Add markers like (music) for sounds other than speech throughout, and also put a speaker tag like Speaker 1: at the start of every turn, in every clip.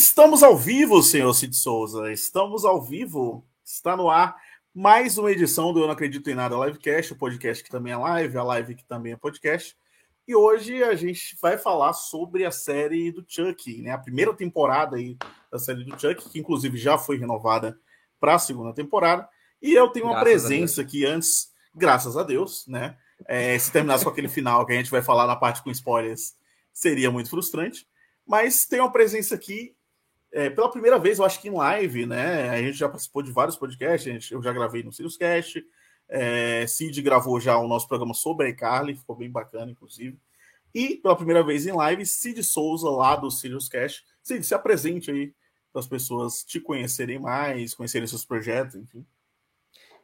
Speaker 1: Estamos ao vivo, senhor Cid Souza. Estamos ao vivo. Está no ar mais uma edição do Eu Não Acredito em Nada Livecast, o podcast que também é live, a live que também é podcast. E hoje a gente vai falar sobre a série do Chuck, né? A primeira temporada aí da série do Chuck, que inclusive já foi renovada para a segunda temporada. E eu tenho uma graças presença aqui antes, graças a Deus, né? É, se terminasse com aquele final que a gente vai falar na parte com spoilers, seria muito frustrante. Mas tem uma presença aqui é, pela primeira vez, eu acho que em live, né? A gente já participou de vários podcasts, gente, eu já gravei no Sirius Cast. É, Cid gravou já o nosso programa sobre a iCarly, ficou bem bacana, inclusive. E pela primeira vez em live, Cid Souza, lá do Sirius Cast. Cid, se apresente aí para as pessoas te conhecerem mais, conhecerem seus projetos, enfim.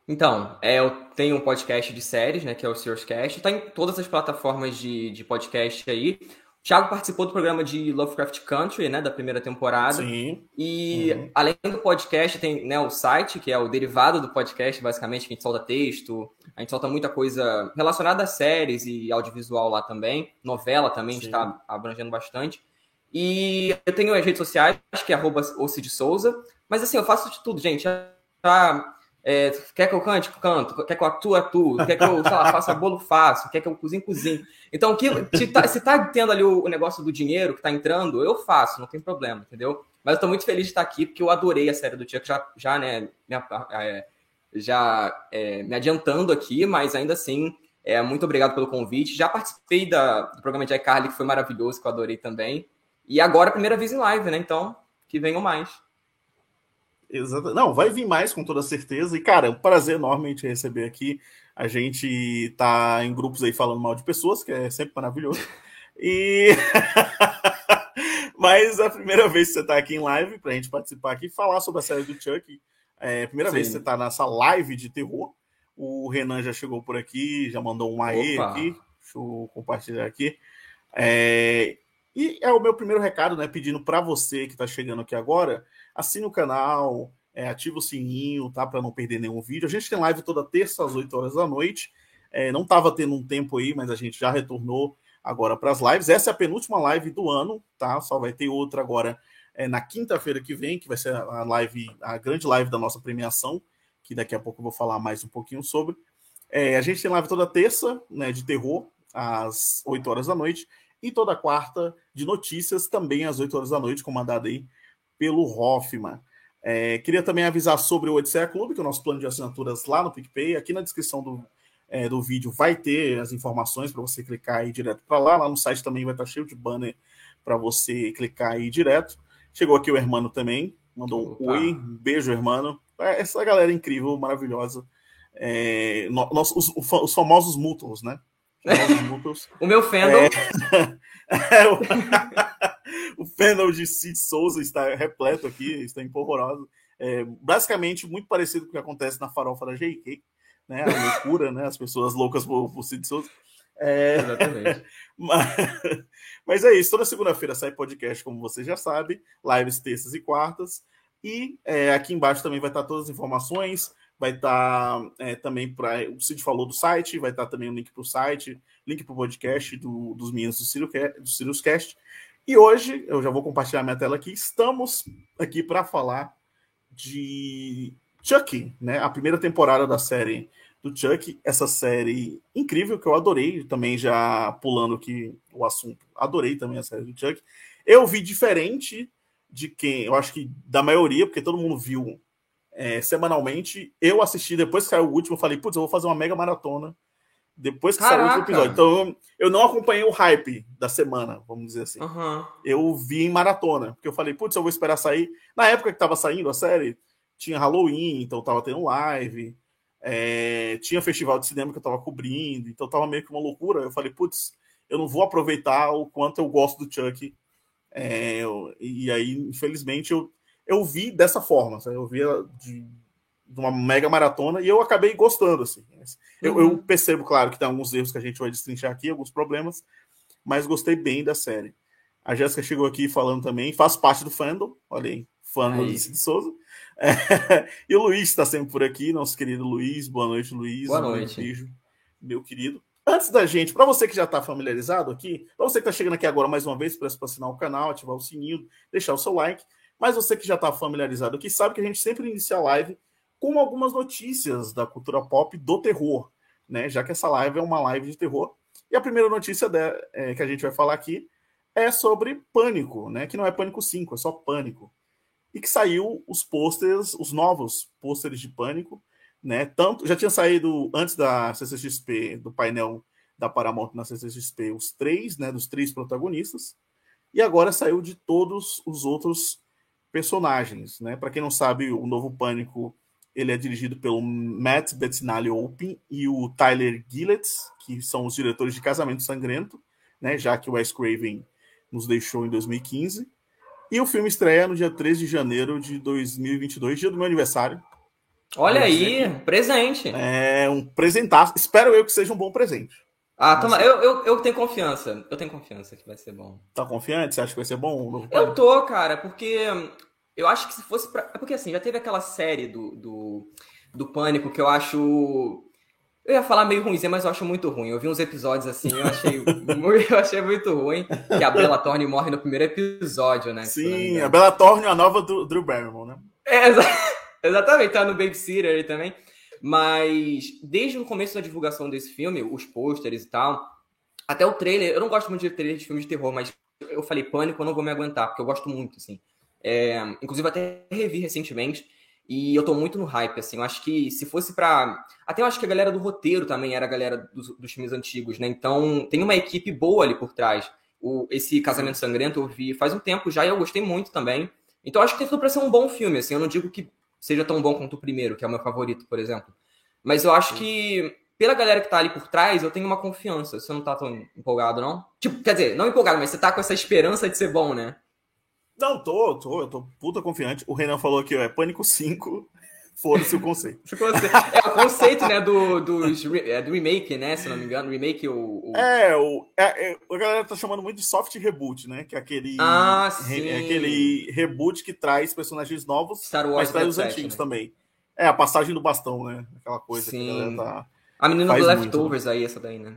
Speaker 2: Então, é, eu tenho um podcast de séries, né, que é o Sirius Cast. Está em todas as plataformas de, de podcast aí. Thiago participou do programa de Lovecraft Country, né, da primeira temporada. Sim. E uhum. além do podcast, tem né, o site, que é o derivado do podcast, basicamente, que a gente solta texto, a gente solta muita coisa relacionada a séries e audiovisual lá também. Novela também está abrangendo bastante. E eu tenho as redes sociais, que é arroba Souza. Mas assim, eu faço de tudo, gente. Já é, quer que eu cante? Canto. Quer que eu atue? Atuo. Quer que eu, lá, faça bolo? Faço. Quer que eu cozinhe? Cozinho. Então, que, se, tá, se tá tendo ali o, o, negócio do dinheiro que tá entrando, eu faço, não tem problema, entendeu? Mas eu tô muito feliz de estar aqui, porque eu adorei a série do Chuck, já, já né, me, é, já é, me adiantando aqui, mas ainda assim, é, muito obrigado pelo convite. Já participei da, do programa de iCarly, que foi maravilhoso, que eu adorei também. E agora, primeira vez em live, né? Então, que venham mais.
Speaker 1: Exato. Não, vai vir mais com toda certeza. E, cara, é um prazer enorme te receber aqui. A gente tá em grupos aí falando mal de pessoas, que é sempre maravilhoso. E. (laughs) Mas é a primeira vez que você está aqui em live para a gente participar aqui e falar sobre a série do Chuck. É a primeira Sim. vez que você está nessa live de terror. O Renan já chegou por aqui, já mandou um aê aqui. Deixa eu compartilhar aqui. É... E é o meu primeiro recado, né? Pedindo para você que está chegando aqui agora assine o canal, é, ativa o sininho, tá? Para não perder nenhum vídeo. A gente tem live toda terça às 8 horas da noite. É, não estava tendo um tempo aí, mas a gente já retornou agora para as lives. Essa é a penúltima live do ano, tá? Só vai ter outra agora é, na quinta-feira que vem, que vai ser a live, a grande live da nossa premiação, que daqui a pouco eu vou falar mais um pouquinho sobre. É, a gente tem live toda terça, né, de terror, às 8 horas da noite, e toda quarta de notícias, também às 8 horas da noite, comandada aí pelo Hoffman. É, queria também avisar sobre o Odisseia Clube, que é o nosso plano de assinaturas lá no PicPay. Aqui na descrição do, é, do vídeo vai ter as informações para você clicar aí direto para lá. Lá no site também vai estar cheio de banner para você clicar aí direto. Chegou aqui o Hermano também, mandou um oi, um beijo, Hermano. É, essa galera é incrível, maravilhosa. É, nós, os, os famosos mútuos, né? (laughs)
Speaker 2: o meu fandom. É, (laughs) é,
Speaker 1: o... fandom de Cid Souza está repleto aqui, está empolvoroso. É, basicamente, muito parecido com o que acontece na farofa da JK, né? A loucura, né? As pessoas loucas por, por Cid Souza. É... Exatamente. (laughs) Mas, (laughs) mas, é isso. Toda segunda-feira sai podcast, como você já sabe, lives terças e quartas. E é, aqui embaixo também vai estar todas as informações. Vai estar é, também para. O Cid falou do site, vai estar também o link para o site, link para o podcast do, dos meninos do Sirius Cast. E hoje, eu já vou compartilhar minha tela aqui, estamos aqui para falar de Chuck, né? A primeira temporada da série do Chuck, essa série incrível que eu adorei, também já pulando aqui o assunto, adorei também a série do Chuck. Eu vi diferente de quem, eu acho que da maioria, porque todo mundo viu é, semanalmente. Eu assisti depois que saiu o último, eu falei, putz, eu vou fazer uma mega maratona depois que Caraca. saiu o episódio. Então, eu não acompanhei o hype da semana, vamos dizer assim. Uhum. Eu vi em maratona, porque eu falei, putz, eu vou esperar sair. Na época que tava saindo a série, tinha Halloween, então tava tendo live, é... tinha festival de cinema que eu tava cobrindo, então tava meio que uma loucura. Eu falei, putz, eu não vou aproveitar o quanto eu gosto do Chuck. É... E aí, infelizmente, eu, eu vi dessa forma, sabe? eu vi de de uma mega maratona e eu acabei gostando, assim. Eu, uhum. eu, percebo, claro, que tem alguns erros que a gente vai destrinchar aqui, alguns problemas, mas gostei bem da série. A Jéssica chegou aqui falando também, faz parte do fandom, olha aí, fã do de Souza. É, (laughs) e o Luiz está sempre por aqui, nosso querido Luiz. Boa noite, Luiz.
Speaker 2: Boa noite.
Speaker 1: Um beijo, meu querido. Antes da gente, para você que já está familiarizado aqui, para você que está chegando aqui agora mais uma vez, para assinar o canal, ativar o sininho, deixar o seu like. Mas você que já está familiarizado aqui sabe que a gente sempre inicia a live com algumas notícias da cultura pop do terror, né? Já que essa live é uma live de terror. E a primeira notícia de, é, que a gente vai falar aqui é sobre Pânico, né? Que não é Pânico 5, é só Pânico. E que saiu os pôsteres, os novos pôsteres de Pânico, né? Tanto já tinha saído antes da CCXP, do painel da Paramount na CCXP, os três, né? Dos três protagonistas. E agora saiu de todos os outros personagens, né? Para quem não sabe, o novo Pânico ele é dirigido pelo Matt Bettinelli Open e o Tyler Gillett, que são os diretores de Casamento Sangrento, né? Já que o Wes Craven nos deixou em 2015. E o filme estreia no dia 3 de janeiro de 2022, dia do meu aniversário.
Speaker 2: Olha aí, presente.
Speaker 1: É um presentaço. Espero eu que seja um bom presente.
Speaker 2: Ah, toma, eu, eu, eu tenho confiança. Eu tenho confiança que vai ser bom.
Speaker 1: Tá confiante? Você acha que vai ser bom?
Speaker 2: Eu tô, cara, porque eu acho que se fosse pra. É porque assim, já teve aquela série do, do, do Pânico que eu acho eu ia falar meio ruimzinho, mas eu acho muito ruim. Eu vi uns episódios assim, eu achei, (laughs) muito, eu achei muito ruim. Que a Bella Thorne morre no primeiro episódio, né?
Speaker 1: Sim, a Bella Thorne é a nova do Drew Barrymore, né?
Speaker 2: É, exa (laughs) exatamente, tá no Babysitter aí também. Mas desde o começo da divulgação desse filme, os pôsteres e tal, até o trailer, eu não gosto muito de trailer de filme de terror, mas eu falei, pânico, eu não vou me aguentar, porque eu gosto muito, assim. É, inclusive, até revi recentemente. E eu tô muito no hype, assim. Eu acho que se fosse para Até eu acho que a galera do roteiro também era a galera dos, dos filmes antigos, né? Então tem uma equipe boa ali por trás. O, esse Casamento Sangrento eu vi faz um tempo já e eu gostei muito também. Então acho que tem tudo pra ser um bom filme, assim. Eu não digo que seja tão bom quanto o primeiro, que é o meu favorito, por exemplo. Mas eu acho que, pela galera que tá ali por trás, eu tenho uma confiança. Você não tá tão empolgado, não? Tipo, quer dizer, não empolgado, mas você tá com essa esperança de ser bom, né?
Speaker 1: Não, tô, tô, eu tô puta confiante. O Renan falou que é Pânico 5. (laughs) Foda-se o conceito.
Speaker 2: é o conceito, né, do, do, é, do remake, né, se não me engano, remake o...
Speaker 1: o... É, o, é, é, a galera tá chamando muito de soft reboot, né, que é aquele,
Speaker 2: ah,
Speaker 1: re, é aquele reboot que traz personagens novos,
Speaker 2: Star Wars
Speaker 1: mas traz os antigos né? também. É, a passagem do bastão, né, aquela coisa
Speaker 2: sim.
Speaker 1: que a galera tá...
Speaker 2: A menina do Leftovers muito, né? aí, essa daí, né?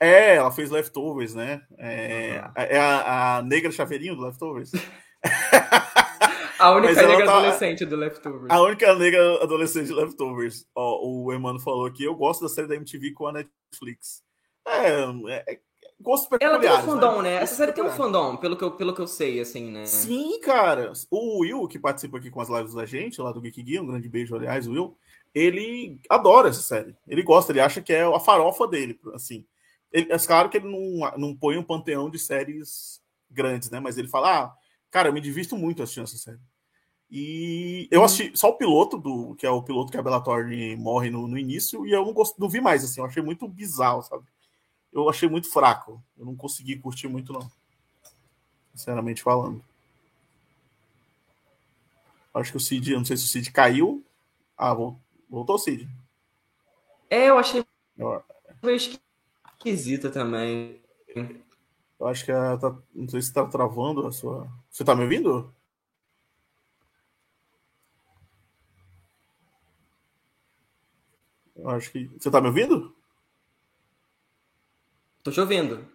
Speaker 1: É, ela fez Leftovers, né? É, uhum. é a, a negra chaveirinho do Leftovers.
Speaker 2: A única negra tá... adolescente do Leftovers.
Speaker 1: A única negra adolescente do Leftovers. Ó, o Emano falou aqui, eu gosto da série da MTV com a Netflix. É, é, é gosto.
Speaker 2: Ela tem um fandom, né? né? Essa série tem um fandom, pelo que, eu, pelo que eu sei, assim, né?
Speaker 1: Sim, cara. O Will, que participa aqui com as lives da gente, lá do Geek Geek, um grande beijo, aliás, Will, ele adora essa série. Ele gosta, ele acha que é a farofa dele, assim. Ele, é claro que ele não, não põe um panteão de séries grandes, né? Mas ele fala, ah, Cara, eu me divirto muito assistindo essa série. E eu uhum. assisti só o piloto, do que é o piloto que a Bella Thorne morre no, no início, e eu não, gost, não vi mais, assim, eu achei muito bizarro, sabe? Eu achei muito fraco. Eu não consegui curtir muito, não. Sinceramente falando. Acho que o Cid, eu não sei se o Cid caiu. Ah, voltou o Cid.
Speaker 2: É, eu achei foi esquisita também.
Speaker 1: Eu acho que ela tá. Não sei se tá travando a sua. Você tá me ouvindo? Eu acho que. Você tá me ouvindo?
Speaker 2: Tô te ouvindo.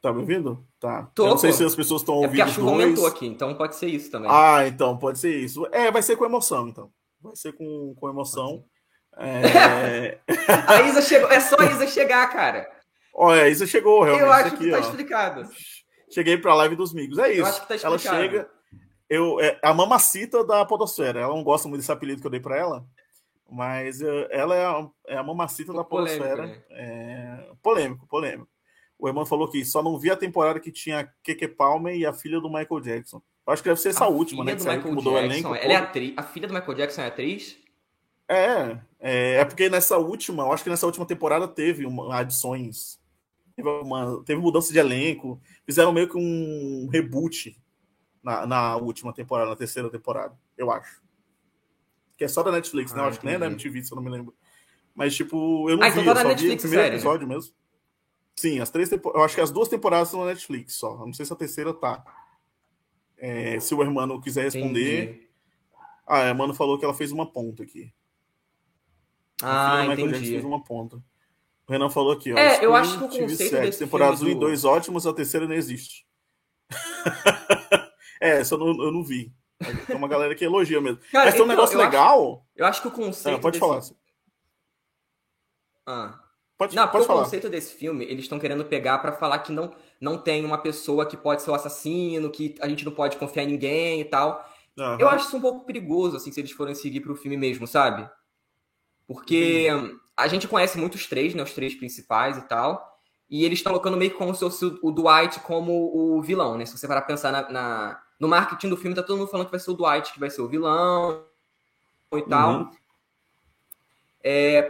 Speaker 1: Tá me ouvindo? Tá.
Speaker 2: Tô,
Speaker 1: eu não sei se as pessoas estão ouvindo. É porque a chuva
Speaker 2: aumentou aqui, então pode ser isso também.
Speaker 1: Ah, então, pode ser isso. É, vai ser com emoção, então. Vai ser com, com emoção. É... (laughs)
Speaker 2: a Isa chegou. É só a Isa chegar, cara.
Speaker 1: Olha, isso chegou realmente.
Speaker 2: Eu acho
Speaker 1: aqui,
Speaker 2: que tá
Speaker 1: ó.
Speaker 2: explicado.
Speaker 1: Cheguei para a live dos amigos. É isso. Eu
Speaker 2: acho que tá
Speaker 1: ela chega. Eu, é a mamacita da Podosfera. Ela não gosta muito desse apelido que eu dei para ela, mas uh, ela é a, é a mamacita da Podosfera. Né? É, polêmico, polêmico. O irmão falou que só não vi a temporada que tinha Keke Palmer e a filha do Michael Jackson. Eu acho que deve ser essa a última, né? Que,
Speaker 2: que mudou Jackson, o elenco. Ela é atriz. A filha do Michael Jackson é atriz?
Speaker 1: É, é, é, porque nessa última, eu acho que nessa última temporada teve uma, adições teve, uma, teve mudança de elenco, fizeram meio que um reboot na, na última temporada, na terceira temporada, eu acho. Que é só da Netflix, né? Eu acho que nem é da MTV, se eu não me lembro. Mas, tipo, eu não
Speaker 2: ah,
Speaker 1: vi,
Speaker 2: então tá
Speaker 1: eu só
Speaker 2: Netflix,
Speaker 1: vi o primeiro
Speaker 2: sério?
Speaker 1: episódio mesmo. Sim, as três Eu acho que as duas temporadas são na Netflix só. Eu não sei se a terceira tá. É, se o irmão quiser responder. Entendi. Ah, a Hermano falou que ela fez uma ponta aqui.
Speaker 2: Ah, entendi.
Speaker 1: fez uma ponta. O Renan falou aqui, ó.
Speaker 2: É, eu acho que o conceito desse
Speaker 1: Temporadas 1 e 2 ótimos, a terceira não existe. (laughs) É, essa eu não, eu não vi. Tem uma galera que elogia mesmo. Cara, Mas tem um então, negócio eu legal.
Speaker 2: Acho, eu acho que o conceito.
Speaker 1: Ah, pode desse... falar.
Speaker 2: Ah. Pode, não, pode falar. o conceito desse filme, eles estão querendo pegar para falar que não, não tem uma pessoa que pode ser o assassino, que a gente não pode confiar em ninguém e tal. Uhum. Eu acho isso um pouco perigoso, assim, se eles forem seguir pro filme mesmo, sabe? Porque a gente conhece muito os três, né? Os três principais e tal. E eles estão colocando meio que como se fosse o Dwight como o vilão, né? Se você parar pra pensar na, na, no marketing do filme, tá todo mundo falando que vai ser o Dwight que vai ser o vilão e tal. Uhum. É,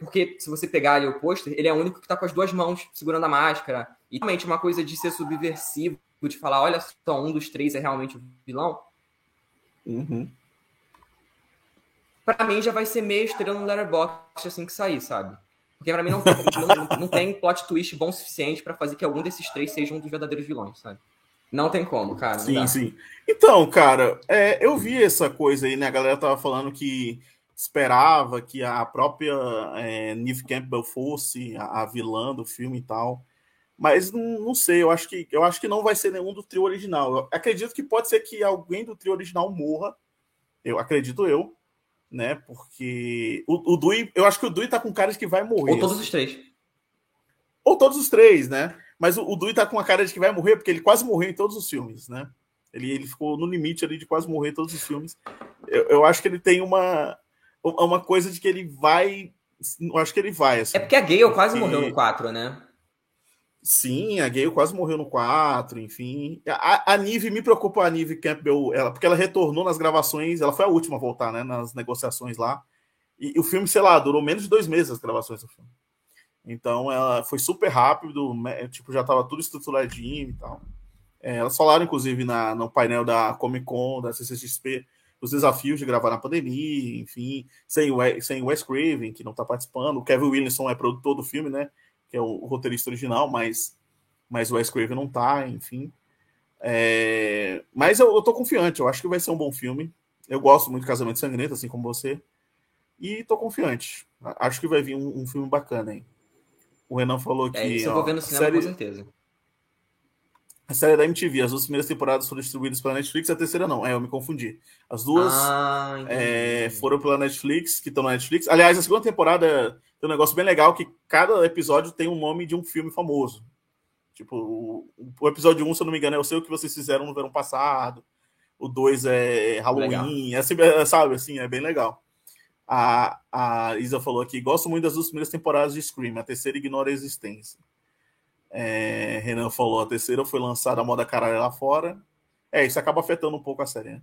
Speaker 2: porque se você pegar ali o pôster, ele é o único que tá com as duas mãos segurando a máscara. E realmente uma coisa de ser subversivo, de falar, olha só, um dos três é realmente o vilão.
Speaker 1: Uhum
Speaker 2: para mim já vai ser meio estrela no Letterboxd assim que sair, sabe? Porque para mim não, não, não, tem plot twist bom o suficiente para fazer que algum desses três seja um dos verdadeiros vilões, sabe? Não tem como, cara.
Speaker 1: Sim, sim. Então, cara, é, eu vi essa coisa aí, né? A galera tava falando que esperava que a própria é, Neve Campbell fosse a, a, vilã do filme e tal. Mas não, não, sei, eu acho, que, eu acho que não vai ser nenhum do trio original. Eu acredito que pode ser que alguém do trio original morra. Eu acredito eu né? Porque o, o Dui, eu acho que o Dui tá com cara de que vai morrer.
Speaker 2: Ou todos os três.
Speaker 1: Ou todos os três, né? Mas o, o Dui tá com a cara de que vai morrer, porque ele quase morreu em todos os filmes, né? Ele, ele ficou no limite ali de quase morrer em todos os filmes. Eu, eu acho que ele tem uma, uma coisa de que ele vai. Eu acho que ele vai. Assim,
Speaker 2: é porque a Gale quase morreu no 4, né?
Speaker 1: Sim, a Gale quase morreu no 4, enfim. A, a Nive, me preocupa a Nive Campbell, ela, porque ela retornou nas gravações, ela foi a última a voltar, né, nas negociações lá. E, e, o filme, sei lá, durou menos de dois meses as gravações do filme. Então, ela foi super rápido, tipo, já tava tudo estruturadinho e tal. É, elas falaram, inclusive, na, no painel da Comic Con, da CCXP, os desafios de gravar na pandemia, enfim, sem o, sem o Wes Craven, que não tá participando. O Kevin Williamson é produtor do filme, né? Que é o, roteirista original, mas, mas o Wes Craven não tá, enfim. É, mas eu, eu tô confiante, eu acho que vai ser um bom filme. Eu gosto muito de Casamento Sangrento, assim como você. E tô confiante. Acho que vai vir um, um filme bacana aí. O Renan falou que. É,
Speaker 2: isso eu vou ver no cinema série... com certeza.
Speaker 1: A série da MTV, as duas primeiras temporadas foram distribuídas pela Netflix, a terceira não. É, eu me confundi. As duas ah, é, foram pela Netflix, que estão na Netflix. Aliás, a segunda temporada tem um negócio bem legal que cada episódio tem um nome de um filme famoso. Tipo, o, o episódio 1, se eu não me engano, é o seu que vocês fizeram no verão passado. O 2 é Halloween, é assim, é, sabe, assim, é bem legal. A, a Isa falou aqui, gosto muito das duas primeiras temporadas de Scream, a terceira ignora a existência. É, Renan falou, a terceira foi lançada a moda caralho lá fora. É, isso acaba afetando um pouco a série, né?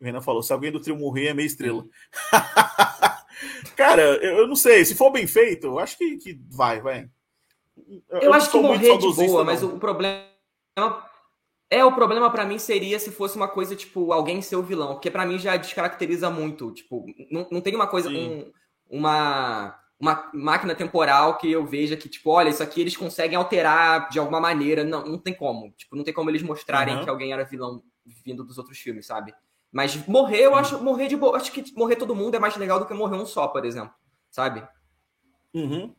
Speaker 1: O Renan falou, se alguém do trio morrer, é meia estrela. (laughs) Cara, eu, eu, não sei, se for bem feito, eu acho que, que vai, vai.
Speaker 2: Eu, eu acho que morrer de boa, não. mas o problema... É, o problema para mim seria se fosse uma coisa, tipo, alguém ser o vilão, porque para mim já descaracteriza muito, tipo, não, não tem uma coisa, um, uma uma máquina temporal que eu veja que, tipo, olha, isso aqui eles conseguem alterar de alguma maneira. Não, não tem como. Tipo, não tem como eles mostrarem uhum. que alguém era vilão vindo dos outros filmes, sabe? Mas morrer, eu acho morrer de boa. Acho que morrer todo mundo é mais legal do que morrer um só, por exemplo. Sabe?
Speaker 1: Uhum.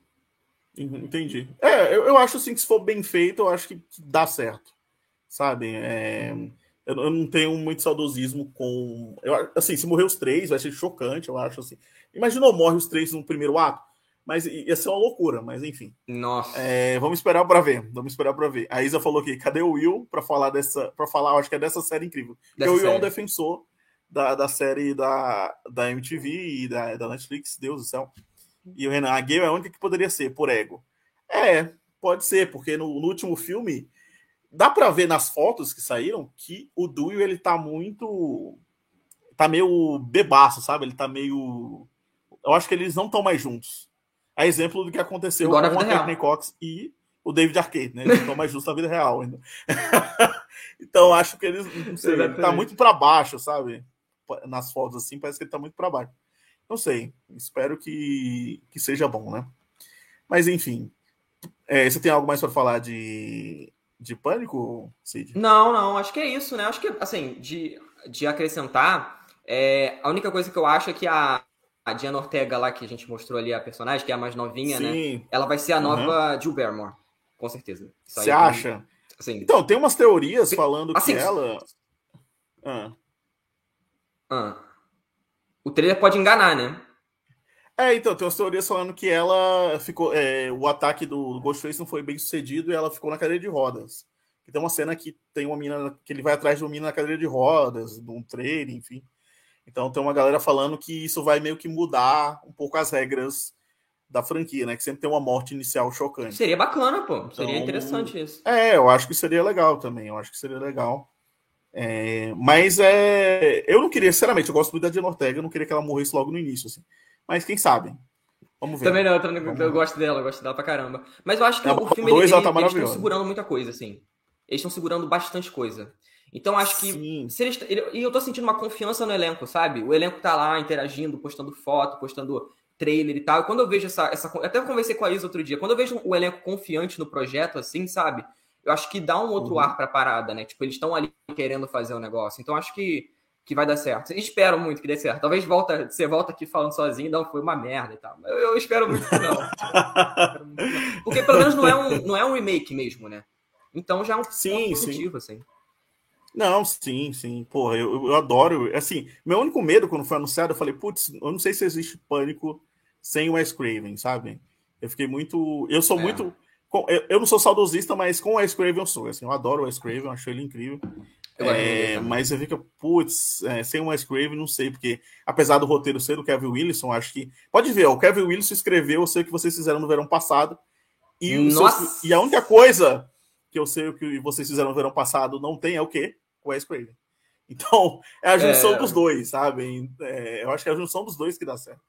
Speaker 1: uhum entendi. É, eu, eu acho assim que se for bem feito, eu acho que dá certo. Sabe? É, eu, eu, não tenho muito saudosismo com. Eu, assim, se morrer os três, vai ser chocante, eu acho assim. Imaginou morre os três no primeiro ato? Mas ia ser uma loucura, mas enfim.
Speaker 2: Nossa.
Speaker 1: É, vamos esperar para ver. Vamos esperar para ver. A Isa falou aqui, cadê o Will para falar dessa, para falar, acho que é dessa série incrível. Dessa o Will série. é um defensor da, da série da, da MTV e da, da Netflix, Deus do céu. E o Renan, a Gale é a única que poderia ser, por ego. É, pode ser, porque no, no último filme dá para ver nas fotos que saíram que o Duel ele tá muito tá meio bebaço, sabe? Ele tá meio eu acho que eles não estão mais juntos. É exemplo do que aconteceu Agora com a Courtney Cox e o David Arquette, né? Eles estão mais justos na vida real ainda. (laughs) então acho que eles, não sei, ele tá muito para baixo, sabe? Nas fotos assim, parece que ele tá muito para baixo. Não sei, espero que, que seja bom, né? Mas enfim, é, você tem algo mais para falar de, de pânico, Cid?
Speaker 2: Não, não, acho que é isso, né? Acho que, assim, de, de acrescentar, é, a única coisa que eu acho é que a, a Diana Ortega lá, que a gente mostrou ali, a personagem, que é a mais novinha, né? Sim. né? Ela vai ser a nova uhum. Jill Barrymore, com certeza.
Speaker 1: Você acha? Assim, então, tem umas teorias falando
Speaker 2: assim,
Speaker 1: que ela. Ah.
Speaker 2: Ah. O trailer pode enganar, né?
Speaker 1: É, então, tem umas teorias falando que ela ficou. É, o ataque do Ghostface não foi bem sucedido e ela ficou na cadeira de rodas. E tem uma cena que tem uma mina que ele vai atrás de uma mina na cadeira de rodas, de um trailer, enfim. Então tem uma galera falando que isso vai meio que mudar um pouco as regras da franquia, né? Que sempre tem uma morte inicial chocante.
Speaker 2: Seria bacana, pô. Seria então, interessante isso.
Speaker 1: É, eu acho que seria legal também. Eu acho que seria legal. É, mas é, eu não queria, sinceramente, eu gosto muito da Diana Ortega, eu não queria que ela morresse logo no início, assim. Mas quem sabe?
Speaker 2: Vamos ver. Também não, eu, eu gosto dela, eu gosto dela pra caramba. Mas eu acho que é, o filme dois, ele, ele, tá eles estão segurando muita coisa, assim. Eles estão segurando bastante coisa. Então acho que. Se eles, e eu tô sentindo uma confiança no elenco, sabe? O elenco tá lá interagindo, postando foto, postando trailer e tal. E quando eu vejo essa. essa até conversei com a Isa outro dia. Quando eu vejo o elenco confiante no projeto, assim, sabe? Eu acho que dá um outro uhum. ar pra parada, né? Tipo, eles estão ali querendo fazer o negócio. Então acho que, que vai dar certo. Espero muito que dê certo. Talvez volta, você volta aqui falando sozinho, não, foi uma merda e tal. Eu, eu espero muito que não. (laughs) Porque pelo menos não é, um, não é um remake mesmo, né? Então já é um
Speaker 1: sim,
Speaker 2: positivo,
Speaker 1: sim.
Speaker 2: assim.
Speaker 1: Não, sim, sim. Porra, eu, eu adoro. Assim, meu único medo quando foi anunciado, eu falei, putz, eu não sei se existe pânico sem o Wes Craven, sabe? Eu fiquei muito. Eu sou é. muito. Eu não sou saudosista, mas com o Wes Craven eu sou. Assim, eu adoro o Wes Craven, acho ele incrível. É, mas você fica, putz, é, sem o Wes Craven, não sei, porque apesar do roteiro ser do Kevin Wilson, acho que. Pode ver, o Kevin Wilson escreveu Eu sei o que vocês fizeram no verão passado. E, seus... e a única coisa que eu sei o que vocês fizeram no verão passado não tem é o quê? O Wes Craven. Então, é a junção é... dos dois, sabe? É, eu acho que é a junção dos dois que dá certo.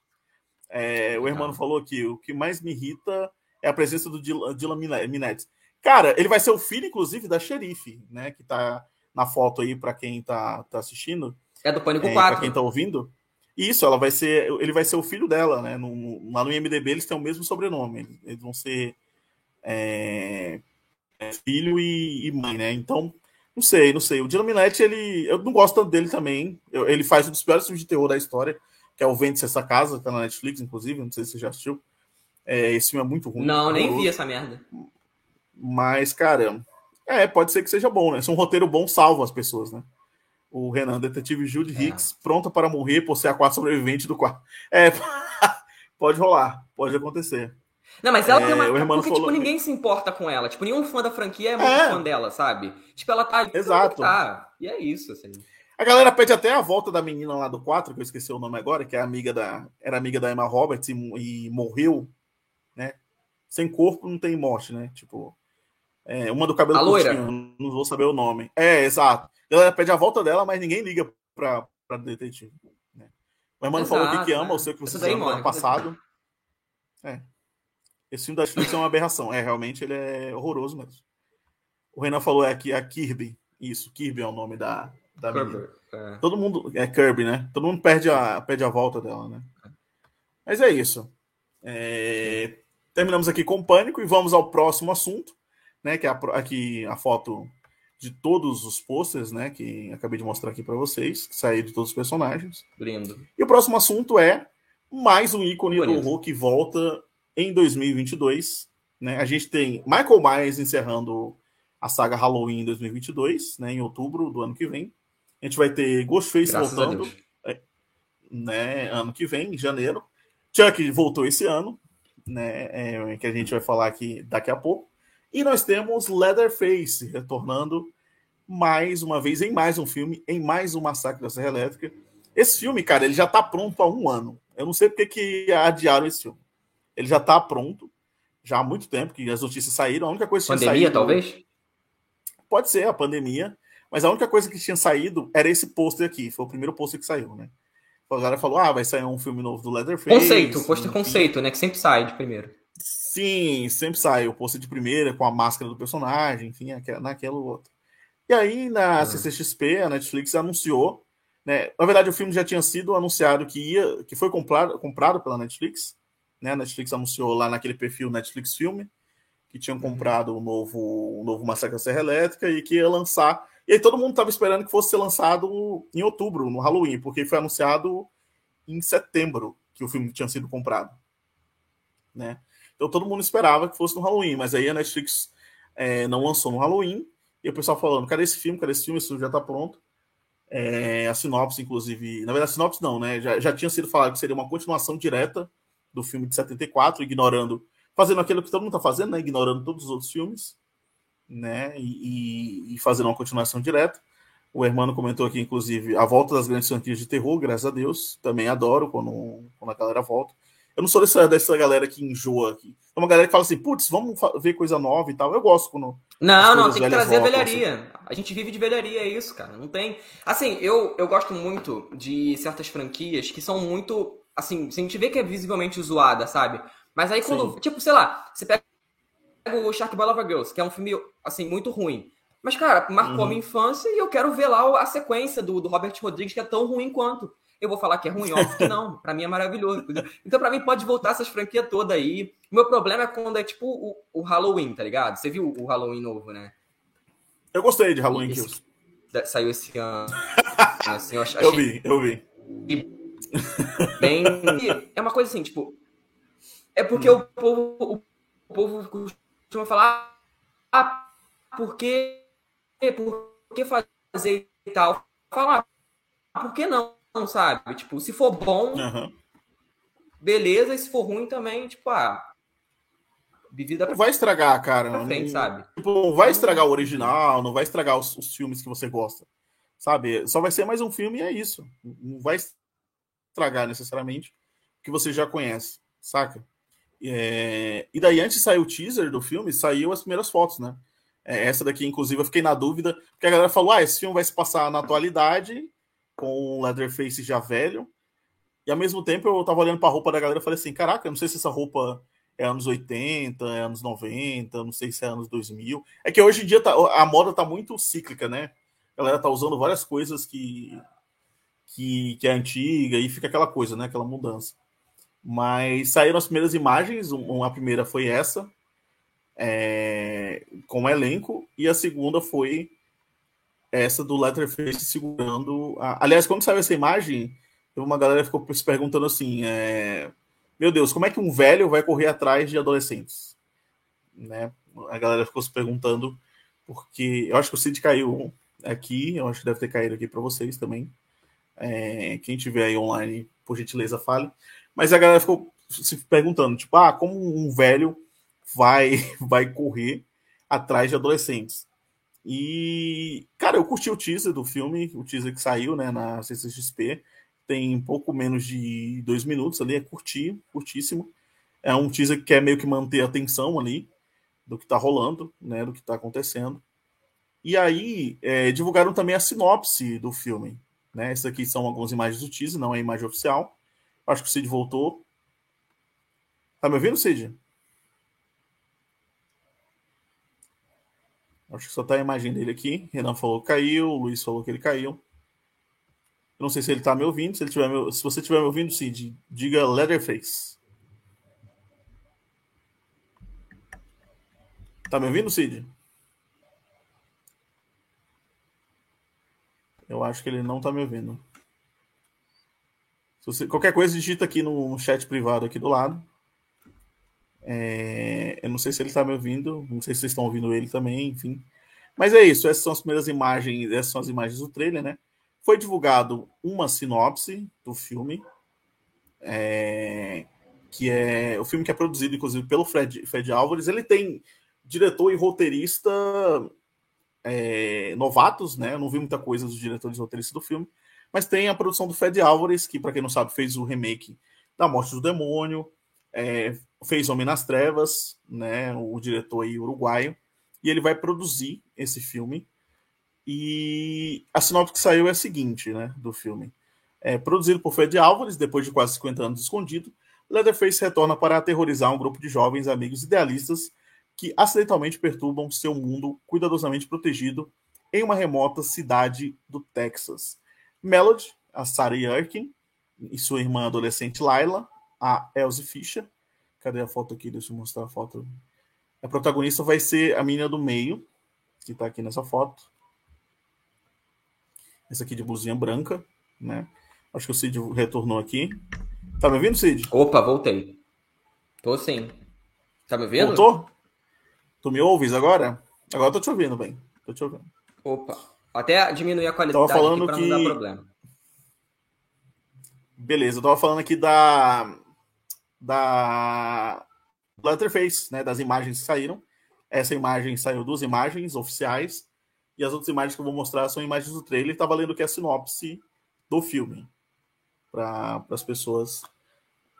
Speaker 1: É, o Hermano falou aqui, o que mais me irrita é a presença do Dylan Minetti. Cara, ele vai ser o filho, inclusive, da xerife, né? Que tá na foto aí para quem tá, tá assistindo.
Speaker 2: É do Pânico é, 4.
Speaker 1: Pra quem tá ouvindo. Isso, ela vai ser. Ele vai ser o filho dela, né? No, lá no IMDB eles têm o mesmo sobrenome. Eles, eles vão ser é, é filho e, e, mãe, né? Então, não sei, não sei. O Dino Minetti, ele. Eu não gosto tanto dele também. Eu, ele faz um dos piores filmes de terror da história, que é o Vende-se Essa Casa, tá na Netflix, inclusive. Não sei se você já assistiu. É, esse filme é muito ruim.
Speaker 2: Não, nem vi essa merda.
Speaker 1: Mas, cara, é, pode ser que seja bom, né? Se um roteiro bom salva as pessoas, né? O Renan, detetive Jude é. Hicks, pronta para morrer por ser a quarta sobrevivente do quarto. É, (laughs) pode rolar, pode acontecer.
Speaker 2: Não, mas ela é, tem uma. Porque, tipo, falou... tipo, ninguém se importa com ela. Tipo, nenhum fã da franquia é muito é. fã dela, sabe? Tipo, ela tá.
Speaker 1: Exato.
Speaker 2: Tá. E é isso, assim.
Speaker 1: A galera pede até a volta da menina lá do 4, que eu esqueci o nome agora, que é amiga da. Era amiga da Emma Roberts e, e morreu, né? Sem corpo não tem morte, né? Tipo. É, uma do cabelo
Speaker 2: a
Speaker 1: curtinho, não vou saber o nome. É, exato. A galera pede a volta dela, mas ninguém liga pra, pra detetive. Né? O irmão falou que, que ama, né? eu sei que você no ano passado. É. Esse filme da Netflix é uma aberração. É, realmente ele é horroroso mesmo. O Renan falou é que a Kirby. Isso, Kirby é o nome da, da Kirby, é. Todo mundo. É Kirby, né? Todo mundo perde a, perde a volta dela, né? Mas é isso. É... Terminamos aqui com o Pânico e vamos ao próximo assunto, né? Que é a, aqui a foto de todos os posters, né? Que acabei de mostrar aqui para vocês, que saiu de todos os personagens.
Speaker 2: Lindo.
Speaker 1: E o próximo assunto é mais um ícone Bonito. do horror que volta em 2022. Né, a gente tem Michael Myers encerrando a saga Halloween em 2022, né, em outubro do ano que vem. A gente vai ter Ghostface Graças voltando é, né, ano que vem, em janeiro. Chuck voltou esse ano, né, é, que a gente vai falar aqui daqui a pouco. E nós temos Leatherface retornando mais uma vez em mais um filme, em mais um Massacre da Serra Elétrica. Esse filme, cara, ele já tá pronto há um ano. Eu não sei porque que adiaram esse filme. Ele já está pronto, já há muito tempo que as notícias saíram. A única coisa que
Speaker 2: pandemia,
Speaker 1: tinha saído,
Speaker 2: talvez?
Speaker 1: Pode ser a pandemia, mas a única coisa que tinha saído era esse pôster aqui. Foi o primeiro pôster que saiu, né? A galera falou: ah, vai sair um filme novo do Leatherface.
Speaker 2: Conceito, pôster conceito, né? Que sempre sai de primeiro.
Speaker 1: Sim, sempre sai o pôster de primeira com a máscara do personagem, enfim, naquela outro. E aí, na uhum. CCXP, a Netflix anunciou, né? Na verdade, o filme já tinha sido anunciado que ia, que foi comprado, comprado pela Netflix, né? A Netflix anunciou lá naquele perfil Netflix Filme que tinham comprado um novo, um novo Massacre Serra Elétrica e que ia lançar. E aí todo mundo estava esperando que fosse ser lançado em outubro, no Halloween, porque foi anunciado em setembro que o filme tinha sido comprado. Né? Então todo mundo esperava que fosse no Halloween, mas aí a Netflix é, não lançou no Halloween. E o pessoal falando, cadê esse filme? Cadê esse filme? Isso já tá pronto. É, a sinopse, inclusive. Na verdade, a sinopse não, né? Já, já tinha sido falado que seria uma continuação direta do filme de 74, ignorando. Fazendo aquilo que todo mundo tá fazendo, né? Ignorando todos os outros filmes, né? E, e, e fazendo uma continuação direta. O Hermano comentou aqui, inclusive, a volta das grandes franquias de terror, graças a Deus. Também adoro quando, quando a galera volta. Eu não sou dessa, dessa galera que enjoa aqui. É uma galera que fala assim, putz, vamos ver coisa nova e tal. Eu gosto quando.
Speaker 2: Não, não, tem que trazer voltam, a velharia. Assim. A gente vive de velharia, é isso, cara. Não tem. Assim, eu, eu gosto muito de certas franquias que são muito. Assim, a gente vê que é visivelmente zoada, sabe? Mas aí quando. Sim. Tipo, sei lá, você pega o Shark Ball of Girls, que é um filme, assim, muito ruim. Mas, cara, marcou uhum. minha infância e eu quero ver lá a sequência do, do Robert Rodrigues, que é tão ruim quanto eu vou falar que é ruim, óbvio que não. (laughs) Para mim é maravilhoso. Então, para mim, pode voltar essas franquias toda aí. O meu problema é quando é tipo o, o, Halloween, tá ligado? Você viu o Halloween novo, né?
Speaker 1: Eu gostei de Halloween
Speaker 2: esse, Saiu esse ano. (laughs)
Speaker 1: assim, eu, achei... eu vi, eu vi.
Speaker 2: Bem. É uma coisa assim, tipo. É porque hum. o povo, o povo costuma falar. Ah, por que, por que fazer e tal? Falar, ah, por que não? não, sabe? Tipo, se for bom, uhum. beleza, e se for ruim também, tipo, ah.
Speaker 1: Bebida pra... Vai estragar, cara. Pra
Speaker 2: frente, não, sabe?
Speaker 1: Tipo, não vai estragar o original, não vai estragar os, os, filmes que você gosta. Sabe? Só vai ser mais um filme e é isso. Não vai estragar necessariamente que você já conhece, saca? É... E daí, antes de sair o teaser do filme, saiu as primeiras fotos, né? É, essa daqui, inclusive, eu fiquei na dúvida, porque a galera falou: ah, esse filme vai se passar na atualidade com o Leatherface já velho. E ao mesmo tempo eu tava olhando pra roupa da galera e falei assim: caraca, eu não sei se essa roupa é anos 80, é anos 90, não sei se é anos 2000. É que hoje em dia tá, a moda tá muito cíclica, né? A galera tá usando várias coisas que, que, que é antiga e fica aquela coisa, né? Aquela mudança. Mas saíram as primeiras imagens, uma primeira foi essa, é, com o elenco, e a segunda foi essa do Letterface segurando. A... Aliás, quando saiu essa imagem, uma galera ficou se perguntando assim: é... Meu Deus, como é que um velho vai correr atrás de adolescentes? Né? A galera ficou se perguntando, porque eu acho que o Cid caiu aqui, eu acho que deve ter caído aqui para vocês também. É... Quem tiver aí online, por gentileza, fale. Mas a galera ficou se perguntando, tipo, ah, como um velho vai, (laughs) vai correr atrás de adolescentes? E, cara, eu curti o teaser do filme, o teaser que saiu, né, na CCXP. Tem pouco menos de dois minutos ali, é curtinho, curtíssimo. É um teaser que quer meio que manter a atenção ali do que tá rolando, né, do que tá acontecendo. E aí, é, divulgaram também a sinopse do filme. Né? Essas aqui são algumas imagens do teaser, não é a imagem oficial. Acho que o Cid voltou. Tá me ouvindo, Cid? Acho que só tá a imagem dele aqui. Renan falou que caiu, Luiz falou que ele caiu. Eu não sei se ele tá me ouvindo. Se, ele tiver me... se você estiver me ouvindo, Cid, diga Leatherface. Tá me ouvindo, Cid? Eu acho que ele não tá me ouvindo. Você... Qualquer coisa, digita aqui no chat privado aqui do lado. É, eu não sei se ele está me ouvindo, não sei se vocês estão ouvindo ele também, enfim. Mas é isso, essas são as primeiras imagens, essas são as imagens do trailer, né? Foi divulgado uma sinopse do filme, é, que é o filme que é produzido, inclusive, pelo Fred, Fred Álvares. Ele tem diretor e roteirista é, novatos, né? Eu não vi muita coisa dos diretores roteiristas do filme, mas tem a produção do Fred Álvares, que, para quem não sabe, fez o remake da Morte do Demônio, é, fez Homem nas Trevas, né, o diretor aí uruguaio, e ele vai produzir esse filme. E a sinopse que saiu é a seguinte, né, do filme. É, produzido por Fred Álvares, depois de quase 50 anos escondido, Leatherface retorna para aterrorizar um grupo de jovens amigos idealistas que acidentalmente perturbam seu mundo cuidadosamente protegido em uma remota cidade do Texas. Melody, a Sarah Yerkin, e sua irmã adolescente Laila, a Elsie Fischer. Cadê a foto aqui? Deixa eu mostrar a foto. A protagonista vai ser a menina do meio, que está aqui nessa foto. Essa aqui de blusinha branca, né? Acho que o Cid retornou aqui. Tá me ouvindo, Cid?
Speaker 2: Opa, voltei. Tô sim. Tá me ouvindo?
Speaker 1: Voltou? Tu me ouves agora? Agora eu tô te ouvindo bem. Tô te ouvindo.
Speaker 2: Opa. Até diminuir a qualidade
Speaker 1: tava falando
Speaker 2: para
Speaker 1: que...
Speaker 2: não dar problema.
Speaker 1: Beleza, eu tava falando aqui da. Da. Letterface, né? Das imagens que saíram. Essa imagem saiu duas imagens oficiais. E as outras imagens que eu vou mostrar são imagens do trailer. Tá valendo que é a sinopse do filme. Para as pessoas.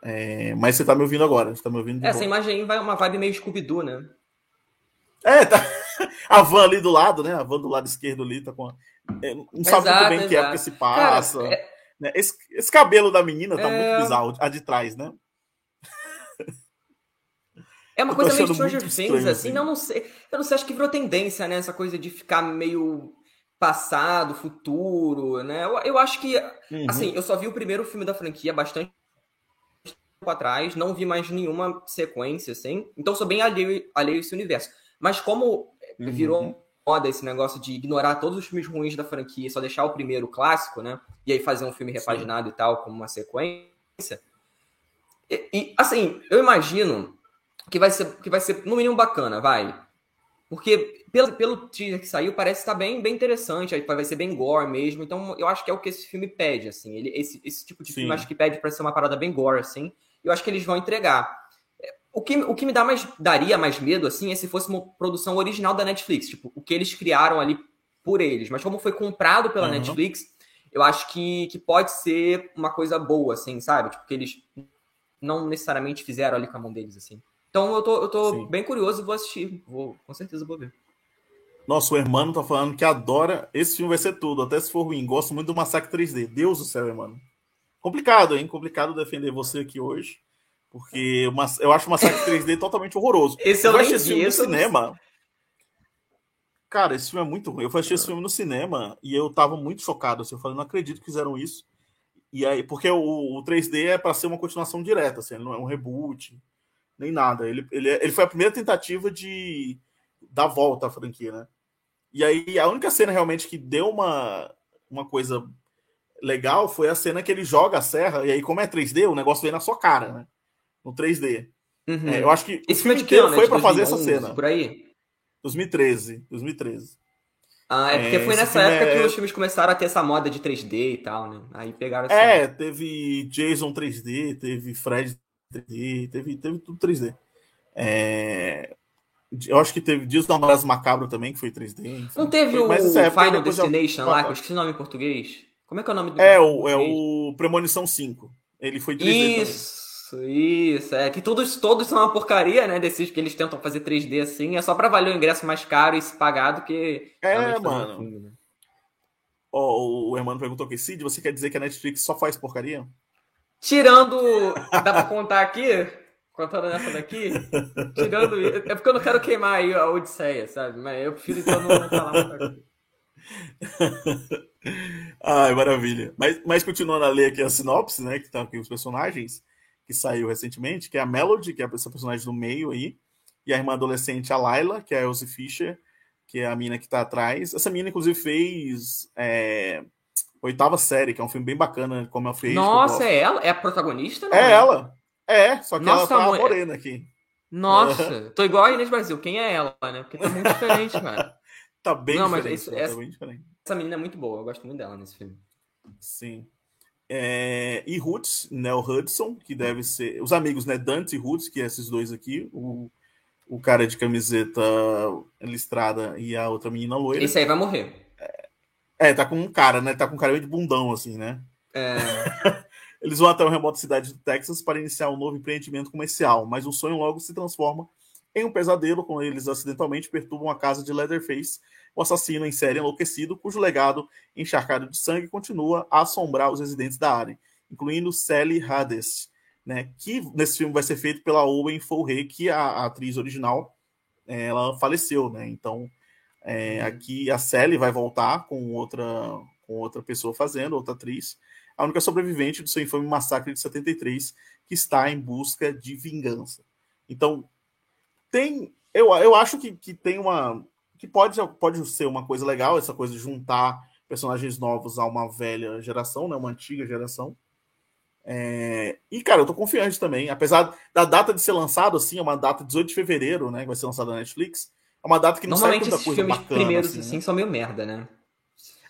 Speaker 1: É... Mas você tá me ouvindo agora. Você tá me ouvindo
Speaker 2: Essa bom. imagem aí vai uma vibe meio Scooby-Doo, né?
Speaker 1: É, tá. A van ali do lado, né? A van do lado esquerdo ali tá com. É, não sabe exato, muito bem exato. que época se passa. Cara, é... né? esse, esse, cabelo da menina tá é... muito bizarro, a de trás, né?
Speaker 2: É uma coisa meio Stranger Things, assim, assim. Não, não sei. Eu não sei, acho que virou tendência, né? Essa coisa de ficar meio passado, futuro, né? Eu, eu acho que, uhum. assim, eu só vi o primeiro filme da franquia bastante tempo atrás, não vi mais nenhuma sequência, assim. Então sou bem alheio, alheio a esse universo. Mas como uhum. virou moda esse negócio de ignorar todos os filmes ruins da franquia e só deixar o primeiro clássico, né? E aí fazer um filme repaginado Sim. e tal, como uma sequência. E, e, assim, eu imagino que vai ser, que vai ser no mínimo bacana, vai. Porque pelo, pelo teaser que saiu, parece estar bem, bem interessante, vai ser bem gore mesmo. Então, eu acho que é o que esse filme pede, assim. Ele, esse, esse tipo de Sim. filme acho que pede para ser uma parada bem gore, assim. Eu acho que eles vão entregar. O que, o que me dá mais, daria mais medo, assim, é se fosse uma produção original da Netflix. Tipo, o que eles criaram ali por eles. Mas como foi comprado pela uhum. Netflix, eu acho que, que pode ser uma coisa boa, assim, sabe? Tipo, que eles não necessariamente fizeram ali com a mão deles, assim. Então eu tô, eu tô bem curioso e vou assistir. Vou, com certeza vou ver.
Speaker 1: Nossa, o Hermano tá falando que adora. Esse filme vai ser tudo, até se for ruim. Gosto muito do Massacre 3D. Deus do céu, Hermano. Complicado, hein? Complicado defender você aqui hoje. Porque uma, eu acho o Massacre 3D totalmente horroroso.
Speaker 2: Esse eu,
Speaker 1: eu
Speaker 2: assisti esse
Speaker 1: filme no cinema. Cara, esse filme é muito ruim. Eu assisti esse filme no cinema e eu tava muito chocado. Assim, eu falei, não acredito que fizeram isso. E aí, porque o, o 3D é para ser uma continuação direta, assim, ele não é um reboot nem nada. Ele, ele, ele foi a primeira tentativa de dar volta à franquia, né? E aí a única cena realmente que deu uma, uma coisa legal foi a cena que ele joga a serra, e aí, como é 3D, o negócio vem na sua cara, né? No 3D. Uhum. É, eu acho que
Speaker 2: Esse filme inteiro
Speaker 1: foi para fazer essa cena.
Speaker 2: Por aí?
Speaker 1: 2013. 2013.
Speaker 2: Ah, é porque é, foi nessa época é... que os filmes começaram a ter essa moda de 3D e tal, né? Aí pegaram
Speaker 1: essa... É, teve Jason 3D, teve Fred 3D, teve, teve tudo 3D. É... Eu acho que teve Dias da Namoradas Macabro também, que foi 3D.
Speaker 2: Enfim. Não teve o Final Destination já... lá, que eu esqueci o nome em português? Como é que é o nome do
Speaker 1: É, o, é o Premonição 5. Ele foi 3D
Speaker 2: Isso, também. Isso. É que todos, todos são uma porcaria, né? Desses que eles tentam fazer 3D assim. É só pra valer o ingresso mais caro e se pagar do que.
Speaker 1: É, mano. Né? oh, o Hermano perguntou aqui, Cid, você quer dizer que a Netflix só faz porcaria?
Speaker 2: Tirando. (laughs) Dá pra contar aqui? Contando nessa daqui? Tirando. É porque eu não quero queimar aí a Odisseia, sabe? Mas eu prefiro então não falar muita coisa.
Speaker 1: Ai, maravilha. Mas, mas continuando a ler aqui a sinopse, né? Que tá aqui os personagens, que saiu recentemente, que é a Melody, que é essa personagem do meio aí, e a irmã adolescente, a Layla, que é a Elsie Fisher, que é a mina que tá atrás. Essa mina, inclusive, fez é, Oitava Série, que é um filme bem bacana, como ela fez.
Speaker 2: Nossa, é ela? É a protagonista?
Speaker 1: Não, é, é ela. É, só que Nossa, ela tá morena aqui.
Speaker 2: Nossa, é. tô igual a Inês Brasil. Quem é ela, né? Porque tá muito diferente, cara. (laughs)
Speaker 1: tá bem
Speaker 2: não,
Speaker 1: diferente.
Speaker 2: Mas isso, essa, tá bem diferente. essa menina é muito boa, eu gosto muito dela nesse filme.
Speaker 1: Sim. É, e Roots, Nell Hudson, que deve ser. Os amigos, né? Dante e Roots, que é esses dois aqui. O, o cara de camiseta listrada e a outra menina loira.
Speaker 2: Esse aí vai morrer.
Speaker 1: É, tá com um cara, né? Tá com um cara meio de bundão, assim, né?
Speaker 2: É. (laughs)
Speaker 1: Eles vão até uma remota cidade do Texas para iniciar um novo empreendimento comercial, mas o sonho logo se transforma em um pesadelo quando eles acidentalmente perturbam a casa de Leatherface, o assassino em série enlouquecido, cujo legado encharcado de sangue continua a assombrar os residentes da área, incluindo Sally Hades, né, que nesse filme vai ser feito pela Owen Foley, que a, a atriz original ela faleceu, né? Então é, aqui a Sally vai voltar com outra, com outra pessoa fazendo, outra atriz, a única sobrevivente do seu infame massacre de 73, que está em busca de vingança. Então, tem. Eu, eu acho que, que tem uma. Que pode, pode ser uma coisa legal, essa coisa de juntar personagens novos a uma velha geração, né, uma antiga geração. É, e, cara, eu tô confiante também. Apesar da data de ser lançado, assim, é uma data 18 de fevereiro, né? Que vai ser lançada na Netflix É uma data que não
Speaker 2: Normalmente
Speaker 1: sai muita coisa
Speaker 2: filmes
Speaker 1: bacana.
Speaker 2: primeiros
Speaker 1: assim, né?
Speaker 2: assim, são meio merda, né?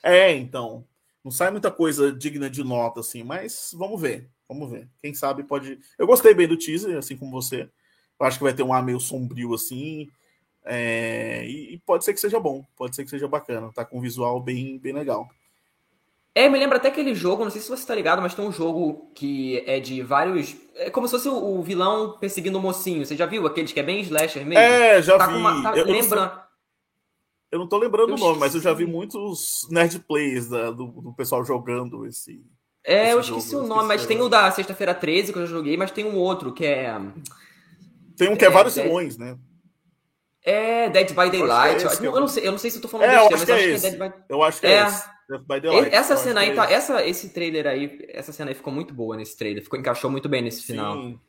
Speaker 1: É, então. Não sai muita coisa digna de nota, assim, mas vamos ver. Vamos ver. Quem sabe pode. Eu gostei bem do teaser, assim como você. Eu acho que vai ter um ar meio sombrio, assim. É, E, e pode ser que seja bom. Pode ser que seja bacana. Tá com um visual bem, bem legal.
Speaker 2: É, me lembra até aquele jogo, não sei se você tá ligado, mas tem um jogo que é de vários. É como se fosse o, o vilão perseguindo o mocinho. Você já viu aqueles que é bem slasher mesmo?
Speaker 1: É, já
Speaker 2: tá
Speaker 1: vi.
Speaker 2: uma, tá,
Speaker 1: eu, eu não
Speaker 2: lembra.
Speaker 1: eu não tô lembrando
Speaker 2: Eu
Speaker 1: o nome, mas eu já vi muitos nerd plays da- do, do pessoal jogando esse.
Speaker 2: É, eu
Speaker 1: esse
Speaker 2: esqueci
Speaker 1: jogo,
Speaker 2: o
Speaker 1: eu
Speaker 2: nome, mas
Speaker 1: esqueci
Speaker 2: tem
Speaker 1: agora.
Speaker 2: o da sexta-feira 13 que eu já joguei, mas tem um outro que é.
Speaker 1: Tem um que é,
Speaker 2: É,
Speaker 1: vários
Speaker 2: é-
Speaker 1: vilões, né?
Speaker 2: É Dead by Daylight.
Speaker 1: esse
Speaker 2: Eu,
Speaker 1: que eu-
Speaker 2: eu não sei, eu não sei se eu tô falando
Speaker 1: É,
Speaker 2: besteira, mas
Speaker 1: que
Speaker 2: eu
Speaker 1: é
Speaker 2: acho que é. Dead by
Speaker 1: Eu acho que é,
Speaker 2: É.
Speaker 1: esse. Daylight.
Speaker 2: Essa cena aí,
Speaker 1: é
Speaker 2: tá,
Speaker 1: esse.
Speaker 2: essa, esse trailer aí, essa cena aí ficou muito boa nesse trailer. Ficou, encaixou muito bem nesse final.
Speaker 1: Sim.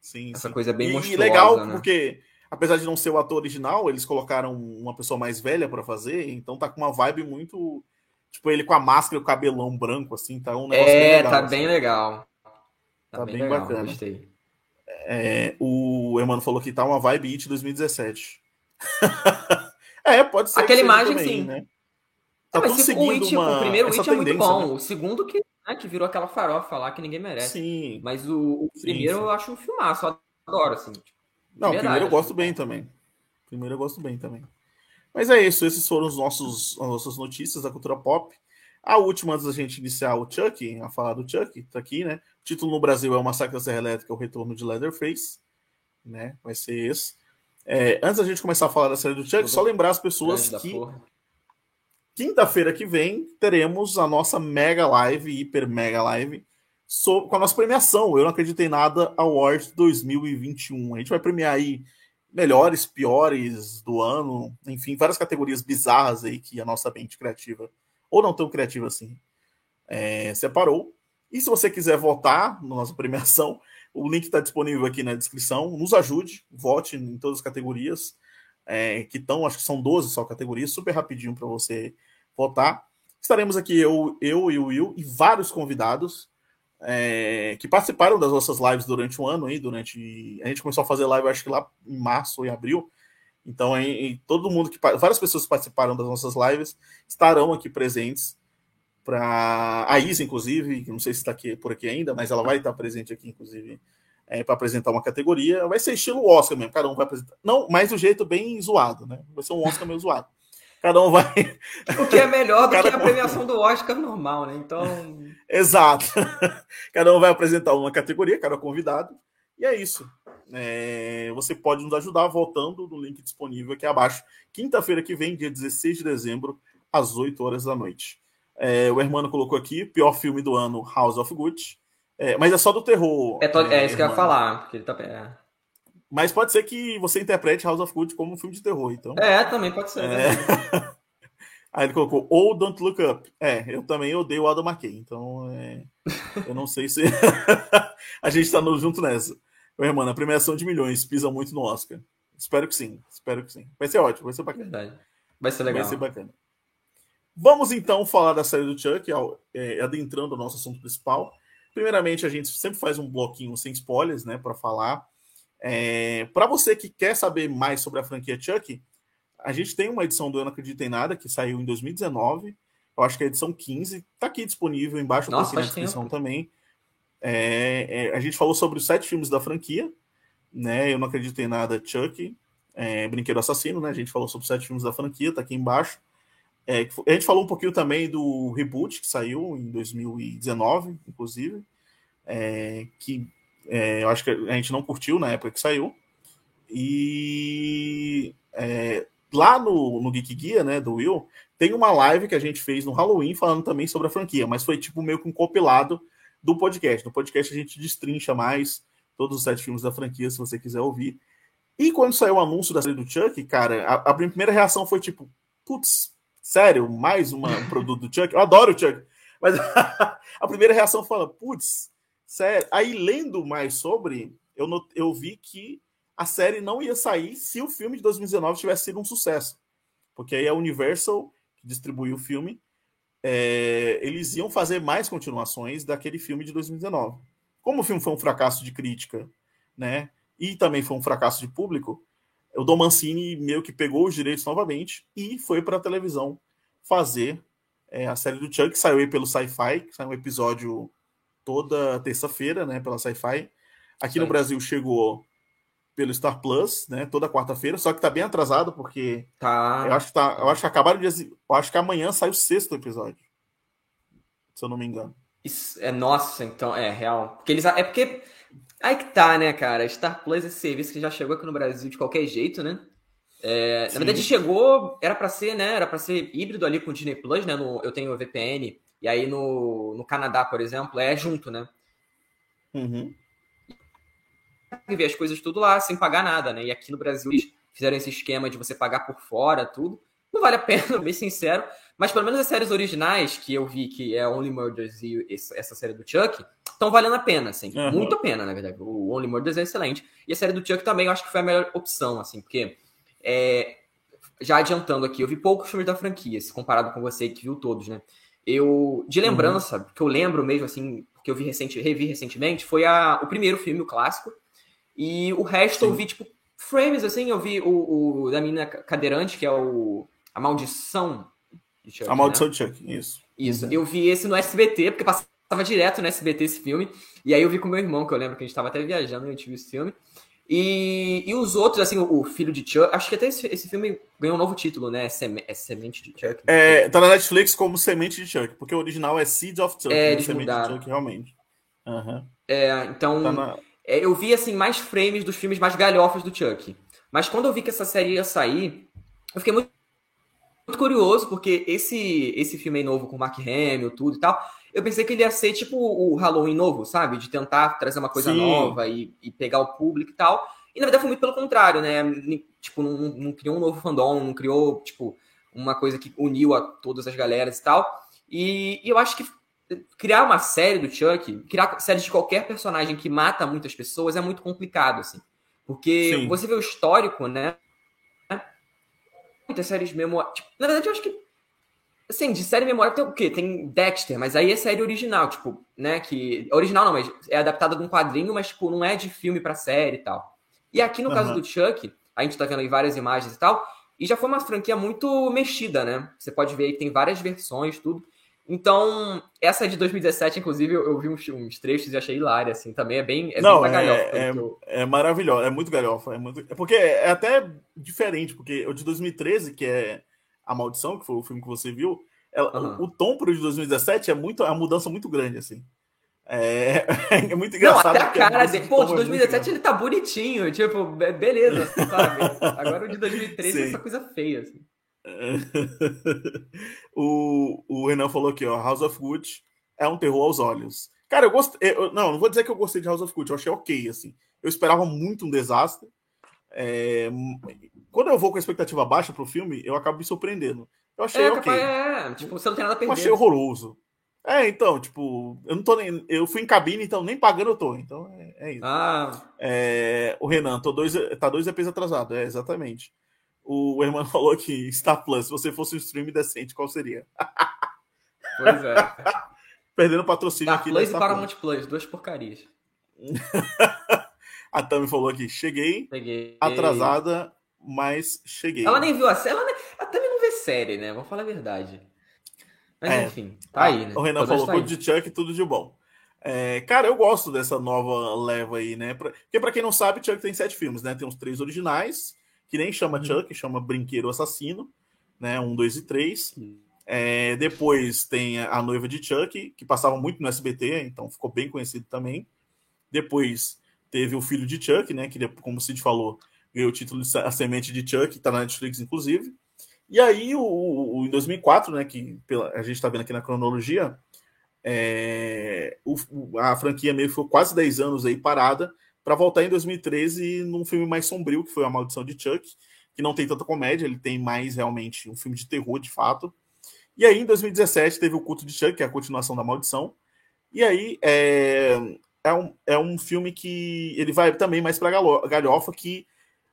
Speaker 1: Sim,
Speaker 2: Essa
Speaker 1: sim.
Speaker 2: coisa bem
Speaker 1: e,
Speaker 2: monstruosa,
Speaker 1: E legal,
Speaker 2: né?
Speaker 1: porque apesar de não ser o ator original, eles colocaram uma pessoa mais velha pra fazer, então tá com uma vibe muito. Tipo, ele com a máscara e o cabelão branco, assim, tá um negócio bem
Speaker 2: É,
Speaker 1: legal.
Speaker 2: tá
Speaker 1: assim.
Speaker 2: bem legal. Tá,
Speaker 1: Tá
Speaker 2: bem,
Speaker 1: bem
Speaker 2: legal,
Speaker 1: bacana.
Speaker 2: gostei.
Speaker 1: É, o Emano falou que tá uma vibe It 2017. (laughs) é, pode ser. que
Speaker 2: Aquela imagem,
Speaker 1: também,
Speaker 2: sim.
Speaker 1: Né?
Speaker 2: É,
Speaker 1: Tá
Speaker 2: se- o, It,
Speaker 1: uma,
Speaker 2: o primeiro
Speaker 1: essa
Speaker 2: It é muito bom.
Speaker 1: né?
Speaker 2: O segundo que, né, que virou aquela farofa lá que ninguém merece.
Speaker 1: Sim.
Speaker 2: Mas o, o
Speaker 1: Sim,
Speaker 2: primeiro
Speaker 1: sim.
Speaker 2: eu acho um filmaço, adoro, assim. tipo,
Speaker 1: Não,
Speaker 2: verdade,
Speaker 1: primeiro eu
Speaker 2: acho
Speaker 1: gosto bem também. Primeiro eu gosto bem também. Mas é isso, esses foram os nossos, as nossas notícias da cultura pop. A última, antes da gente iniciar o Chuck, a falar do Chuck, tá aqui, né? O título no Brasil é o Massacre da Serra Elétrica, o retorno de Leatherface, né? Vai ser esse. É, antes da gente começar a falar da série do Chuck, só lembrar as pessoas que quinta-feira que vem teremos a nossa mega live, hiper mega live, com a nossa premiação. Eu não acredito em nada Awards 2021. A gente vai premiar aí melhores, piores do ano, enfim, várias categorias bizarras aí que a nossa mente criativa, ou não tão criativa assim, é, separou. E se você quiser votar na nossa premiação, (laughs) o link está disponível aqui na descrição. Nos ajude, vote em todas as categorias é, que estão, acho que são 12 só categorias, super rapidinho para você votar. Estaremos aqui eu, eu e o Will e vários convidados é, que participaram das nossas lives durante o ano aí, durante a gente começou a fazer live acho que lá em março em abril. Então, aí, todo mundo que várias pessoas que participaram das nossas lives estarão aqui presentes para a Isa, inclusive, que não sei se está aqui por aqui ainda, mas ela vai estar presente aqui, inclusive, é, para apresentar uma categoria. Vai ser estilo Oscar mesmo, cada um vai apresentar. Não, mas do jeito bem zoado, né? Vai ser um Oscar meio zoado. Cada um vai. (laughs)
Speaker 2: O que é melhor do
Speaker 1: Cada
Speaker 2: que a premiação do Oscar normal, né? Então. (laughs)
Speaker 1: Exato. (laughs) Cada um vai apresentar uma categoria, cada convidado. E é isso. É, você pode nos ajudar voltando no link disponível aqui abaixo. Quinta-feira que vem, dia 16 de dezembro, às 8 horas da noite. É, o Hermano colocou aqui, pior filme do ano, House of Gucci. É, mas é só do terror.
Speaker 2: É, to- é isso que eu ia falar. Porque ele tá... é.
Speaker 1: Mas pode ser que você interprete House of Gucci como um filme de terror, então.
Speaker 2: é, também pode ser.
Speaker 1: É.
Speaker 2: né? (laughs)
Speaker 1: Aí ele colocou ou Don't Look Up. É, eu também odeio o Adam McKay, então é, eu não sei se (laughs) a gente tá no, junto nessa. Meu irmão, a premiação de milhões pisa muito no Oscar. Espero que sim, espero que sim. Vai ser ótimo, vai ser bacana.
Speaker 2: Verdade. Vai ser legal.
Speaker 1: Vai ser bacana. Vamos então falar da série do Chuck, é, adentrando o nosso assunto principal. Primeiramente, a gente sempre faz um bloquinho sem spoilers, né, para falar. É, para você que quer saber mais sobre a franquia Chuck, a gente tem uma edição do Eu Não Acredito em Nada, que saiu em 2019. Eu acho que é a edição 15. Tá aqui disponível embaixo,
Speaker 2: Nossa,
Speaker 1: na descrição
Speaker 2: tempo.
Speaker 1: também. É, é, a gente falou sobre os sete filmes da franquia, né? Eu Não Acredito em Nada, Chuck, é, Brinquedo Assassino, né? A gente falou sobre os sete filmes da franquia, tá aqui embaixo. É, a gente falou um pouquinho também do reboot que saiu em 2019, inclusive, é, que é, eu acho que a gente não curtiu na época que saiu. E é, lá no, no Geek Guia, né, do Will, tem uma live que a gente fez no Halloween falando também sobre a franquia, mas foi tipo meio que um compilado do podcast. No podcast a gente destrincha mais todos os sete filmes da franquia, se você quiser ouvir. E quando saiu o anúncio da série do Chuck, cara, a, a primeira reação foi tipo, putz, sério, mais uma- um produto do Chuck? Eu adoro o Chuck. Mas (laughs) a primeira reação foi, putz, sério. Aí lendo mais sobre, eu, not- eu vi que a série não ia sair se o filme de 2019 tivesse sido um sucesso. Porque aí a Universal, que distribuiu o filme, é, eles iam fazer mais continuações daquele filme de 2019. Como o filme foi um fracasso de crítica, né? E também foi um fracasso de público, o Dom Mancini meio que pegou os direitos novamente e foi para a televisão fazer é, a série do Chuck, que saiu aí pelo Sci-Fi, saiu um episódio toda terça-feira, né, pela Sci-Fi. Aqui Sim. no Brasil chegou pelo Star Plus, né, toda quarta-feira, só que tá bem atrasado porque
Speaker 2: tá.
Speaker 1: Eu acho que tá, eu acho que acabaram de eu acho que amanhã sai o sexto episódio. Se eu não me engano.
Speaker 2: Isso é nossa, então é real. Porque eles é porque aí que tá, né, cara? Star Plus esse serviço que já chegou aqui no Brasil de qualquer jeito, né? É, na verdade chegou, era para ser, né? Era para ser híbrido ali com o Disney Plus, né? No, eu tenho o VPN e aí no, no Canadá, por exemplo, é junto, né?
Speaker 1: Uhum.
Speaker 2: Ver as coisas tudo lá sem pagar nada, né? E aqui no Brasil eles fizeram esse esquema de você pagar por fora tudo. Não vale a (laughs) pena, bem sincero. Mas pelo menos as séries originais que eu vi, que é Only Murders e essa série do Chuck, estão valendo a pena, assim. Uhum. Muito a pena, na verdade. O Only Murders é excelente. E a série do Chuck também eu acho que foi a melhor opção, assim, porque. É, já adiantando aqui, eu vi poucos filmes da franquia, se comparado com você que viu todos, né? Eu, de lembrança, uhum. que eu lembro mesmo, assim, que eu vi recente, revi recentemente, foi a, o primeiro filme, o clássico. E o resto Sim. eu vi, tipo, frames, assim, eu vi o, o da menina cadeirante, que é o A Maldição
Speaker 1: de Chuck. A Maldição né? de Chuck, isso.
Speaker 2: Isso. Uhum. Eu vi esse no SBT, porque passava direto no SBT esse filme. E aí eu vi com meu irmão, que eu lembro que a gente estava até viajando e a gente viu esse filme. E, e os outros, assim, o, o filho de Chuck, acho que até esse, esse filme ganhou um novo título, né? Seme, é Semente de Chuck.
Speaker 1: É, tá na Netflix como Semente de Chuck, porque o original é Seed of Chuck,
Speaker 2: é,
Speaker 1: né? Semente de Chuck, realmente. Uhum.
Speaker 2: É, então, tá na... é, eu vi, assim, mais frames dos filmes mais galhofas do Chuck. Mas quando eu vi que essa série ia sair, eu fiquei muito muito curioso, porque esse, esse filme aí novo com o Mark Hamill, tudo e tal, eu pensei que ele ia ser tipo o Halloween novo, sabe? De tentar trazer uma coisa Sim. nova e, e, pegar o público e tal. E na verdade foi muito pelo contrário, né? Tipo, não, não, criou um novo fandom, não criou, tipo, uma coisa que uniu a todas as galeras e tal. E, e eu acho que criar uma série do Chuck, criar série de qualquer personagem que mata muitas pessoas é muito complicado, assim. Porque Sim. você vê o histórico, né? muitas séries memória. Tipo, na verdade, eu acho que. Assim, de série memória tem o quê? Tem Dexter, mas aí é série original, tipo, né? Que. Original não, mas é adaptada de um quadrinho, mas, tipo, não é de filme para série e tal. E aqui no uhum. caso do Chuck, a gente tá vendo aí várias imagens e tal, e já foi uma franquia muito mexida, né? Você pode ver aí que tem várias versões, tudo. Então, essa de 2017, inclusive, eu, eu vi uns, uns, trechos e achei hilária, assim, também é bem, é
Speaker 1: Não,
Speaker 2: bem
Speaker 1: galhofa. É, eu... é, maravilhoso, é muito galhofa. É, muito... é porque é até diferente, porque o de 2013, que é A Maldição, que foi o filme que você viu, é, uhum. o, o tom pro de 2017 é muito, é uma mudança muito grande, assim. É, (laughs) é muito engraçado.
Speaker 2: Não, até a cara dele. Pô, de 2017 ele tá bonitinho, tipo, beleza, sabe? Agora o de 2013 é essa coisa feia, assim. (laughs)
Speaker 1: o, o Renan falou aqui, ó, House of Gucci é um terror aos olhos. Cara, eu gostei. Eu, não, não vou dizer que eu gostei de House of Gucci, eu achei ok, assim. Eu esperava muito um desastre. É, quando eu vou com a expectativa baixa pro filme, eu acabo me surpreendendo. Eu achei
Speaker 2: é,
Speaker 1: ok.
Speaker 2: É, tipo, você não tem nada a perder.
Speaker 1: Eu achei horroroso. É, então, tipo, eu não tô nem. Eu fui em cabine, então nem pagando eu tô. Então é, é isso.
Speaker 2: Ah.
Speaker 1: É, o Renan, tô dois, tá dois EPs atrasado, é exatamente. O Herman (laughs) falou que Star Plus, se você fosse um stream decente, qual seria?
Speaker 2: Pois é. (laughs)
Speaker 1: Perdendo patrocínio
Speaker 2: Star
Speaker 1: aqui.
Speaker 2: Plus e Paramount Plus, duas porcarias. (laughs)
Speaker 1: a Tami falou aqui: cheguei,
Speaker 2: cheguei,
Speaker 1: atrasada, mas cheguei.
Speaker 2: Ela nem viu a série, nem... a Tami não vê série, né? Vamos falar a verdade. Mas é. enfim, tá aí, né?
Speaker 1: O Renan falou tá tudo de Chuck, tudo de bom. É, cara, eu gosto dessa nova leva aí, né? Porque, pra quem não sabe, Chuck tem sete filmes, né? Tem os três originais que nem chama uhum. Chuck, chama Brinquedo Assassino, né? Um, dois e três. É, depois tem a noiva de Chuck, que passava muito no SBT, então ficou bem conhecido também. Depois teve o filho de Chuck, né? Que, como o Cid falou, ganhou o título de A Semente de Chuck, tá na Netflix, inclusive. E aí, o, o, em 2004, né? Que pela, a gente tá vendo aqui na cronologia, é, o, a franquia meio ficou quase 10 anos aí parada para voltar em 2013 num filme mais sombrio, que foi A Maldição de Chuck, que não tem tanta comédia, ele tem mais realmente um filme de terror, de fato. E aí, em 2017, teve o Culto de Chuck, que é a continuação da Maldição. E aí, é, é, um, é um filme que ele vai também mais para galhofa, que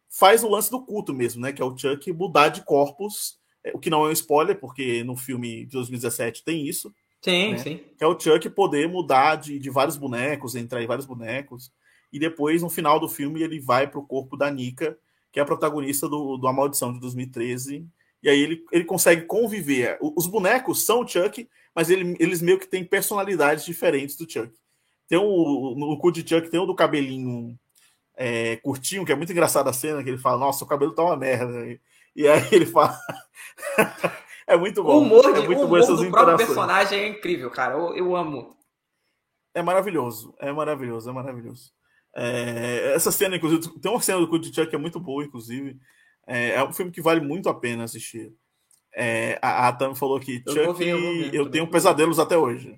Speaker 1: faz o lance do culto mesmo, né? Que é o Chuck mudar de corpos, é, o que não é um spoiler, porque no filme de 2017 tem isso.
Speaker 2: Sim,
Speaker 1: né?
Speaker 2: sim.
Speaker 1: Que é o Chuck poder mudar de, de vários bonecos, entrar em vários bonecos e depois, no final do filme, ele vai para o corpo da Nika, que é a protagonista do, do A Maldição de 2013. E aí ele, ele consegue conviver. Os bonecos são o Chuck, mas ele, eles meio que têm personalidades diferentes do Chuck. Tem um, no cu de Chuck tem um do cabelinho é, curtinho, que é muito engraçado a cena, que ele fala, nossa, o cabelo tá uma merda. E aí ele fala. (laughs) é muito bom.
Speaker 2: O humor,
Speaker 1: é
Speaker 2: muito o humor do próprio personagem é incrível, cara. Eu, eu amo.
Speaker 1: É maravilhoso, é maravilhoso, é maravilhoso. É, essa cena, inclusive, tem uma cena do Chuck que é muito boa, inclusive. É, é, um filme que vale muito a pena assistir. É, a, a Tam falou que Chuck, ver, eu, ver, eu tenho pesadelos até hoje.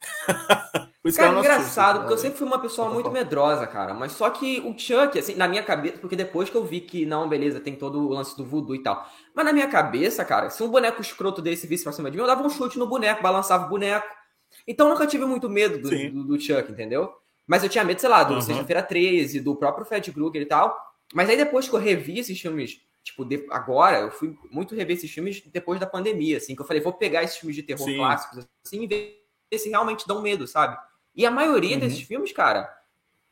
Speaker 1: (laughs)
Speaker 2: cara, engraçado, porque eu sempre fui uma pessoa muito medrosa, cara. Mas só que o Chuck, assim, na minha cabeça, porque depois que eu vi que, não, beleza, tem todo o lance do voodoo e tal. Mas na minha cabeça, cara, se um boneco escroto desse visse pra cima de mim, eu dava um chute no boneco, balançava o boneco. Então eu nunca tive muito medo do, do, do Chuck, entendeu? Mas eu tinha medo, sei lá, do uhum. Sexta-feira 13, do próprio Fred Krueger e tal. Mas aí depois que eu revi esses filmes, tipo, de, agora, eu fui muito rever esses filmes depois da pandemia, assim, que eu falei, vou pegar esses filmes de terror Sim. clássicos, assim, e ver se realmente dão medo, sabe? E a maioria uhum. desses filmes, cara,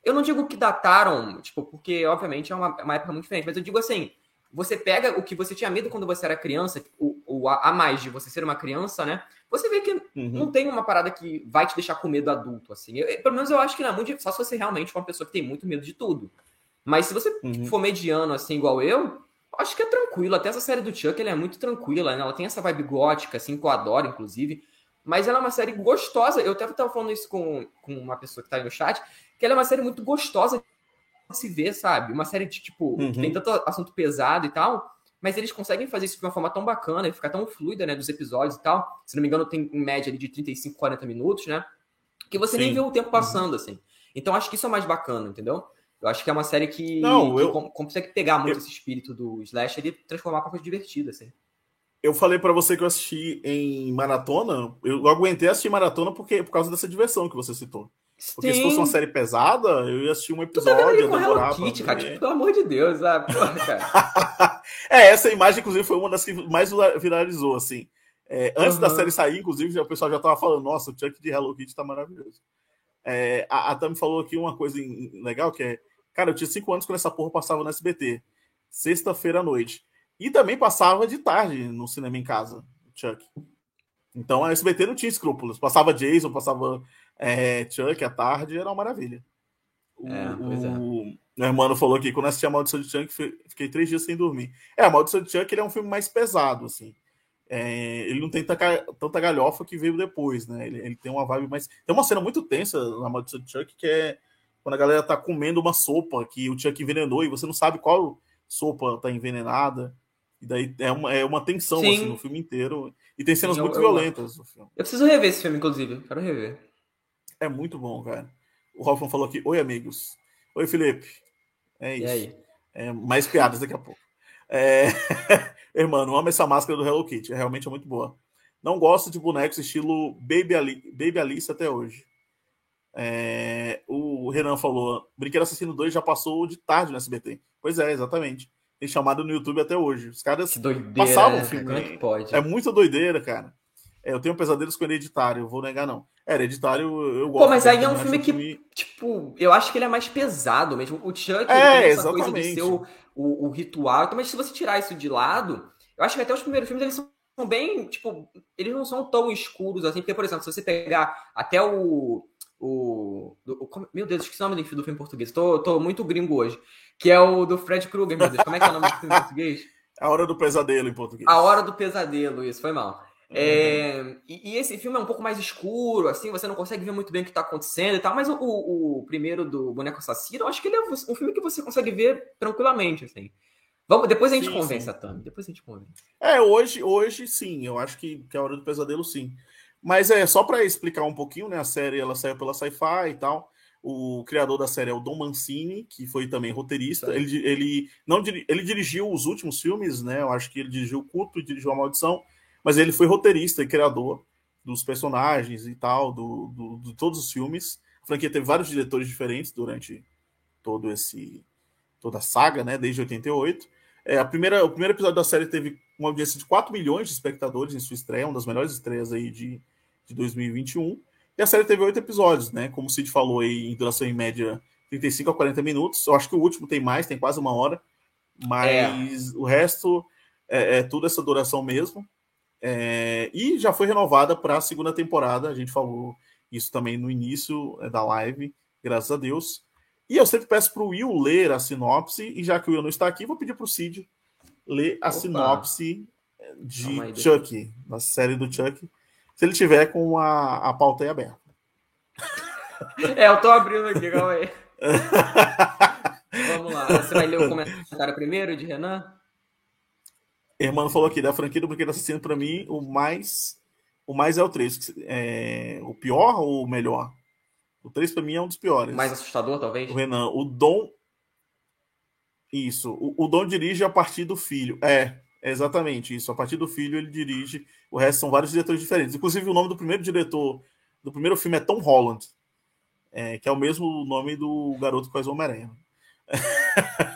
Speaker 2: eu não digo que dataram, tipo, porque obviamente é uma, uma época muito diferente, mas eu digo assim, você pega o que você tinha medo quando você era criança, o, o a, a mais de você ser uma criança, né? Você vê que uhum. não tem uma parada que vai te deixar com medo adulto, assim. Eu, pelo menos eu acho que não é muito só se você realmente é uma pessoa que tem muito medo de tudo. Mas se você uhum. for mediano, assim, igual eu, acho que é tranquilo. Até essa série do Chuck, ela é muito tranquila, né? Ela tem essa vibe gótica, assim, que eu adoro, inclusive. Mas ela é uma série gostosa. Eu até estava falando isso com, com uma pessoa que está aí no chat, que ela é uma série muito gostosa se ver, sabe? Uma série de, tipo, uhum. que tem tanto assunto pesado e tal, mas eles conseguem fazer isso de uma forma tão bacana e ficar tão fluida, né, dos episódios e tal. Se não me engano, tem em média ali de 35, 40 minutos, né? Que você Sim. nem vê o tempo passando, uhum. assim. Então acho que isso é mais bacana, entendeu? Eu acho que é uma série que, não, eu, que consegue pegar muito eu, esse espírito do Slash e transformar para coisa divertida, assim
Speaker 1: eu falei para você que eu assisti em maratona. Eu aguentei assistir maratona porque, por causa dessa diversão que você citou. Porque Sim. se fosse uma série pesada, eu ia assistir um episódio,
Speaker 2: ia demorar Kitty, cara, tipo, pelo amor de Deus, sabe? Porra, (laughs)
Speaker 1: cara. é, essa imagem, inclusive, foi uma das que mais viralizou, assim. É, antes uhum. da série sair, inclusive, o pessoal já tava falando, nossa, o Chuck de Hello Kitty tá maravilhoso. É, a, a Tami falou aqui uma coisa legal, que é, cara, eu tinha cinco anos quando essa porra passava no SBT. Sexta-feira à noite. E também passava de tarde no cinema em casa, Chuck. Então a SBT não tinha escrúpulos. Passava Jason, passava é, Chuck à tarde, era uma maravilha. O, é, pois é. o meu irmão falou que quando assisti a Maldição de Chuck, fiquei três dias sem dormir. É, a Maldição de Chuck ele é um filme mais pesado, assim. É, ele não tem tanta, tanta galhofa que veio depois, né? Ele, ele, tem uma vibe mais. Tem uma cena muito tensa na Maldição de Chuck que é quando a galera tá comendo uma sopa que o Chuck envenenou e você não sabe qual sopa tá envenenada. E daí é uma, é uma tensão assim, no filme inteiro. E tem cenas Sim, muito eu, violentas no filme.
Speaker 2: Eu preciso rever esse filme, inclusive. Quero rever.
Speaker 1: É muito bom, cara. O Hoffman falou aqui: Oi, amigos. Oi, Felipe. É isso. É, mais piadas daqui a pouco. É... (laughs) Irmão, amo essa máscara do Hello Kitty. É, realmente é muito boa. Não gosto de bonecos estilo Baby, Ali... Baby Alice até hoje. É... O Renan falou: Brinquedo Assassino 2 já passou de tarde no SBT. Pois é, exatamente tem chamado no YouTube até hoje. Os caras doideira, passavam o né? filme. Como é pode? É muito doideira, cara. É, eu tenho pesadelos com hereditário, eu vou negar, não. Hereditário eu gosto.
Speaker 2: Pô, mas aí é um filme que, filme... tipo, eu acho que ele é mais pesado mesmo. O Chuck
Speaker 1: é,
Speaker 2: tem
Speaker 1: essa exatamente. coisa ser
Speaker 2: o, o, o, ritual. Mas se você tirar isso de lado, eu acho que até os primeiros filmes eles são bem, tipo, eles não são tão escuros assim. Porque, por exemplo, se você pegar até o. o, o meu Deus, esqueci o nome do filme em português. Tô, tô muito gringo hoje que é o do Fred Krueger, meu Deus. Como é que é o nome do filme em português? (laughs)
Speaker 1: A Hora do Pesadelo em português.
Speaker 2: A Hora do Pesadelo, isso, foi mal. Uhum. É, e, e, esse filme é um pouco mais escuro, assim, você não consegue ver muito bem o que está acontecendo e tal, mas o, o, o, primeiro do Boneco Assassino, eu acho que ele é um filme que você consegue ver tranquilamente, assim. Vamos, depois a gente sim, convence sim. a Tami, depois a gente convence.
Speaker 1: É, hoje, hoje sim, eu acho que, que é a Hora do Pesadelo sim. Mas é só para explicar um pouquinho, né? A série ela saiu pela Sci-Fi e tal. O criador da série é o Don Mancini, que foi também roteirista. Ele, ele, não, ele dirigiu os últimos filmes, né? Eu acho que ele dirigiu o Culto e dirigiu a Maldição, mas ele foi roteirista e criador dos personagens e tal, do, do, de todos os filmes. A franquia teve vários diretores diferentes durante todo esse toda a saga, né? Desde 88. É, a primeira, o primeiro episódio da série teve uma audiência de 4 milhões de espectadores em sua estreia, uma das melhores estreias aí de, de 2021. E a série teve oito episódios, né? Como o Cid falou aí, em duração em média 35 a 40 minutos. Eu acho que o último tem mais, tem quase uma hora. Mas é. o resto é, é tudo essa duração mesmo. É, e já foi renovada para a segunda temporada. A gente falou isso também no início é, da live, graças a Deus. E eu sempre peço para o Will ler a sinopse, e já que o Will não está aqui, vou pedir para o Cid ler a Opa. sinopse de aí, Chuck, da série do Chuck, se ele tiver com a, a pauta aí aberta. (laughs)
Speaker 2: É, eu tô abrindo aqui, calma aí. (laughs) Vamos lá. Você vai ler o comentário primeiro de Renan?
Speaker 1: Hermano falou aqui, da franquia do Brinquedo Assassino, para mim, o mais o mais é o 3. É, o pior ou o melhor? O 3 para mim é um dos piores.
Speaker 2: Mais assustador, talvez?
Speaker 1: O Renan, o Dom. Isso. O, o Dom dirige a partir do filho. É, é exatamente isso. A partir do filho ele dirige. O resto são vários diretores diferentes. Inclusive, o nome do primeiro diretor do primeiro filme é Tom Holland, é, que é o mesmo nome do garoto que faz o Homem-Aranha.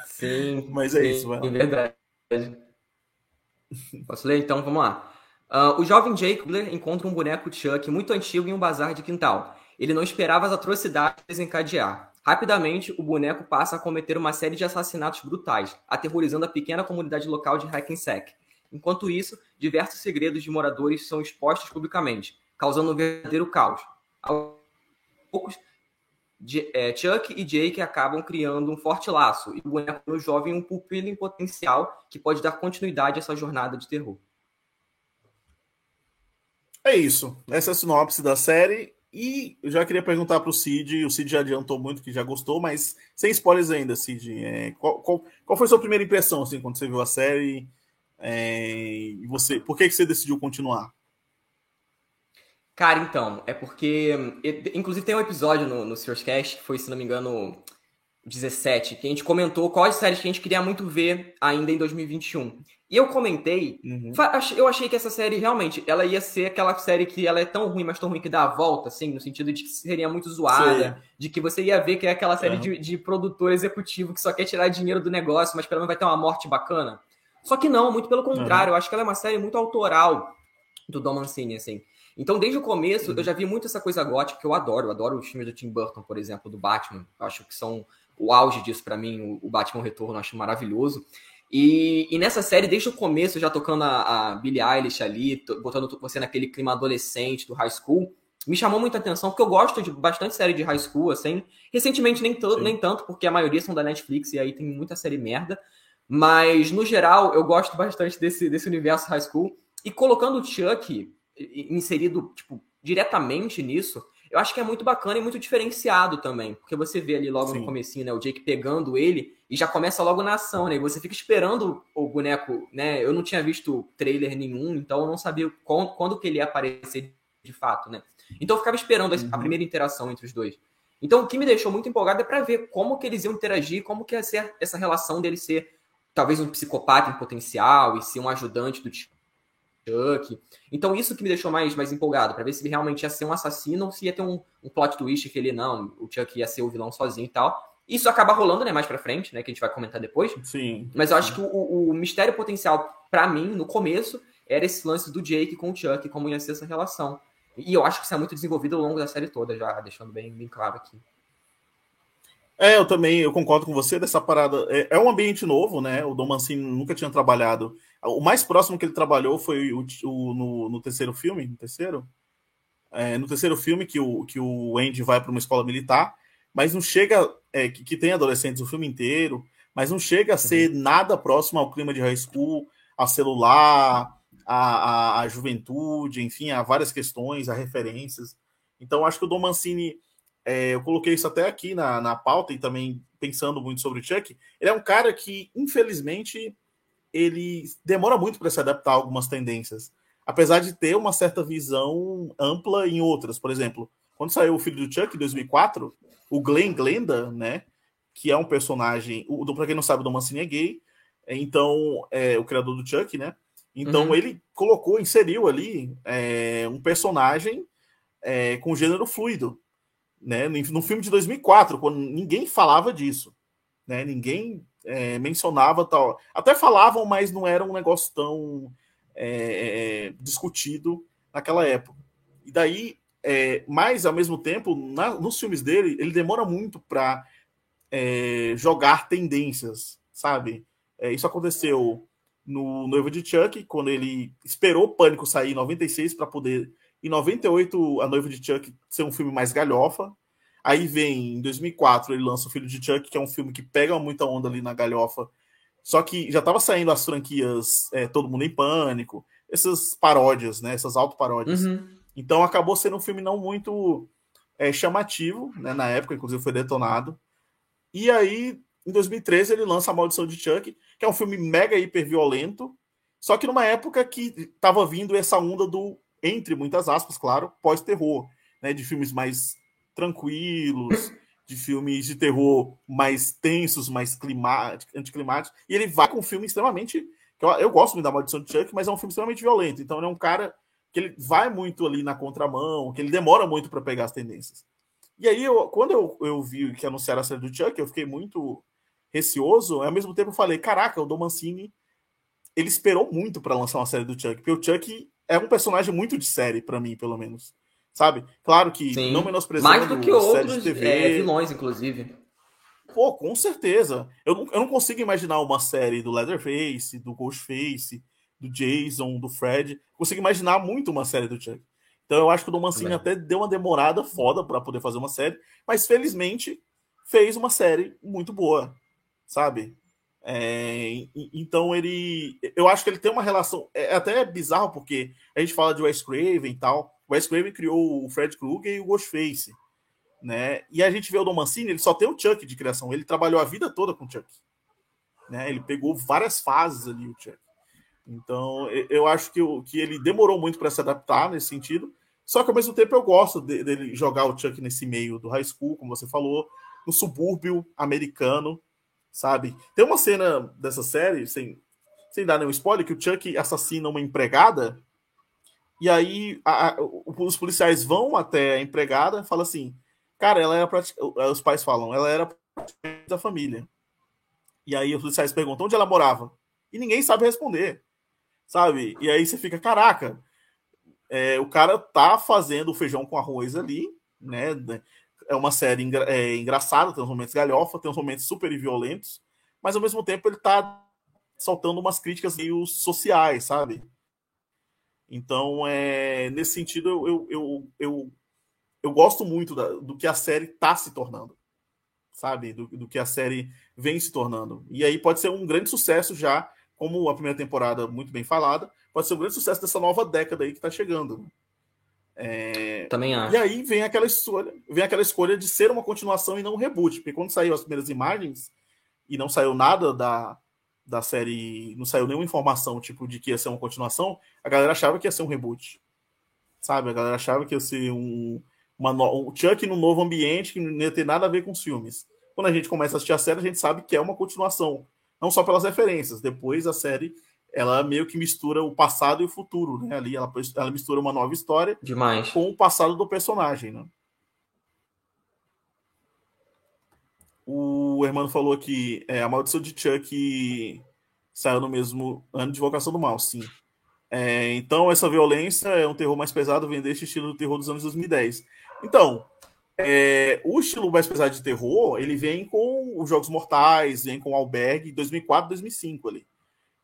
Speaker 2: Sim. (laughs)
Speaker 1: Mas é sim, isso,
Speaker 2: vai É verdade. Posso ler? Então, vamos lá. Uh, o jovem Jake encontra um boneco Chuck muito antigo em um bazar de quintal. Ele não esperava as atrocidades desencadear. Rapidamente, o boneco passa a cometer uma série de assassinatos brutais, aterrorizando a pequena comunidade local de Hackensack. Enquanto isso, diversos segredos de moradores são expostos publicamente, causando um verdadeiro caos. Aos poucos, é, Chuck e Jake acabam criando um forte laço e o no jovem um pupilo em potencial que pode dar continuidade a essa jornada de terror.
Speaker 1: É isso. Essa é a sinopse da série. E eu já queria perguntar para o Cid, o Cid já adiantou muito que já gostou, mas sem spoilers ainda, Cid. É, qual, qual, qual, foi a sua primeira impressão assim, quando você viu a série? É, e você, por que, que você decidiu continuar?
Speaker 2: Cara, então, é porque. Inclusive tem um episódio no, no Cast, que foi, se não me engano, 17, que a gente comentou quais séries que a gente queria muito ver ainda em 2021. E eu comentei, uhum. eu achei que essa série realmente, ela ia ser aquela série que ela é tão ruim, mas tão ruim que dá a volta, assim, no sentido de que seria muito zoada, Sim. de que você ia ver que é aquela série uhum. de, de produtor executivo que só quer tirar dinheiro do negócio, mas pelo menos vai ter uma morte bacana. Só que não, muito pelo contrário, uhum. eu acho que ela é uma série muito autoral do Dom Mancini, assim. Então, desde o começo, eu já vi muito essa coisa gótica que eu adoro. Eu adoro os filmes do Tim Burton, por exemplo, do Batman. Eu acho que são o auge disso para mim, o Batman Retorno, eu acho maravilhoso. E, e, nessa série, desde o começo, já tocando a, a Billie Eilish ali, botando você naquele clima adolescente do high school, me chamou muita atenção, porque eu gosto de bastante série de high school, assim. Recentemente, nem, nem tanto, porque a maioria são da Netflix e aí tem muita série merda. Mas, no geral, eu gosto bastante desse, desse universo high school. E colocando o Chuck inserido, tipo, diretamente nisso, eu acho que é muito bacana e muito diferenciado também, porque você vê ali logo Sim. no comecinho, né, o Jake pegando ele e já começa logo na ação, né? E você fica esperando o boneco, né? Eu não tinha visto trailer nenhum, então eu não sabia quando, quando que ele ia aparecer de fato, né? Então eu ficava esperando uhum. a primeira interação entre os dois. Então o que me deixou muito empolgado é para ver como que eles iam interagir, como que ia ser essa relação dele ser talvez um psicopata em potencial e ser um ajudante do Chuck. Então, isso que me deixou mais, mais empolgado, para ver se ele realmente ia ser um assassino ou se ia ter um, um plot twist que ele não, o Chuck ia ser o vilão sozinho e tal. Isso acaba rolando, né, mais pra frente, né, que a gente vai comentar depois.
Speaker 1: Sim.
Speaker 2: Mas eu acho que o, o mistério potencial, para mim, no começo, era esse lance do Jake com o Chuck, como ia ser essa relação. E eu acho que isso é muito desenvolvido ao longo da série toda, já deixando bem, bem claro aqui.
Speaker 1: É, eu também eu concordo com você dessa parada. É, é um ambiente novo, né? O Dom Mancini nunca tinha trabalhado. O mais próximo que ele trabalhou foi o, o no, no, terceiro filme, no terceiro, é, no terceiro filme que o que o Andy vai para uma escola militar, mas não chega é, que, que, tem adolescentes o filme inteiro, mas não chega a uhum. ser uhum. nada próximo ao clima de high school, a celular, a, a, a juventude, enfim, há várias questões, há referências. Então acho que o Dom Mancini é, eu coloquei isso até aqui na, na pauta e também pensando muito sobre o Chuck. Ele é um cara que, infelizmente, ele demora muito para se adaptar a algumas tendências, apesar de ter uma certa visão ampla em outras. Por exemplo, quando saiu o Filho do Chuck em 2004, o Glenn Glenda, né, que é um personagem, o, para quem não sabe, o Dom Mancini é gay, então é o criador do Chuck, né? Então uhum. ele colocou, inseriu ali é, um personagem é, com gênero fluido né? No filme de 2004, quando ninguém falava disso, né? Ninguém é, mencionava tal. Até falavam, mas não era um negócio tão é, é discutido naquela época. E daí, é, mas ao mesmo tempo, na, nos filmes dele, ele demora muito para é, jogar tendências, sabe? É, isso aconteceu no Noivo de Chuck, quando ele esperou o Pânico sair em 96 para poder, em 98, A Noiva de Chuck ser um filme mais galhofa. Aí vem, em 2004, ele lança O Filho de Chuck, que é um filme que pega muita onda ali na galhofa. Só que já estava saindo as franquias é, Todo Mundo em Pânico, essas paródias, né? Essas autoparódias. Uhum. Então acabou sendo um filme não muito é, chamativo, né? Na época, inclusive foi detonado. E aí, em 2013, ele lança A Maldição de Chuck, que é um filme mega hiper violento, só que numa época que estava vindo essa onda do, entre muitas aspas, claro, pós-terror, né? De filmes mais tranquilos, de filmes de terror mais tensos, mais climáticos, anticlimáticos. E ele vai com um filme extremamente. Eu, eu gosto muito da Maldição de Chuck, mas é um filme extremamente violento. Então ele é um cara que ele vai muito ali na contramão, que ele demora muito para pegar as tendências. E aí, eu, quando eu, eu vi que anunciaram a série do Chuck, eu fiquei muito receoso. Ao mesmo tempo, eu falei: caraca, o Dom Mancini ele esperou muito para lançar uma série do Chuck, porque o Chuck é um personagem muito de série, para mim, pelo menos. Sabe? Claro que
Speaker 2: Sim.
Speaker 1: não menosprezando
Speaker 2: Mais do que outros é, vilões, inclusive.
Speaker 1: Pô, com certeza. Eu não, eu não consigo imaginar uma série do Leatherface, do Ghostface, do Jason, do Fred. Consigo imaginar muito uma série do Chuck. Então eu acho que o Dom Mancini até deu uma demorada foda para poder fazer uma série, mas felizmente fez uma série muito boa, sabe? É, então ele, eu acho que ele tem uma relação, é até bizarro porque a gente fala de Wes Craven e tal. O Wes Craven criou o Fred Krueger e o Ghostface, né? E a gente vê o Dom Mancini, ele só tem o Chuck de criação. Ele trabalhou a vida toda com o Chuck, né? Ele pegou várias fases ali o Chuck. Então eu acho que, que ele demorou muito para se adaptar nesse sentido. Só que ao mesmo tempo eu gosto dele jogar o Chuck nesse meio do high school, como você falou, no subúrbio americano, sabe? Tem uma cena dessa série, sem, sem dar nenhum spoiler, que o Chuck assassina uma empregada, e aí a, a, os policiais vão até a empregada e falam assim, cara, ela era os pais falam, ela era da família. E aí os policiais perguntam onde ela morava. E ninguém sabe responder, sabe? E aí você fica, caraca, é, o cara tá fazendo o feijão com arroz ali, né? É uma série engra é, engraçada, tem uns momentos galhofa, tem uns momentos super violentos, mas ao mesmo tempo ele tá soltando umas críticas meio sociais, sabe? Então, é, nesse sentido, eu, eu, eu, eu, eu gosto muito da, do que a série tá se tornando, sabe? Do, do que a série vem se tornando. E aí pode ser um grande sucesso já, como a primeira temporada muito bem falada, pode ser um grande sucesso dessa nova década aí que está chegando.
Speaker 2: É... Também acho.
Speaker 1: E aí vem aquela escolha, vem aquela escolha de ser uma continuação e não um reboot, porque quando saiu as primeiras imagens e não saiu nada da, da série, não saiu nenhuma informação tipo de que ia ser uma continuação, a galera achava que ia ser um reboot. Sabe? A galera achava que ia ser um, uma no... um Chuck no novo ambiente que não ia ter nada a ver com os filmes. Quando a gente começa a assistir a série, a gente sabe que é uma continuação, não só pelas referências. Depois a série ela meio que mistura o passado e o futuro, né? Ali ela, ela mistura uma nova história
Speaker 2: Demais.
Speaker 1: com o passado do personagem, né? O Hermano falou que é, a maldição de Chuck saiu no mesmo ano de Vocação do Mal, sim. É, então, essa violência é um terror mais pesado, vem deste estilo do terror dos anos 2010. Então, é, o estilo mais pesado de terror, ele vem com os Jogos Mortais, vem com o Albergue, 2004, 2005 ali.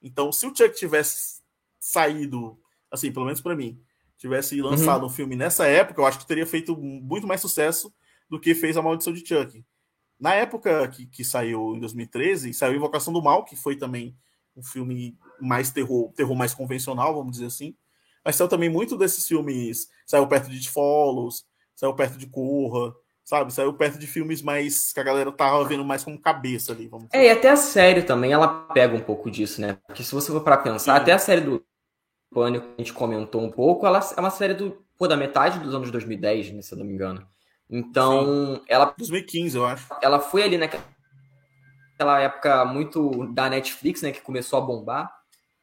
Speaker 1: Então, se o Chuck tivesse saído, assim, pelo menos para mim, tivesse lançado uhum. um filme nessa época, eu acho que teria feito muito mais sucesso do que fez A Maldição de Chuck. Na época que, que saiu em 2013, saiu Invocação do Mal, que foi também um filme mais terror, terror mais convencional, vamos dizer assim. Mas saiu também muito desses filmes, saiu perto de Follows, saiu perto de Corra, sabe? Saiu perto de filmes mais que a galera tava vendo mais como cabeça ali, vamos
Speaker 2: dizer. É, e até a série também, ela pega um pouco disso, né? Porque se você for para pensar, Sim. até a série do Pânico, que a gente comentou um pouco, ela é uma série do, pô, da metade dos anos 2010, né, se eu não me engano. Então, Sim. ela
Speaker 1: 2015, eu acho.
Speaker 2: Ela foi ali naquela época muito da Netflix, né, que começou a bombar.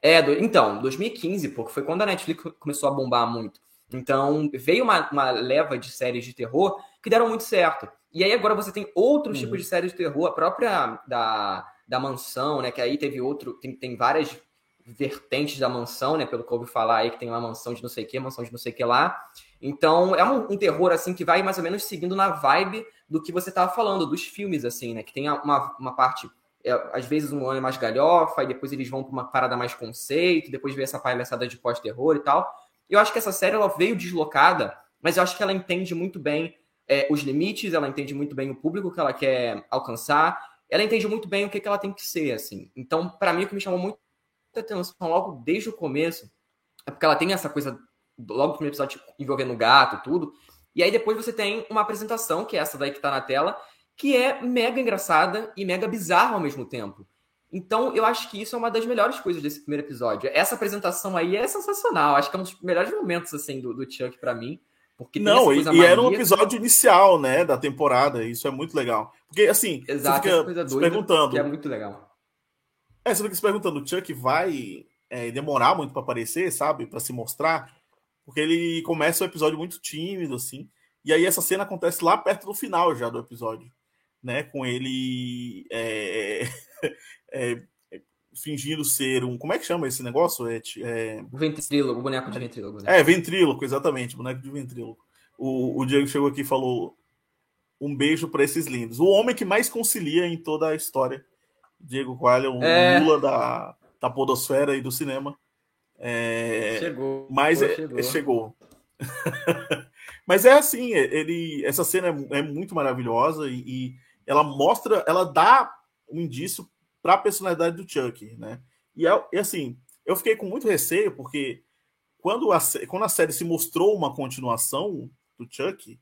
Speaker 2: É, do, então, 2015, porque foi quando a Netflix começou a bombar muito. Então, veio uma, uma leva de séries de terror que deram muito certo. E aí agora você tem outros uhum. tipos de séries de terror, a própria da, da mansão, né? Que aí teve outro, tem, tem várias vertentes da mansão, né? Pelo que eu ouvi falar aí, que tem uma mansão de não sei o que, mansão de não sei o que lá. Então, é um, um, terror, assim, que vai mais ou menos seguindo na vibe do que você tava falando, dos filmes, assim, né? Que tem uma, uma parte é, às vezes um ano é mais galhofa, e depois eles vão para uma parada mais conceito, depois vem essa palhaçada de pós-terror e tal. Eu acho que essa série ela veio deslocada, mas eu acho que ela entende muito bem é, os limites, ela entende muito bem o público que ela quer alcançar, ela entende muito bem o que, que ela tem que ser, assim. Então, para mim, o que me chamou muito atenção logo desde o começo é porque ela tem essa coisa, logo no primeiro episódio, envolvendo o gato tudo, e aí depois você tem uma apresentação, que é essa daí que tá na tela, que é mega engraçada e mega bizarra ao mesmo tempo. Então, eu acho que isso é uma das melhores coisas desse primeiro episódio. Essa apresentação aí é sensacional. Acho que é um dos melhores momentos, assim, do, do Chuck para mim. Porque
Speaker 1: Não, e, e era um episódio inicial, né, da temporada. Isso é muito legal. Porque, assim,
Speaker 2: Exato,
Speaker 1: você fica se perguntando...
Speaker 2: Que é muito legal.
Speaker 1: É, você fica se perguntando, o Chuck vai é, demorar muito para aparecer, sabe? para se mostrar. Porque ele começa o episódio muito tímido, assim. E aí essa cena acontece lá perto do final já do episódio né? Com ele é, (laughs) é, fingindo ser um. Como é que chama esse negócio? É,
Speaker 2: é... Ventrílogo, boneco de ventrílogo.
Speaker 1: Né? É, ventrílogo, exatamente, boneco de ventrílogo. O, o Diego chegou aqui e falou: um beijo para esses lindos. O homem que mais concilia em toda a história. Diego Coelho, um é... Lula da, da podosfera e do cinema. É...
Speaker 2: Chegou.
Speaker 1: Mas é, chegou. chegou. (laughs) Mas é assim, ele, essa cena é, é muito maravilhosa e, e ela mostra, ela dá um indício para a personalidade do Chuck, né? E, é, e, assim, eu fiquei com muito receio, porque quando a, quando a série se mostrou uma continuação do Chuck,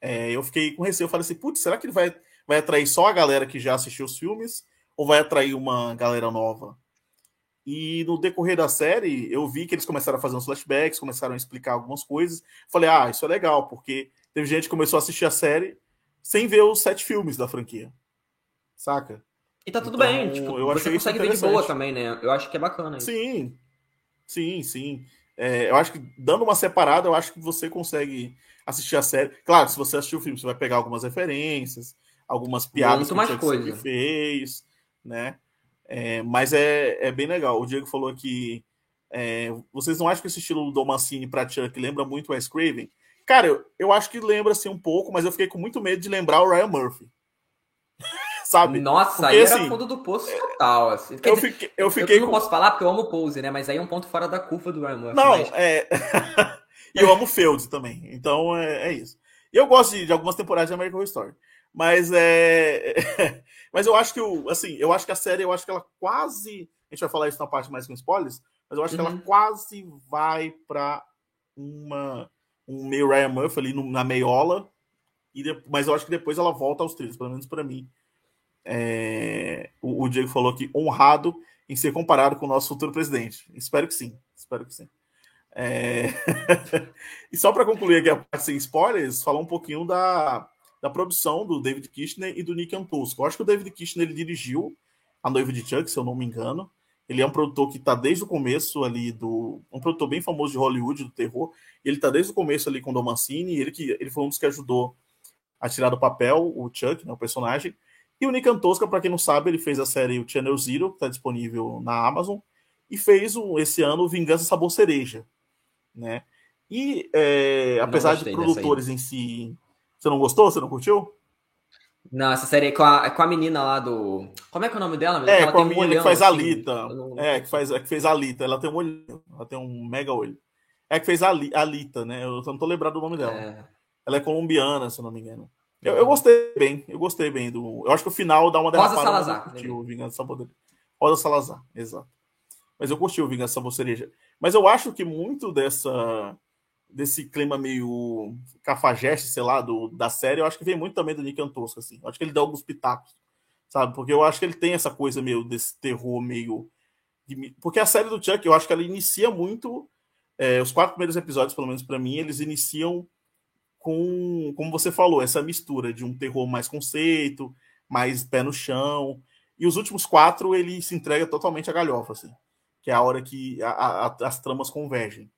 Speaker 1: é, eu fiquei com receio. Eu falei assim, putz, será que ele vai, vai atrair só a galera que já assistiu os filmes? Ou vai atrair uma galera nova? E no decorrer da série, eu vi que eles começaram a fazer uns flashbacks, começaram a explicar algumas coisas. Falei, ah, isso é legal, porque teve gente que começou a assistir a série sem ver os sete filmes da franquia. Saca?
Speaker 2: E tá tudo então, bem, tipo, eu você consegue ver de boa também, né? Eu acho que é bacana
Speaker 1: isso. Sim, sim, sim. É, eu acho que dando uma separada, eu acho que você consegue assistir a série. Claro, se você assistir o filme, você vai pegar algumas referências, algumas piadas
Speaker 2: Muito mais
Speaker 1: que
Speaker 2: coisa.
Speaker 1: fez, né? É, mas é, é bem legal. O Diego falou que é, vocês não acham que esse estilo do Mancini pra Chuck lembra muito o Wes Craven? Cara, eu, eu acho que lembra assim um pouco, mas eu fiquei com muito medo de lembrar o Ryan Murphy. Sabe?
Speaker 2: Nossa, porque, aí era assim, fundo do poço total. Assim.
Speaker 1: eu fiquei, eu fiquei
Speaker 2: eu não posso falar porque eu amo o Pose, né? Mas aí é um ponto fora da curva do Ryan Murphy.
Speaker 1: Não,
Speaker 2: mas...
Speaker 1: é. (laughs) e eu amo o Field também. Então é, é isso. E eu gosto de, de, algumas temporadas de American Horror Story. Mas é. (laughs) mas eu acho que o. Assim, eu acho que a série, eu acho que ela quase. A gente vai falar isso na parte mais com spoilers, mas eu acho uhum. que ela uhum. quase vai para uma um meio Ryan Murphy ali no, na meiola, e de, mas eu acho que depois ela volta aos trilhos, pelo menos para mim. É, o, o, Diego falou que honrado em ser comparado com o nosso futuro presidente. Espero que sim, espero que sim. É... (laughs) e só para concluir aqui a parte sem spoilers, falar um pouquinho da, da produção do David Kirchner e do Nick Antosco. Eu acho que o David Kirchner ele dirigiu A Noiva de Chuck, se eu não me engano. Ele é um produtor que está desde o começo ali do. Um produtor bem famoso de Hollywood, do terror. Ele está desde o começo ali com o Dom Mancini. Ele, que, ele foi um dos que ajudou a tirar do papel o Chuck, né, o personagem. E o Nick Antosca, para quem não sabe, ele fez a série o Channel Zero, que está disponível na Amazon. E fez o, esse ano Vingança Sabor Cereja. Né? E é, apesar de produtores em si. Você não gostou? Você não curtiu?
Speaker 2: Não, essa série é com a, é com a menina lá do. Como é que é o nome dela?
Speaker 1: É, ela com a menina um que faz assim. a Lita. É, que, faz, é, que fez a Lita. Ela tem um olho. Ela tem um mega olho. É que fez a, a Lita, né? Eu não tô lembrado do nome dela. É. Ela é colombiana, se eu não me engano. Eu, eu, gostei bem, eu gostei bem do. Eu acho que o final dá uma
Speaker 2: derrapada. Rosa Salazar.
Speaker 1: O Vingança Rosa Salazar, exato. Mas eu curti o Vingança Sabor Cereja. Mas eu acho que muito dessa desse clima meio cafajeste, sei lá, do, da série, eu acho que vem muito também do Nick Antosca, assim. Eu acho que ele dá alguns pitacos, sabe? Porque eu acho que ele tem essa coisa meio desse terror meio... De, porque a série do Chuck, eu acho que ela inicia muito... É, os quatro primeiros episódios, pelo menos para mim, eles iniciam com, como você falou, essa mistura de um terror mais conceito, mais pé no chão. E os últimos quatro, ele se entrega totalmente a galhofa, assim. Que é a hora que a, a, as tramas convergem.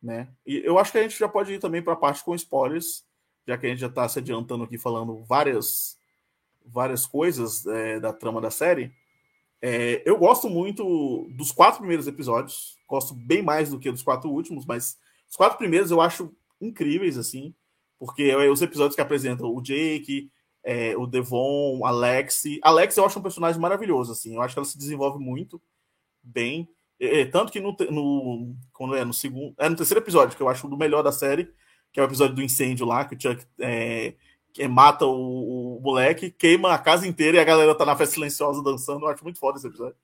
Speaker 1: Né? E eu acho que a gente já pode ir também para a parte com spoilers, já que a gente já está se adiantando aqui falando várias, várias coisas é, da trama da série. É, eu gosto muito dos quatro primeiros episódios, gosto bem mais do que dos quatro últimos, mas os quatro primeiros eu acho incríveis, assim, porque é os episódios que apresentam o Jake, é, o Devon, Alex. Alex eu acho um personagem maravilhoso, assim. Eu acho que ela se desenvolve muito bem. É, tanto que no, no, quando é no segundo, é no terceiro episódio que eu acho o melhor da série, que é o episódio do incêndio lá, que o Chuck é, que mata o, o, moleque, queima a casa inteira e a galera tá na festa silenciosa dançando. Eu acho muito foda esse episódio.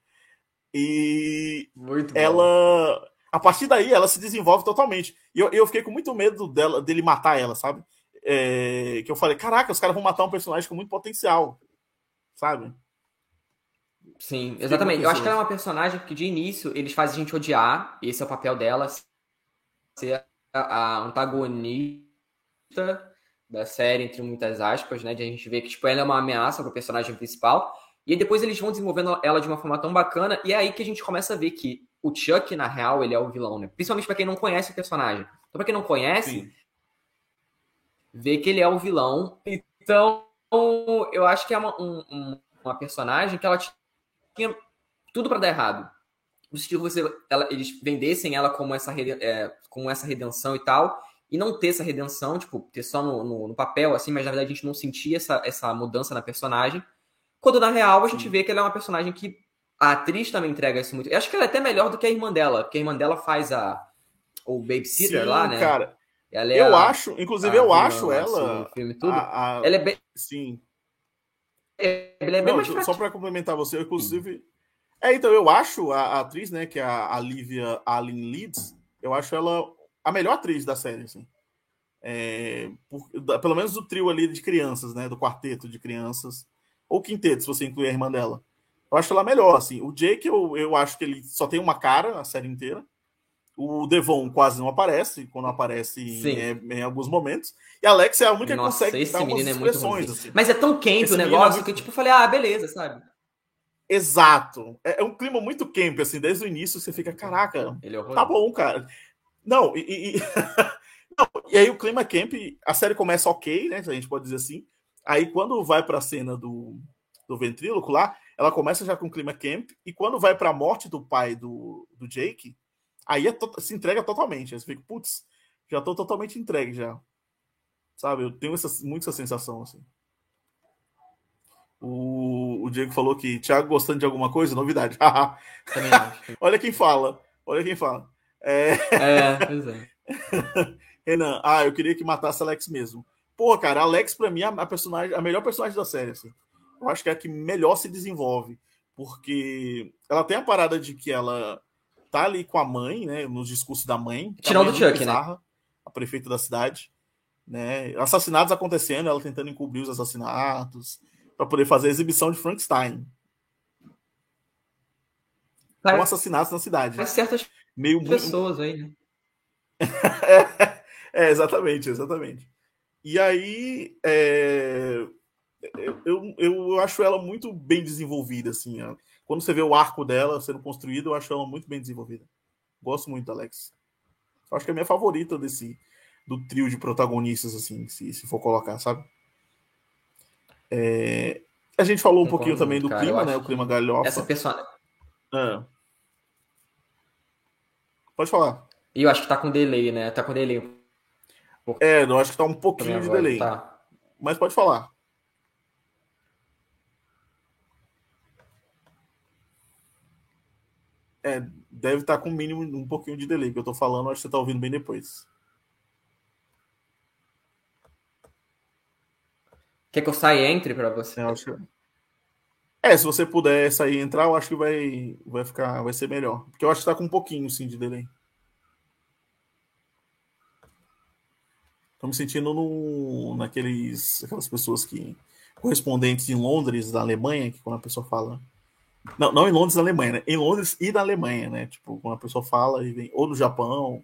Speaker 1: E muito ela, bom. A partir daí, ela se desenvolve totalmente. E eu, eu fiquei com muito medo dela, dele matar ela, sabe? É, que eu falei, caraca, os caras vão matar um personagem com muito potencial, sabe?
Speaker 2: Sim, exatamente. Eu acho que ela é uma personagem que de início eles fazem a gente odiar, esse é o papel dela, ser a, antagonista da série, entre muitas aspas, né? De a gente ver que tipo, ela é uma ameaça para o personagem principal. E aí depois eles vão desenvolvendo ela de uma forma tão bacana, e é aí que a gente começa a ver que o Chuck, na real, ele é o vilão, né? Principalmente para quem não conhece o personagem. Então, para quem não conhece, Sim. vê que ele é o vilão. Então, eu acho que é uma, um, uma personagem que ela tinha tudo para dar errado. No sentido você, ela, eles vendessem ela como essa, é, como essa redenção e tal, e não ter essa redenção, tipo, ter só no, no, no, papel, assim, mas na verdade a gente não sentia essa, essa mudança na personagem. Quando na real a gente vê que ela é uma personagem que a atriz também entrega isso muito. Eu acho que ela é até melhor do que a irmã dela, porque a irmã dela faz a o babysitter
Speaker 1: Sim,
Speaker 2: lá, né?
Speaker 1: cara. Ela é eu a, acho, inclusive eu acho ela
Speaker 2: assim, filme tudo.
Speaker 1: A,
Speaker 2: a... Ela é bem
Speaker 1: Sim.
Speaker 2: Ela é bem não,
Speaker 1: mais só para complementar você, inclusive é, então eu acho a, a, atriz, né, que é a Olivia Allen Leeds, eu acho ela a melhor atriz da série, assim. É, por, pelo menos do trio ali de crianças, né? Do quarteto de crianças. Ou quinteto, se você incluir a irmã dela. Eu acho ela melhor, assim. O Jake, eu, eu acho que ele só tem uma cara a série inteira. O Devon quase não aparece, quando aparece em, em, alguns momentos. E a Alex é a única Nossa, que consegue dar umas é expressões. assim.
Speaker 2: Mas é tão quente o é negócio é muito... que, tipo, eu falei, ah, beleza, sabe?
Speaker 1: Exato. É, é, um clima muito camp, assim, desde o início você fica, caraca, é tá bom, cara. Não, e, e... (laughs) Não, e aí o clima camp, a série começa ok, né? A gente pode dizer assim. Aí quando vai para a cena do, do ventríloco lá, ela começa já com o clima camp, e quando vai para a morte do pai do, do Jake, aí é to se entrega totalmente. Aí você fica, putz, já tô totalmente entregue já. Sabe? Eu tenho essa, muito essa sensação, assim. O, o Diego falou que Thiago gostando de alguma coisa, novidade. (laughs) Olha quem fala. Olha quem fala.
Speaker 2: É, é pois é. (laughs)
Speaker 1: Renan, ah, eu queria que matasse Alex mesmo. Pô, cara, Alex, pra mim, é a, personagem, a melhor personagem da série. Assim. Eu acho que é a que melhor se desenvolve. Porque ela tem a parada de que ela tá ali com a mãe, né? Nos discursos da mãe.
Speaker 2: Tirando do Chuck, bizarra, né?
Speaker 1: A prefeita da cidade. Né? Assassinatos acontecendo, ela tentando encobrir os assassinatos para poder fazer a exibição de Frankenstein. Com um assassinatos na cidade.
Speaker 2: Mas certas Meio pessoas aí, né? (laughs)
Speaker 1: é, é, exatamente, exatamente. E aí, é, eu, eu, eu acho ela muito bem desenvolvida, assim. Ó. Quando você vê o arco dela sendo construído, eu acho ela muito bem desenvolvida. Gosto muito da Alex. Acho que é a minha favorita desse do trio de protagonistas, assim, se, se for colocar, sabe? É... A gente falou um pouquinho também do cara, clima, né? O clima galhofa.
Speaker 2: Essa pessoa.
Speaker 1: É. Pode falar.
Speaker 2: E eu acho que tá com delay, né? Tá com delay.
Speaker 1: É, eu acho que tá um pouquinho de delay. Tá. Mas pode falar. É, deve estar tá com mínimo um pouquinho de delay, que eu tô falando, acho que você tá ouvindo bem depois.
Speaker 2: Quer que eu saia e entre para você?
Speaker 1: Eu acho... É, se você puder sair e entrar, eu acho que vai, vai ficar, vai ser melhor. Porque eu acho que tá com um pouquinho, sim, de delay. Tô me sentindo no, naqueles, aquelas pessoas que correspondentes em Londres, da Alemanha, que quando a pessoa fala. Não, não em Londres, na Alemanha, né? Em Londres e na Alemanha, né? Tipo, quando a pessoa fala e vem, ou no Japão,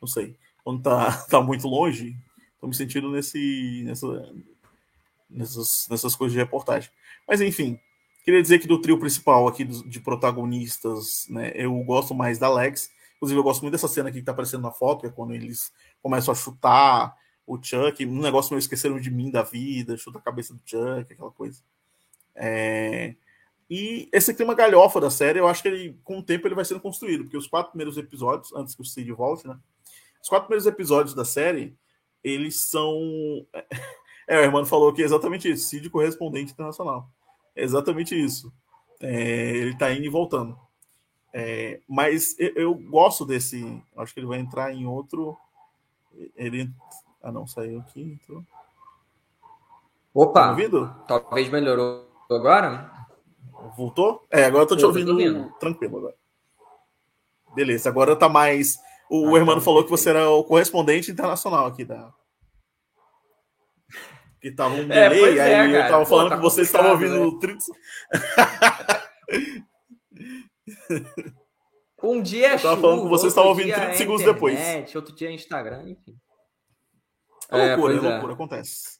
Speaker 1: não sei. Quando tá, (laughs) tá muito longe, tô me sentindo nesse, nessa, nessas, nessas coisas de reportagem. Mas enfim, queria dizer que do trio principal aqui de protagonistas, né? Eu gosto mais da Alex. Inclusive, eu gosto muito dessa cena aqui que tá aparecendo na foto, que é quando eles começam a chutar o Chuck, um negócio meio esqueceram de mim da vida, chuta a cabeça do Chuck, aquela coisa. É... E esse clima galhofa da série, eu acho que ele, com o tempo ele vai sendo construído, porque os quatro primeiros episódios, antes que o Cid volte, né? Os quatro primeiros episódios da série, eles são. (laughs) É, o Hermano falou que é exatamente isso, Cid correspondente internacional. É exatamente isso. É, ele tá indo e voltando. É, mas eu, eu, gosto desse. Acho que ele vai entrar em outro. Ele. Ah, não, saiu aqui.
Speaker 2: Opa! Tá Talvez melhorou agora?
Speaker 1: Voltou? É, agora eu tô te ouvindo, ouvindo, tranquilo agora. Beleza, agora tá mais. O ah, Hermano tá falou que você era o correspondente internacional aqui da. Que tava um é, delay, é, aí é, eu tava falando Pô, tá que você estava ouvindo né? 30.
Speaker 2: Um dia é
Speaker 1: Eu tava falando com você estava ouvindo 30 é segundos internet, depois.
Speaker 2: Outro dia é Instagram, enfim.
Speaker 1: É loucura, é, é loucura, acontece.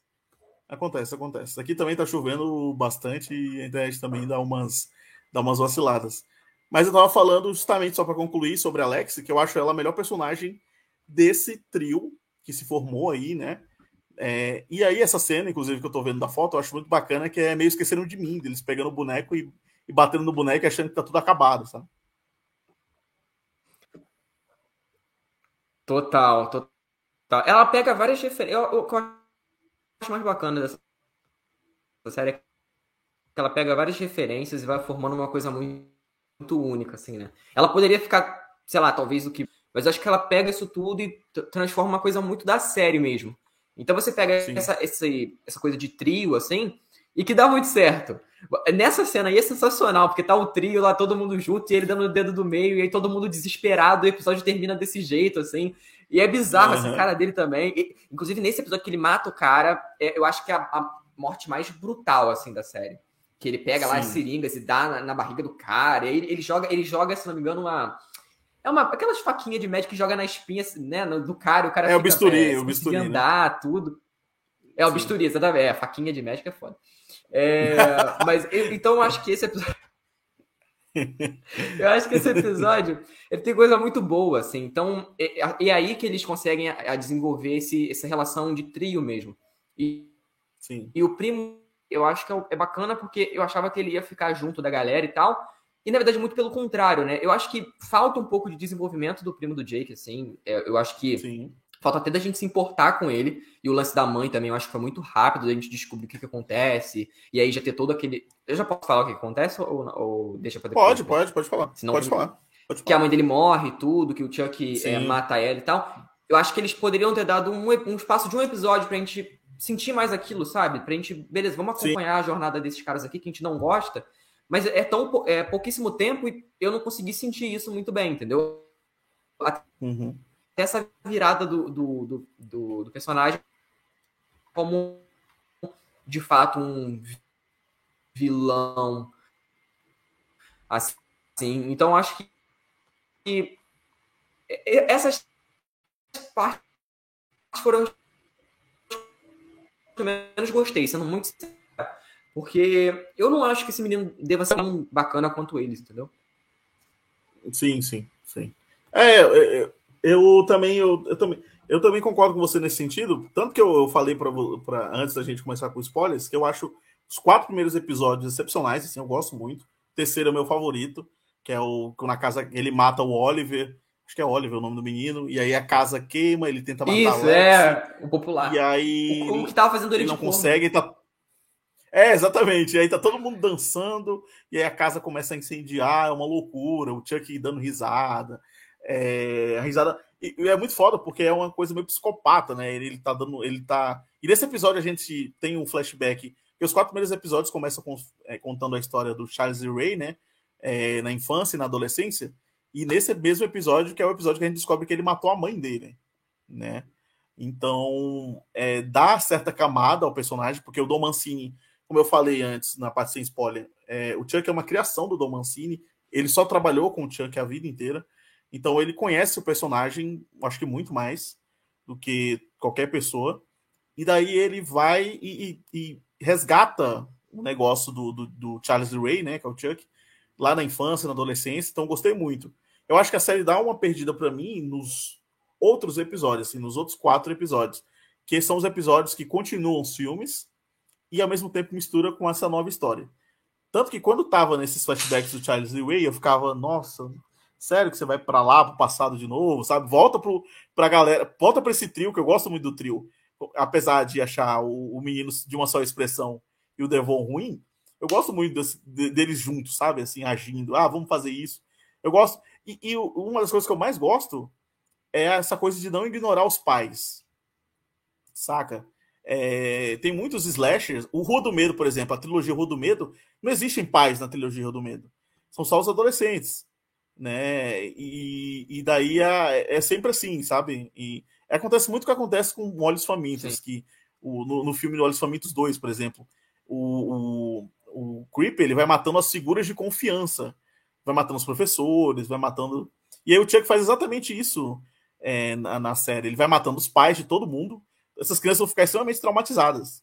Speaker 1: Acontece, acontece. Aqui também tá chovendo bastante e a internet também dá umas, dá umas vaciladas. Mas eu tava falando justamente só para concluir sobre a Alex, que eu acho ela a melhor personagem desse trio que se formou aí, né? É, e aí, essa cena, inclusive, que eu tô vendo da foto, eu acho muito bacana, que é meio esquecendo de mim, deles pegando o boneco e, e batendo no boneco achando que tá tudo acabado, sabe?
Speaker 2: Total, total. Ela pega várias referências. O que eu acho mais bacana dessa série é que ela pega várias referências e vai formando uma coisa muito, muito única, assim, né? Ela poderia ficar, sei lá, talvez o que. Mas eu acho que ela pega isso tudo e transforma uma coisa muito da série mesmo. Então você pega essa, essa, essa coisa de trio, assim, e que dá muito certo. Nessa cena aí é sensacional, porque tá o trio lá, todo mundo junto, e ele dando o dedo do meio, e aí todo mundo desesperado, e o episódio termina desse jeito, assim. E é bizarro uhum. essa cara dele também. E, inclusive, nesse episódio que ele mata o cara, é, eu acho que é a, a, morte mais brutal, assim, da série. Que ele pega Sim. lá as seringas e dá na, na, barriga do cara. Ele, ele, joga, ele joga, se não me engano, uma. É uma, aquelas faquinhas de médico que joga na espinha, assim, né, do cara, o cara
Speaker 1: é o bisturi, é, o bisturi,
Speaker 2: né? andar, né? tudo. É o Sim. bisturi, exatamente. É, a faquinha de médico é foda. É, (laughs) mas então eu acho que esse episódio. (laughs) eu acho que esse episódio ele tem coisa muito boa, assim. Então, é, é aí que eles conseguem a, a desenvolver esse, essa relação de trio mesmo. E,
Speaker 1: Sim.
Speaker 2: e o primo, eu acho que é, é bacana porque eu achava que ele ia ficar junto da galera e tal. E na verdade, muito pelo contrário, né? Eu acho que falta um pouco de desenvolvimento do primo do Jake, assim. É, eu acho que Sim. Falta até da gente se importar com ele. E o lance da mãe também, eu acho que foi muito rápido, a gente descobrir o que, que acontece. E aí já ter todo aquele. Eu já posso falar o que acontece ou, ou deixa pra
Speaker 1: depois? Pode, pode, pode falar. Senão, pode falar. Pode
Speaker 2: que a mãe dele morre tudo, que o Chuck é, mata ela e tal. Eu acho que eles poderiam ter dado um, um espaço de um episódio pra gente sentir mais aquilo, sabe? Pra gente, beleza, vamos acompanhar Sim. a jornada desses caras aqui que a gente não gosta. Mas é tão é pouquíssimo tempo e eu não consegui sentir isso muito bem, entendeu? Uhum. Essa virada do, do, do, do, personagem como de fato um vilão assim. Então acho que essas partes foram que eu menos gostei, sendo muito sincero. Porque eu não acho que esse menino deva ser tão bacana quanto eles, entendeu?
Speaker 1: Sim, sim, sim. É, eu também, eu, eu também. Eu também concordo com você nesse sentido. Tanto que eu, eu falei para antes da gente começar com spoilers, que eu acho os quatro primeiros episódios excepcionais, assim, eu gosto muito. O terceiro é o meu favorito, que é o que na casa ele mata o Oliver. Acho que é Oliver o nome do menino. E aí a casa queima, ele tenta matar
Speaker 2: Isso, o Isso, é, o popular.
Speaker 1: E aí.
Speaker 2: O, o que tava fazendo ele,
Speaker 1: não consegue, tá. É, exatamente. E aí tá todo mundo dançando, e aí a casa começa a incendiar, é uma loucura, o Chuck dando risada. É, a risada. E, e, é muito foda, porque é uma coisa meio psicopata, né? Ele, ele tá dando. Ele tá. E nesse episódio a gente tem um flashback. Que os quatro primeiros episódios começam com, é, contando a história do Charles e Ray, né? É, na infância e na adolescência. E nesse mesmo episódio, que é o episódio que a gente descobre que ele matou a mãe dele, né? Então, é, dá certa camada ao personagem, porque o Dom Mancini, como eu falei antes, na parte sem spoiler, é, o Chuck é uma criação do Dom Mancini, ele só trabalhou com o Chuck a vida inteira, então ele conhece o personagem, acho que muito mais do que qualquer pessoa. E daí ele vai e, e, e resgata o negócio do, do, do, Charles Ray, né, que é o Chuck, lá na infância, na adolescência. Então gostei muito. Eu acho que a série dá uma perdida para mim nos outros episódios, assim, nos outros quatro episódios, que são os episódios que continuam os filmes e ao mesmo tempo mistura com essa nova história. Tanto que quando tava nesses flashbacks do Charles Ray, eu ficava, nossa, Sério que você vai para lá, pro passado de novo, sabe? Volta pro, pra galera, volta para esse trio, que eu gosto muito do trio. apesar de achar o, o menino de uma só expressão e o Devon ruim, eu gosto muito desse, de, deles juntos, sabe? Assim, agindo. Ah, vamos fazer isso. Eu gosto. E, e, uma das coisas que eu mais gosto é essa coisa de não ignorar os pais. Saca? É, tem muitos slashers. O Rua do Medo, por exemplo, a trilogia Rua do Medo, não existem pais na trilogia Rua do Medo. São só os adolescentes. Né? E, e daí é, é sempre assim, sabe? E acontece muito o que acontece com Olhos Famintos, Sim. que o, no, no filme Olhos Famintos 2, por exemplo, o, o, o Creeper ele vai matando as figuras de confiança. Vai matando os professores, vai matando. E aí o Chuck faz exatamente isso é, na, na série. Ele vai matando os pais de todo mundo essas crianças vão ficar extremamente traumatizadas.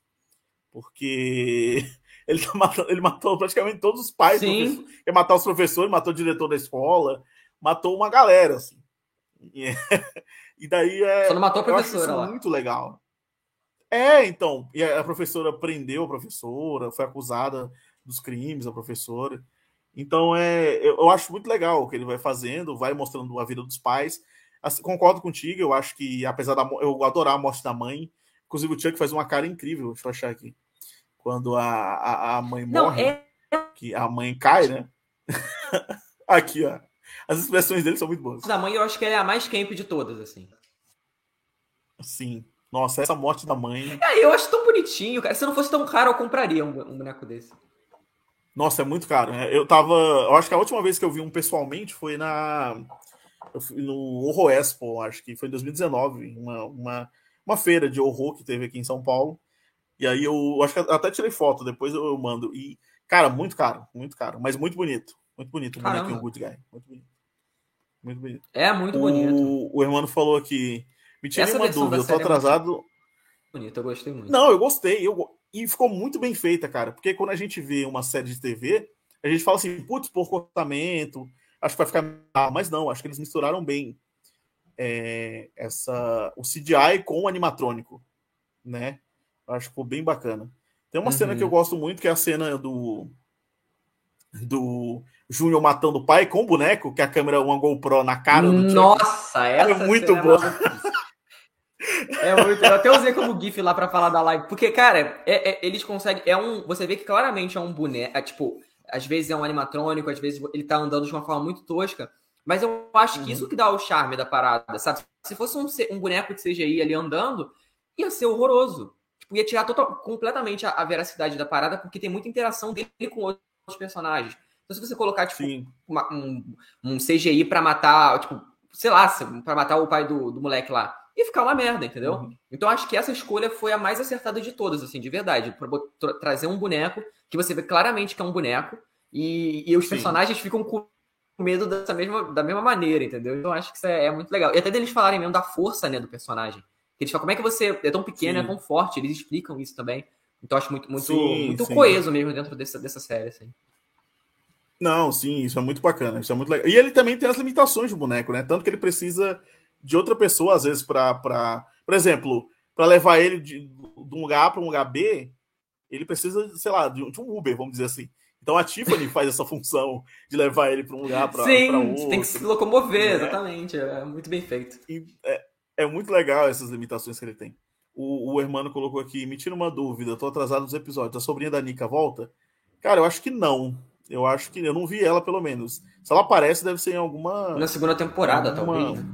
Speaker 1: Porque ele, tá matando, ele matou praticamente todos os pais. Ele matou os professores, matou o diretor da escola, matou uma galera, assim. E, (laughs) e daí é.
Speaker 2: Só não matou a professora lá.
Speaker 1: Muito legal. É, então. E a professora prendeu a professora, foi acusada dos crimes, a professora. Então, é, eu acho muito legal o que ele vai fazendo, vai mostrando a vida dos pais. Assim, concordo contigo, eu acho que, apesar da. Eu adorar a morte da mãe. Inclusive, o Chuck faz uma cara incrível, deixa eu achar aqui. Quando a, a, a mãe Não, morre, é... que a mãe cai, né? (laughs) aqui, ó. As expressões dele são muito boas.
Speaker 2: Da mãe, eu acho que ela é a mais camp de todas, assim.
Speaker 1: Sim. Nossa, essa morte da mãe.
Speaker 2: É, eu acho tão bonitinho, cara. Se não fosse tão caro, eu compraria um, um boneco desse.
Speaker 1: Nossa, é muito caro. Né? Eu tava. Eu acho que a última vez que eu vi um pessoalmente foi na eu fui no Horror Expo, acho que foi em 2019, uma, uma, uma feira de horror que teve aqui em São Paulo. E aí eu acho que até tirei foto, depois eu, mando. E, cara, muito caro, muito caro, mas muito bonito. Muito bonito o bonequinho Good Guy. Muito bonito. Muito bonito.
Speaker 2: É muito bonito.
Speaker 1: O, o irmão falou aqui. Me tirei uma dúvida, eu tô é atrasado.
Speaker 2: É bonito, eu gostei muito.
Speaker 1: Não, eu gostei. Eu... E ficou muito bem feita, cara. Porque quando a gente vê uma série de TV, a gente fala assim, putz, por cortamento, acho que vai ficar. Ah, mas não, acho que eles misturaram bem é, essa, o CGI com o animatrônico, né? Acho que ficou bem bacana. Tem uma uhum. cena que eu uhum. gosto muito, que é a cena do do Júnior matando o pai com o boneco, que a câmera é uma GoPro na cara do
Speaker 2: Nossa, é essa
Speaker 1: é muito boa.
Speaker 2: É muito. Eu até usei como GIF lá para falar da live. Porque, cara, é, é, eles conseguem. É um. Você vê que claramente é um boneco. É, tipo, às vezes é um animatrônico, às vezes ele tá andando de uma forma muito tosca. Mas eu acho que uhum. isso que dá o charme da parada, sabe? Se fosse um, um boneco de CGI ali andando, ia ser horroroso. Tipo, ia tirar total, completamente a, a, veracidade da parada, porque tem muita interação dele com outros personagens. Então, se você colocar, tipo, uma, um, um CGI para matar, tipo, sei lá, para matar o pai do, do moleque lá, ia ficar uma merda, entendeu? Uhum. Então, acho que essa escolha foi a mais acertada de todas, assim, de verdade. Pra trazer um boneco que você vê claramente que é um boneco, e, e os Sim. personagens ficam com medo dessa mesma, da mesma maneira, entendeu? Então acho que isso é, é, muito legal. E até deles falarem mesmo da força, né, do personagem. Eles falam, como é que você é tão pequeno, é sim. é tão forte? Eles explicam isso também. Então acho muito, muito, sim, muito sim. coeso mesmo dentro dessa, dessa série, assim.
Speaker 1: Não, sim, isso é muito bacana, isso é muito legal. E ele também tem as limitações do boneco, né? Tanto que ele precisa de outra pessoa, às vezes, para. Pra... Por exemplo, para levar ele de, de um lugar A para um lugar B, ele precisa, sei lá, de um Uber, vamos dizer assim. Então a Tiffany faz essa (laughs) função de levar ele para um lugar para outro.
Speaker 2: tem que se locomover, né? exatamente. É muito bem feito.
Speaker 1: É, é, muito legal essas limitações que ele tem. O, o Hermano colocou aqui, me tira uma dúvida, tô atrasado nos episódios. A sobrinha da Nika volta? Cara, eu acho que não. Eu acho que eu não vi ela, pelo menos. Se ela aparece, deve ser em alguma.
Speaker 2: Na segunda temporada, alguma... talvez.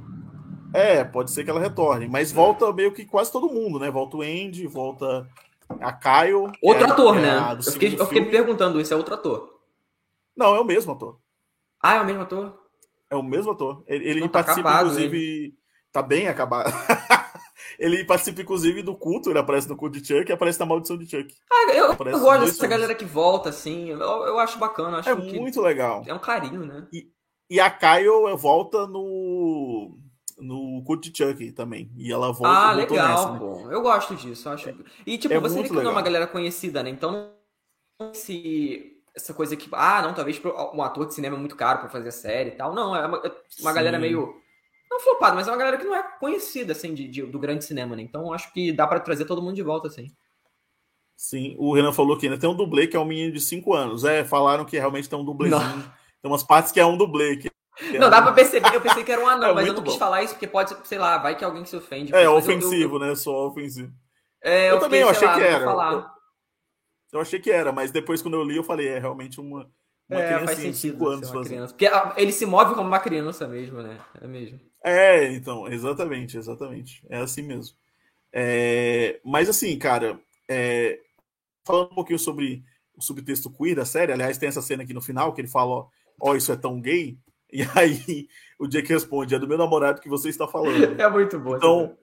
Speaker 1: É, pode ser que ela retorne. Mas volta meio que quase todo mundo, né? Volta o Andy, volta a Kyle.
Speaker 2: Outro é, ator, é né? Eu fiquei, eu fiquei, me perguntando isso, é outro ator.
Speaker 1: Não, é o mesmo ator.
Speaker 2: Ah, é o mesmo ator?
Speaker 1: É o mesmo ator. Ele, ele Não, tá participa, acabado, inclusive. Tá bem acabado. (laughs) ele participa, inclusive, do culto. Ele aparece no culto de Chuck e aparece na maldição de Chuck.
Speaker 2: Ah, eu, eu gosto dessa galera que volta, assim. Eu, eu acho bacana. Acho
Speaker 1: é muito legal.
Speaker 2: É um carinho, né?
Speaker 1: E, e a Kyle volta no no Cult Chuck também. E ela volta.
Speaker 2: Ah, legal, nessa, né? pô. Eu gosto disso, acho. E tipo, é você vê que não é uma galera conhecida, né? Então, se essa coisa que, ah, não, talvez um ator de cinema é muito caro para fazer série e tal. Não, é uma, é uma galera meio. Não flopada, mas é uma galera que não é conhecida, assim, de, de do grande cinema, né? Então acho que dá para trazer todo mundo de volta, assim.
Speaker 1: Sim, o Renan falou que ainda tem um dublê que é um menino de 5 anos. É, falaram que realmente tem um dublêzinho. Não. Tem umas partes que é um dublê, que (laughs)
Speaker 2: não, dá pra perceber, eu pensei que era um anão, (laughs) é mas eu não quis bom. falar isso porque pode, sei lá, vai que alguém se ofende.
Speaker 1: É, ofensivo, né? Só ofensivo. É, eu, eu também, eu achei lá, que era. Eu, eu, achei que era, mas depois quando eu li, eu falei, é realmente uma, uma
Speaker 2: é, criança de 5 anos. Porque ah, ele se move como uma criança mesmo, né? É mesmo.
Speaker 1: É, então, exatamente, exatamente. É assim mesmo. É, mas assim, cara, é, falando um pouquinho sobre o subtexto queer da série, aliás, tem essa cena aqui no final que ele fala, ó, ó isso é tão gay, (laughs) e aí o Jake responde, é do meu namorado que você está falando. (laughs)
Speaker 2: É muito bom.
Speaker 1: Então,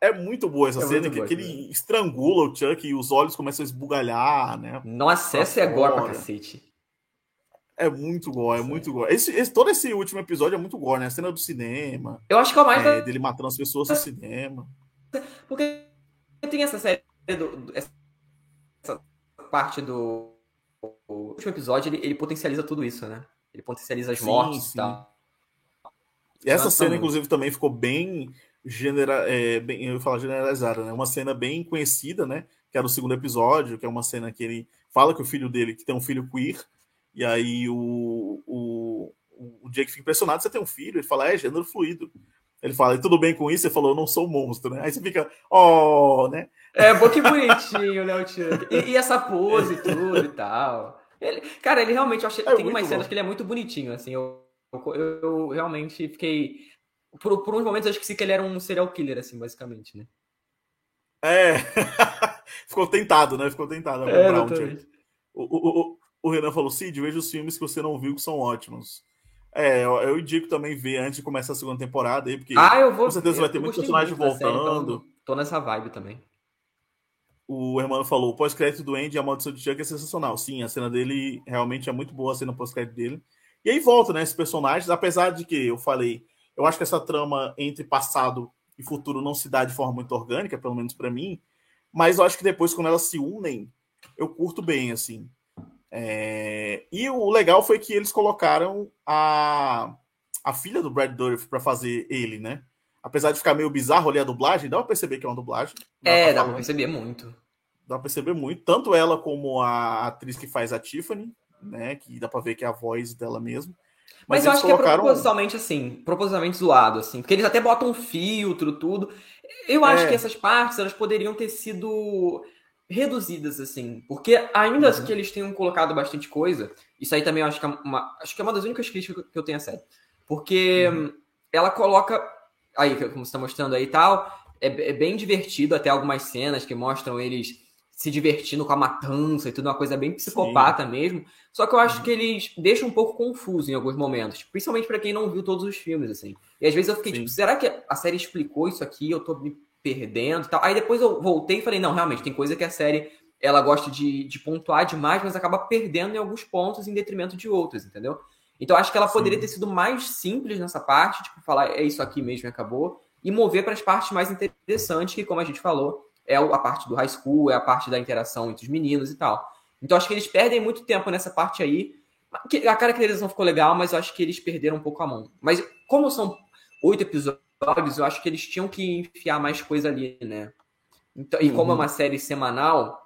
Speaker 1: é muito boa essa é cena, que, boa, que ele estrangula o Chuck e os olhos começam a esbugalhar, né?
Speaker 2: Nossa, essa é agora pra cacete.
Speaker 1: É muito gore, é muito gore. Esse, esse, todo esse último episódio é muito gore, né? A cena do cinema.
Speaker 2: Eu acho que é o mais.
Speaker 1: É, dele matando as pessoas no cinema.
Speaker 2: Porque tem essa série do, essa parte do o último episódio, ele, ele potencializa tudo isso, né? Ele potencializa as sim, mortes sim. e tal.
Speaker 1: E essa cena, inclusive, também ficou bem, genera... É, bem eu ia falar generalizada, né? Uma cena bem conhecida, né? Que era o segundo episódio, que é uma cena que ele fala que o filho dele, que tem um filho queer, e aí o, o, o Jake fica impressionado, você tem um filho? Ele fala, é, gênero fluido. Ele fala, e tudo bem com isso? Ele falou, eu não sou um monstro, né? Aí você fica, oh, né?
Speaker 2: É, pô, que bonitinho, né, o Chuck? E, e, essa pose e tudo e tal. Ele, cara, ele realmente, eu achei, é tem umas cenas que ele é muito bonitinho, assim, eu, eu, eu realmente fiquei... Por, por uns momentos eu esqueci que ele era um serial killer, assim, basicamente, né?
Speaker 1: É, (laughs) ficou tentado, né? Ficou tentado. É, o, o, o, o Renan falou, Cid, veja os filmes que você não viu que são ótimos. É, eu, eu indico também ver antes de começar a segunda temporada aí, porque
Speaker 2: ah, eu vou,
Speaker 1: com certeza vai ter muito personagem voltando. Série, então
Speaker 2: tô nessa vibe também.
Speaker 1: O Hermano falou: o pós-crédito do Andy e a maldição de Chuck é sensacional. Sim, a cena dele realmente é muito boa, a cena pós-crédito dele. E aí volta, né? Esses personagens, apesar de que eu falei, eu acho que essa trama entre passado e futuro não se dá de forma muito orgânica, pelo menos para mim. Mas eu acho que depois, quando elas se unem, eu curto bem, assim. É... E o legal foi que eles colocaram a, a filha do Brad Dourif para fazer ele, né? Apesar de ficar meio bizarro ali a dublagem, dá pra perceber que é uma dublagem.
Speaker 2: Dá é, pra dá pra perceber muito.
Speaker 1: Dá pra perceber muito. Tanto ela como a atriz que faz a Tiffany, né? Que dá pra ver que é a voz dela mesmo.
Speaker 2: Mas, Mas eu acho colocaram... que é propositalmente assim, propositalmente zoado, assim. Porque eles até botam um filtro, tudo. Eu acho é. que essas partes, elas poderiam ter sido reduzidas, assim. Porque ainda uhum. que eles tenham colocado bastante coisa, isso aí também eu acho que é uma, acho que é uma das únicas críticas que eu tenho a série. Porque uhum. ela coloca. Aí, como você está mostrando aí e tal, é, é, bem divertido até algumas cenas que mostram eles se divertindo com a matança e tudo, uma coisa bem psicopata Sim. mesmo. Só que eu acho uhum. que eles deixam um pouco confuso em alguns momentos, principalmente para quem não viu todos os filmes, assim. E às vezes eu fiquei Sim. tipo, será que a série explicou isso aqui? Eu tô me perdendo e tal. Aí depois eu voltei e falei, não, realmente, tem coisa que a série ela gosta de, de pontuar demais, mas acaba perdendo em alguns pontos em detrimento de outros, entendeu? Então acho que ela poderia Sim. ter sido mais simples nessa parte, tipo, falar é isso aqui mesmo e acabou, e mover para as partes mais interessantes, que, como a gente falou, é a parte do high school, é a parte da interação entre os meninos e tal. Então acho que eles perdem muito tempo nessa parte aí. A caracterização ficou legal, mas eu acho que eles perderam um pouco a mão. Mas como são oito episódios episódios, eu acho que eles tinham que enfiar mais coisa ali, né? Então, e como é uhum. é uma série semanal,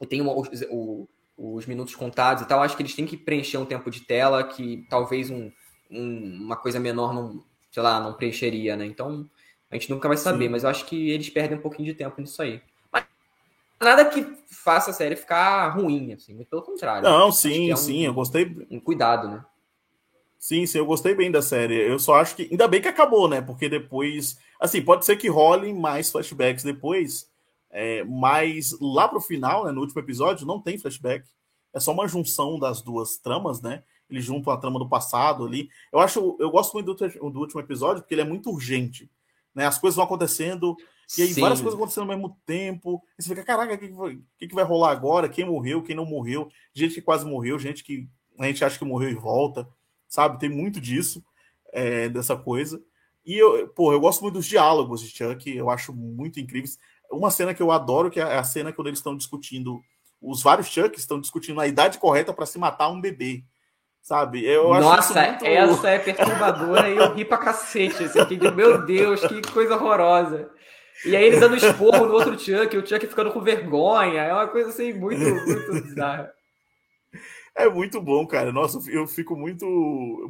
Speaker 2: e tem os, o, os minutos contados e tal, acho que eles têm que preencher um tempo de tela que talvez um, um, uma coisa menor não, sei lá, não preencheria, né? Então, a gente nunca vai saber, Sim. mas eu acho que eles perdem um pouquinho de tempo nisso aí. Mas nada que faça a série ficar ruim, assim, pelo contrário.
Speaker 1: Não, sim, é um, sim, eu gostei.
Speaker 2: Um cuidado, né?
Speaker 1: Sim, sim, eu gostei bem da série. Eu só acho que. Ainda bem que acabou, né? Porque depois. Assim, pode ser que rolem mais flashbacks depois. É, mas lá pro final, né, no último episódio, não tem flashback. É só uma junção das duas tramas, né? Eles juntam a trama do passado ali. Eu acho. Eu gosto muito do, do último episódio, porque ele é muito urgente. Né? As coisas vão acontecendo. E aí, Sim. várias coisas acontecendo ao mesmo tempo. E você fica, caraca, o que, que, que, vai rolar agora? Quem morreu, quem não morreu? Gente que quase morreu, gente que a gente acha que morreu e volta sabe? Tem muito disso, é, dessa coisa. E eu, pô, eu gosto muito dos diálogos de Chuck, eu acho muito incríveis. Uma cena que eu adoro, que é a cena quando eles estão discutindo, os vários Chucks estão discutindo a idade correta para se matar um bebê. Sabe? Eu
Speaker 2: Nossa, muito... essa é perturbadora e eu ri pra cacete. Assim, que, meu Deus, que coisa horrorosa. E aí ele dando esporro no outro Chuck, o Chuck ficando com vergonha. É uma coisa assim muito, muito bizarra.
Speaker 1: É muito bom, cara. Nossa, eu fico muito,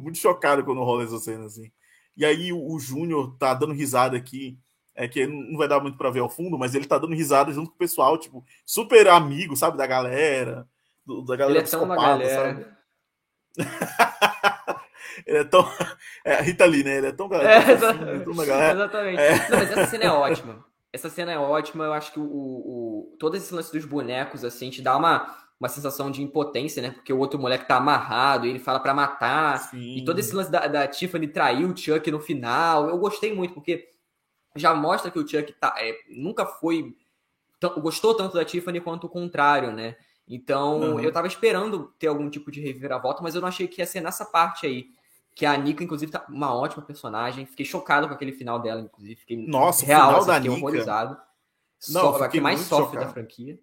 Speaker 1: muito chocado quando rola essa cena assim. E aí o, o Júnior tá dando risada aqui é que não vai dar muito para ver ao fundo, mas ele tá dando risada junto com o pessoal, tipo, super amigo, sabe, da galera, do, da galera
Speaker 2: ele é tão uma galera.
Speaker 1: sabe? (laughs) ele é tão. É a Rita Lee, né? Ele é tão (laughs) galera. É,
Speaker 2: exatamente. Tão galera. exatamente. É. Não, mas essa cena é ótima. Essa cena é ótima. Eu acho que o, o, todo esse lance dos bonecos, assim, te dá uma, uma sensação de impotência, né? Porque o outro moleque tá amarrado e ele fala para matar. Sim. E todo esse lance da, da Tiffany trair o Chuck no final. Eu gostei muito, porque já mostra que o Chuck tá, é, nunca foi. Gostou tanto da Tiffany quanto o contrário, né? Então, uhum. eu tava esperando ter algum tipo de reviravolta, mas eu não achei que ia ser nessa parte aí. Que a Nika, inclusive, tá uma ótima personagem. Fiquei chocado com aquele final dela, inclusive. Fiquei
Speaker 1: Nossa, real, final assim, da
Speaker 2: fiquei
Speaker 1: Nika.
Speaker 2: horrorizado. Não, so, que mais sofre chocado. da franquia.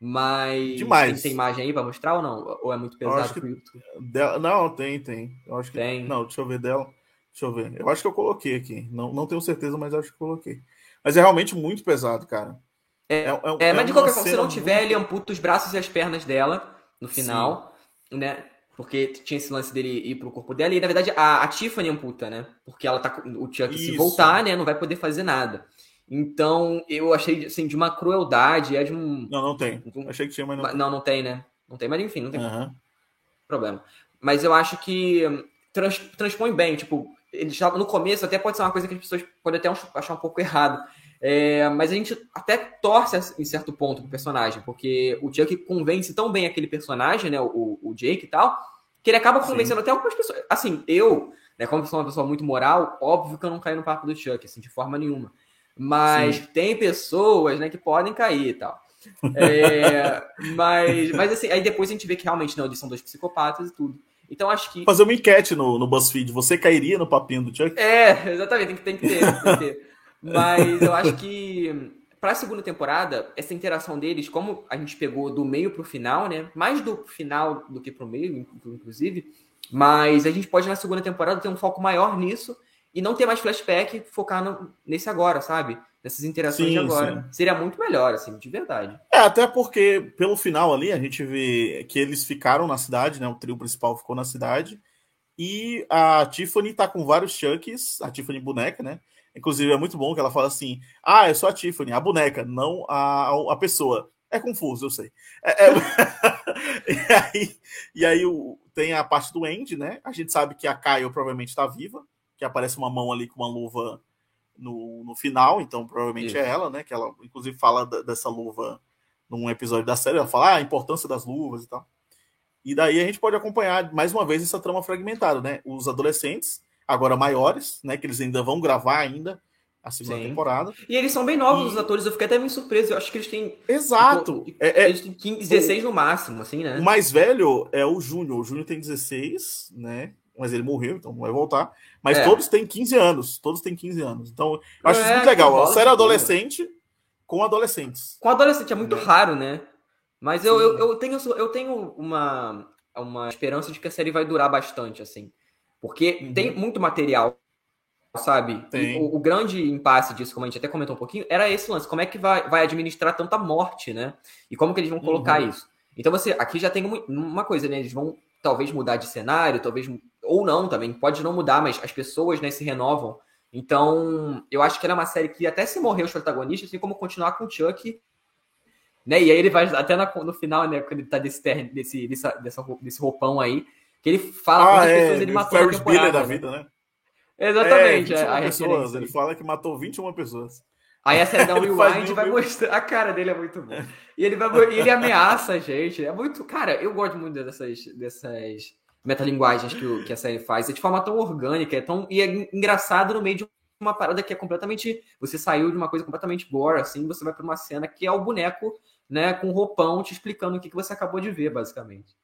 Speaker 2: Mas
Speaker 1: Demais.
Speaker 2: Tem, tem, imagem aí pra mostrar ou não? Ou é muito pesado pro YouTube?
Speaker 1: Dela... Não, tem, tem. Eu acho que tem. Não, deixa eu ver dela. Deixa eu ver. Eu acho que eu coloquei aqui. Não, não tenho certeza, mas acho que coloquei. Mas é realmente muito pesado, cara.
Speaker 2: É, é, é, é mas de qualquer forma, se não tiver, muito... ele amputa os braços e as pernas dela no final, Sim. né? Porque tinha esse lance dele ir pro corpo dela. E na verdade a, a Tiffany amputa, né? Porque ela tá. O Chuck, Isso. se voltar, né? Não vai poder fazer nada. Então, eu achei assim, de uma crueldade, é de um.
Speaker 1: Não, não tem. Achei que tinha, mas
Speaker 2: não. Não, não tem, né? Não tem, mas enfim, não tem uhum. problema. Mas eu acho que trans, transpõe bem, tipo, ele já, no começo até pode ser uma coisa que as pessoas podem até achar um pouco (laughs) errado. É, mas a gente até torce em certo ponto pro personagem, porque o Chuck convence tão bem aquele personagem, né, o, o Jake e tal, que ele acaba convencendo Sim. até algumas pessoas. Assim, eu, né, como sou uma pessoa muito moral, óbvio que eu não caio no papo do Chuck, assim, de forma nenhuma. Mas Sim. tem pessoas, né, que podem cair e tal. É, (laughs) mas, mas assim, aí depois a gente vê que realmente não, eles são dois psicopatas e tudo. Então acho que.
Speaker 1: Fazer uma enquete no, no BuzzFeed, você cairia no papinho do Chuck?
Speaker 2: É, exatamente, tem que, tem que ter. Tem que ter. Mas eu acho que para a segunda temporada, essa interação deles, como a gente pegou do meio para o final, né? Mais do final do que para o meio, inclusive. Mas a gente pode na segunda temporada ter um foco maior nisso e não ter mais flashback, focar no, nesse agora, sabe? Nessas interações sim, de agora. Sim. Seria muito melhor, assim, de verdade.
Speaker 1: É, até porque pelo final ali a gente vê que eles ficaram na cidade, né? O trio principal ficou na cidade. E a Tiffany tá com vários Chucks, a Tiffany boneca, né? Inclusive, é muito bom que ela fala assim: ah, eu sou a Tiffany, a boneca, não a, a pessoa. É confuso, eu sei. É, é... (laughs) e aí, e aí o, tem a parte do Andy, né? A gente sabe que a Kyle provavelmente está viva, que aparece uma mão ali com uma luva no, no final, então provavelmente Isso. é ela, né? Que ela, inclusive, fala dessa luva num episódio da série. Ela fala ah, a importância das luvas e tal. E daí a gente pode acompanhar mais uma vez essa trama fragmentada, né? Os adolescentes agora maiores, né? Que eles ainda vão gravar ainda a segunda Sim. temporada.
Speaker 2: E eles são bem novos, e... os atores. Eu fiquei até meio surpreso. Eu acho que eles têm.
Speaker 1: Exato.
Speaker 2: Tipo, é, é... Eles têm 15, 16 no máximo, assim, né?
Speaker 1: O mais velho é o Júnior. O Júnior tem 16, né? Mas ele morreu, então não vai voltar. Mas é. todos têm 15 anos. Todos têm 15 anos. Então, eu acho isso é, muito legal. A série adolescente com adolescentes.
Speaker 2: Com adolescente é muito né? raro, né? Mas eu, eu, eu, tenho, eu tenho uma, uma esperança de que a série vai durar bastante, assim. Porque uhum. tem muito material, sabe? O, o, grande impasse disso, como a gente até comentou um pouquinho, era esse lance. Como é que vai, vai administrar tanta morte, né? E como que eles vão colocar uhum. isso? Então você, aqui já tem uma coisa, né? Eles vão talvez mudar de cenário, talvez ou não também, pode não mudar, mas as pessoas né, se renovam. Então, eu acho que ela é uma série que até se morrer os protagonistas, tem como continuar com o Chuck. Né? E aí ele vai até no final, né? Quando ele tá desse, desse, desse, desse roupão aí, que ele fala
Speaker 1: ah, quantas é, pessoas ele matou Ferris Bueller da né? vida, né?
Speaker 2: Exatamente. É,
Speaker 1: a pessoas, ele fala que matou 21 pessoas.
Speaker 2: Aí a série da Rewind vai mostrar. A cara dele é muito boa. E ele, vai, ele ameaça a gente. É muito. Cara, eu gosto muito dessas, dessas metalinguagens que, o, que a série faz. É de forma tão orgânica, é tão. E é engraçado no meio de uma parada que é completamente. Você saiu de uma coisa completamente gore, assim, você vai para uma cena que é o boneco, né, com roupão te explicando o que, que você acabou de ver, basicamente.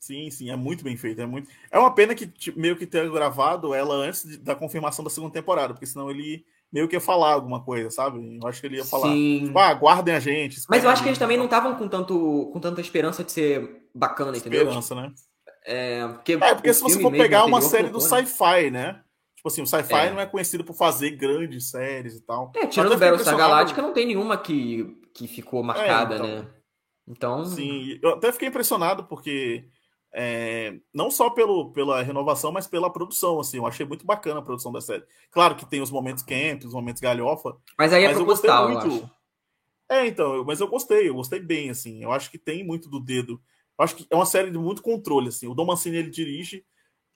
Speaker 1: Sim, sim, é muito bem feito. É, muito... é uma pena que tipo, meio que tenha gravado ela antes de, da confirmação da segunda temporada, porque senão ele meio que ia falar alguma coisa, sabe? Eu acho que ele ia falar, sim. tipo, ah, guardem a gente.
Speaker 2: Mas eu acho que eles também não estavam com, tanto, com tanta esperança de ser bacana, entendeu?
Speaker 1: Esperança, né?
Speaker 2: É, porque,
Speaker 1: é, porque se você for pegar uma série do sci-fi, né? Tipo assim, o sci-fi é. não é conhecido por fazer grandes séries e tal.
Speaker 2: É, tirando Battlestar Galáctica, não tem nenhuma que, que ficou marcada, é, então, né? Então.
Speaker 1: Sim, eu até fiquei impressionado porque É, não só pelo, pela renovação, mas pela produção. Assim, eu achei muito bacana a produção da série. Claro que tem os momentos camp, os momentos galhofa.
Speaker 2: Mas aí é mas eu gostei muito.
Speaker 1: Eu é, então, mas eu gostei, eu gostei bem, assim. Eu acho que tem muito do dedo. Eu acho que é uma série de muito controle, assim. O Dom Mancini, ele dirige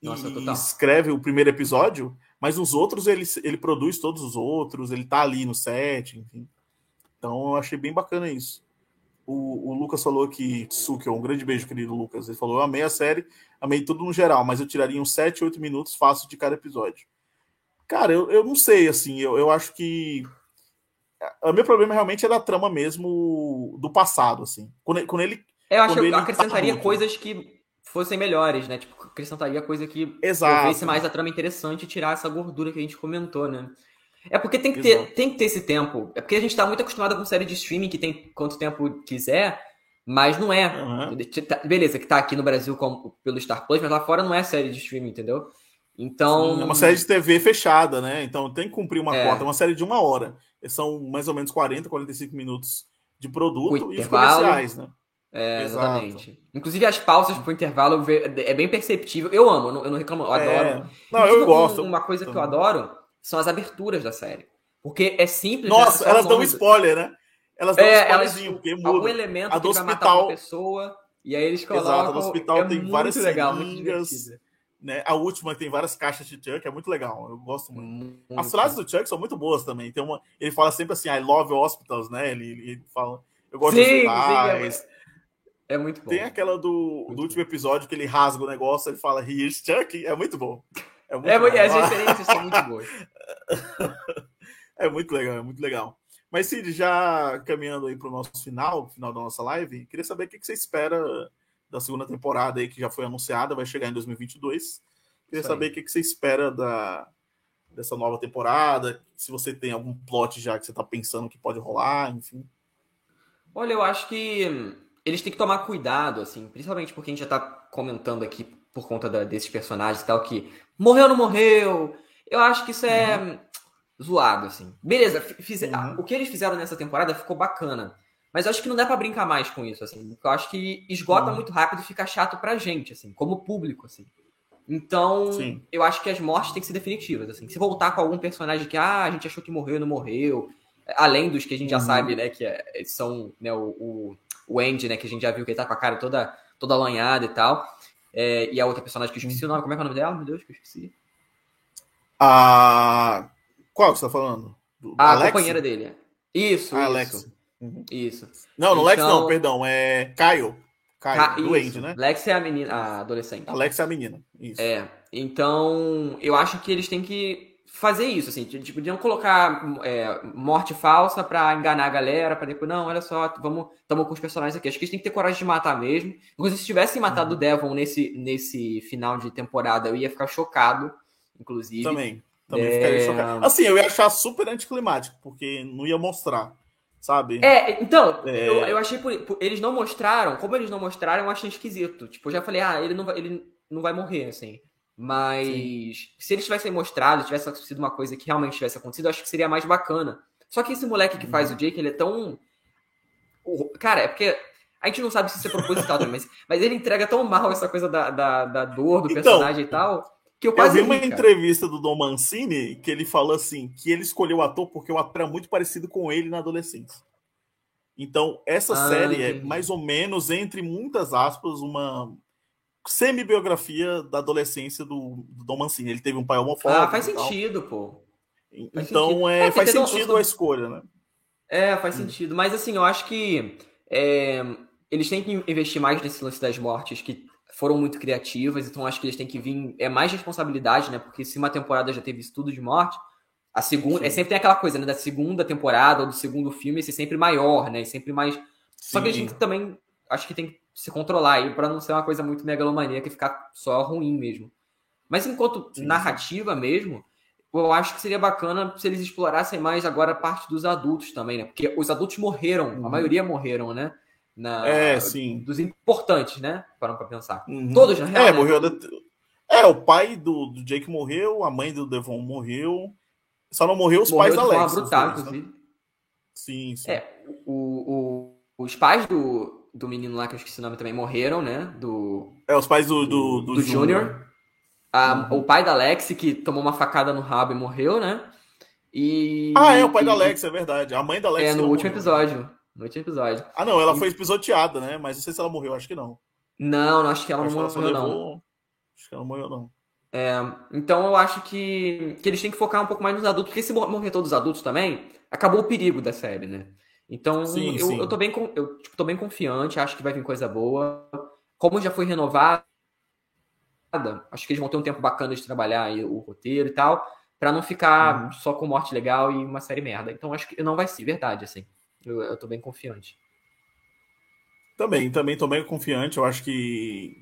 Speaker 1: Nossa, e escreve o primeiro episódio, mas os outros, ele, ele produz todos os outros, ele tá ali no set, enfim. Então, eu achei bem bacana isso. O, o Lucas falou que Tsuki, um grande beijo, querido Lucas. Ele falou: eu amei a série, amei tudo no geral, mas eu tiraria uns 7, 8 minutos fácil de cada episódio. Cara, eu, eu não sei, assim, eu, eu acho que. O meu problema realmente é da trama mesmo do passado, assim. Quando, quando ele.
Speaker 2: Eu acho
Speaker 1: que
Speaker 2: eu acrescentaria tá coisas que fossem melhores, né? Tipo, acrescentaria coisa que
Speaker 1: Exato.
Speaker 2: mais a trama interessante e tirar essa gordura que a gente comentou, né? É porque tem que, ter, tem que ter esse tempo. É porque a gente está muito acostumado com série de streaming que tem quanto tempo quiser, mas não é. Uhum. Beleza, que tá aqui no Brasil como, pelo Star Plus, mas lá fora não é série de streaming, entendeu? Então.
Speaker 1: Sim, é uma série de TV fechada, né? Então tem que cumprir uma é. cota. É uma série de uma hora. São mais ou menos 40, 45 minutos de produto e comerciais, né?
Speaker 2: É, exatamente. Inclusive as pausas pro intervalo é bem perceptível. Eu amo, eu não, eu não reclamo, eu adoro.
Speaker 1: É... Não, eu gosto.
Speaker 2: Uma coisa que eu adoro são as aberturas da série. Porque é simples.
Speaker 1: Nossa, elas dão spoiler, né?
Speaker 2: Elas dão é, spoilerzinho, porque muda. Algum elemento a do que hospital... vai uma pessoa, e aí eles colocam... Exato,
Speaker 1: no hospital é tem várias
Speaker 2: legal, seringas,
Speaker 1: né? A última tem várias caixas de Chuck, é muito legal, eu gosto muito. muito. As frases do Chuck são muito boas também. Tem uma, ele fala sempre assim, I love hospitals, né? Ele, ele fala, eu gosto sim, de hospitais.
Speaker 2: É, muito bom.
Speaker 1: Tem aquela do, do último episódio que ele rasga o negócio, ele fala, here's Chuck, é muito bom.
Speaker 2: É, muito é, é as referências são muito boas. (laughs)
Speaker 1: é muito legal, é muito legal. Mas, Cid, já caminhando aí para o nosso final, final da nossa live, queria saber o que você espera da segunda temporada aí, que já foi anunciada, vai chegar em 2022. Queria saber o que você espera da, dessa nova temporada, se você tem algum plot já que você está pensando que pode rolar, enfim.
Speaker 2: Olha, eu acho que eles têm que tomar cuidado, assim, principalmente porque a gente já está comentando aqui por conta da, desses personagens e tal, que morreu ou não morreu. Eu acho que isso é uhum. zoado, assim. Beleza, fiz, uhum. o que eles fizeram nessa temporada ficou bacana. Mas eu acho que não dá para brincar mais com isso, assim. Eu acho que esgota uhum. muito rápido e fica chato pra gente, assim, como público, assim. Então, Sim. eu acho que as mortes têm que ser definitivas, assim. Se voltar com algum personagem que, ah, a gente achou que morreu e não morreu, além dos que a gente já uhum. sabe, né, que é, são, né, o, o, o Andy, né, que a gente já viu que ele tá com a cara toda, toda alanhada e tal. É, e a outra personagem que eu esqueci o nome, como é que é o nome dela? Meu Deus, que eu esqueci.
Speaker 1: A. Qual que você tá falando?
Speaker 2: Do, a Alex? companheira dele. Isso,
Speaker 1: a
Speaker 2: isso.
Speaker 1: Alex.
Speaker 2: Uhum. Isso.
Speaker 1: Não, no então... Lex não, perdão. É Caio. Caio, Ca... do Andy, né?
Speaker 2: Lex é a menina, a adolescente.
Speaker 1: Alex é a menina. Isso.
Speaker 2: É. Então, eu acho que eles têm que fazer isso, assim, tipo, podiam colocar é, morte falsa para enganar a galera, para depois, não, olha só, vamos, estamos com os personagens aqui. Acho que eles têm que ter coragem de matar mesmo. Inclusive, se tivessem matado uhum. o Devon nesse, nesse final de temporada, eu ia ficar chocado, inclusive.
Speaker 1: Também, também é... ficaria chocado. Assim, eu ia achar super anticlimático, porque não ia mostrar, sabe?
Speaker 2: É, então, é... Eu, eu achei, por, por, eles não mostraram, como eles não mostraram, eu achei esquisito. Tipo, eu já falei, ah, ele não vai, ele não vai morrer, assim. Mas Sim. se eles tivessem mostrado, tivesse acontecido uma coisa que realmente tivesse acontecido, eu acho que seria mais bacana. Só que esse moleque que faz uhum. o Jake, ele é tão. Cara, é porque a gente não sabe se isso é proposital também, mas, mas ele entrega tão mal essa coisa da, da, da dor do então, personagem e tal, que eu quase.
Speaker 1: Eu vi uma entrevista do Dom Mancini que ele falou assim: que ele escolheu o ator porque o ator é muito parecido com ele na adolescência. Então, essa ah, série é entendi. é mais ou menos, entre muitas aspas, uma semi-biografia da adolescência do, do Dom Mancini. Ele teve um pai homofóbico.
Speaker 2: Ah, faz sentido, pô.
Speaker 1: Faz então, sentido. É, é, faz sentido a escolha, né?
Speaker 2: É, faz hum. sentido. Mas, assim, eu acho que é, eles têm que investir mais nesse lance das mortes, que foram muito criativas, então acho que eles têm que vir. É mais responsabilidade, né? Porque se uma temporada já teve estudo de morte, a segunda. É sempre tem aquela coisa, né? Da segunda temporada ou do segundo filme, esse sempre maior, né? Sempre mais. Sim. Só que a gente também acho que tem que se controlar aí para não ser uma coisa muito megalomaníaca e ficar só ruim mesmo. Mas enquanto sim, narrativa mesmo, eu acho que seria bacana se eles explorassem mais agora a parte dos adultos também, né? Porque os adultos morreram, uhum. a maioria morreram, né?
Speaker 1: Na, é, sim.
Speaker 2: Dos importantes, né? Para para pensar. Uhum. Todos, na
Speaker 1: real. É, né? morreu. É, o pai do, do, Jake morreu, a mãe do Devon morreu. Só não morreu os morreu pais da Alex.
Speaker 2: Brutal, inclusive.
Speaker 1: Sim, sim.
Speaker 2: É, o, o, os pais do, do menino lá, que eu esqueci o nome também, morreram, né? Do.
Speaker 1: É, os pais do, do,
Speaker 2: do, do Júnior. Uhum. O pai da Alex, que tomou uma facada no rabo e morreu, né? E.
Speaker 1: Ah, é, o pai e... da Alex, é verdade. A mãe da Alex.
Speaker 2: É, no último morreu. episódio. No último episódio.
Speaker 1: Ah, não, ela foi pisoteada, né? Mas não sei se ela morreu, acho que não.
Speaker 2: Não, não acho que ela acho não morreu, levou... não.
Speaker 1: Acho que ela morreu, não.
Speaker 2: É, então eu acho que, que eles têm que focar um pouco mais nos adultos, porque se morrer todos os adultos também, acabou o perigo da série, né? Então sim, eu, sim. eu tô bem eu tipo, tô bem confiante, acho que vai vir coisa boa. Como já foi renovada, acho que eles vão ter um tempo bacana de trabalhar aí, o roteiro e tal, para não ficar uhum. só com morte legal e uma série merda. Então acho que não vai ser verdade assim. Eu, eu tô bem confiante.
Speaker 1: Também, também tô bem confiante. Eu acho que,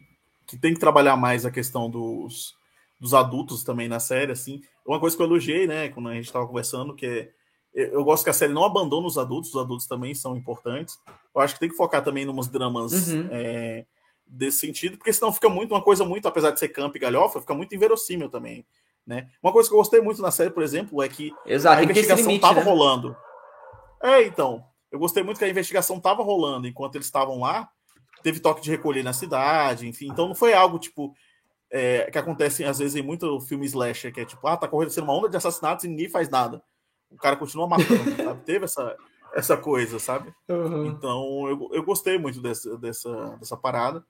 Speaker 1: que tem que trabalhar mais a questão dos, dos adultos também na série, assim. Uma coisa que eu elogiei, né, quando a gente estava conversando, que é eu gosto que a série não abandona os adultos, os adultos também são importantes. Eu acho que tem que focar também em umas dramas uhum. é, desse sentido, porque senão fica muito uma coisa muito, apesar de ser camp e galhofa, fica muito inverossímil também. Né? Uma coisa que eu gostei muito na série, por exemplo, é que
Speaker 2: Exato,
Speaker 1: a investigação estava
Speaker 2: né?
Speaker 1: rolando. É, então. Eu gostei muito que a investigação estava rolando enquanto eles estavam lá. Teve toque de recolher na cidade, enfim. Então não foi algo tipo. É, que acontece às vezes em muito filme slasher, que é tipo, ah, tá correndo uma onda de assassinatos e ninguém faz nada o cara continua matando, sabe? Teve essa, essa coisa, sabe? Uhum. Então, eu, eu gostei muito dessa, dessa, dessa parada.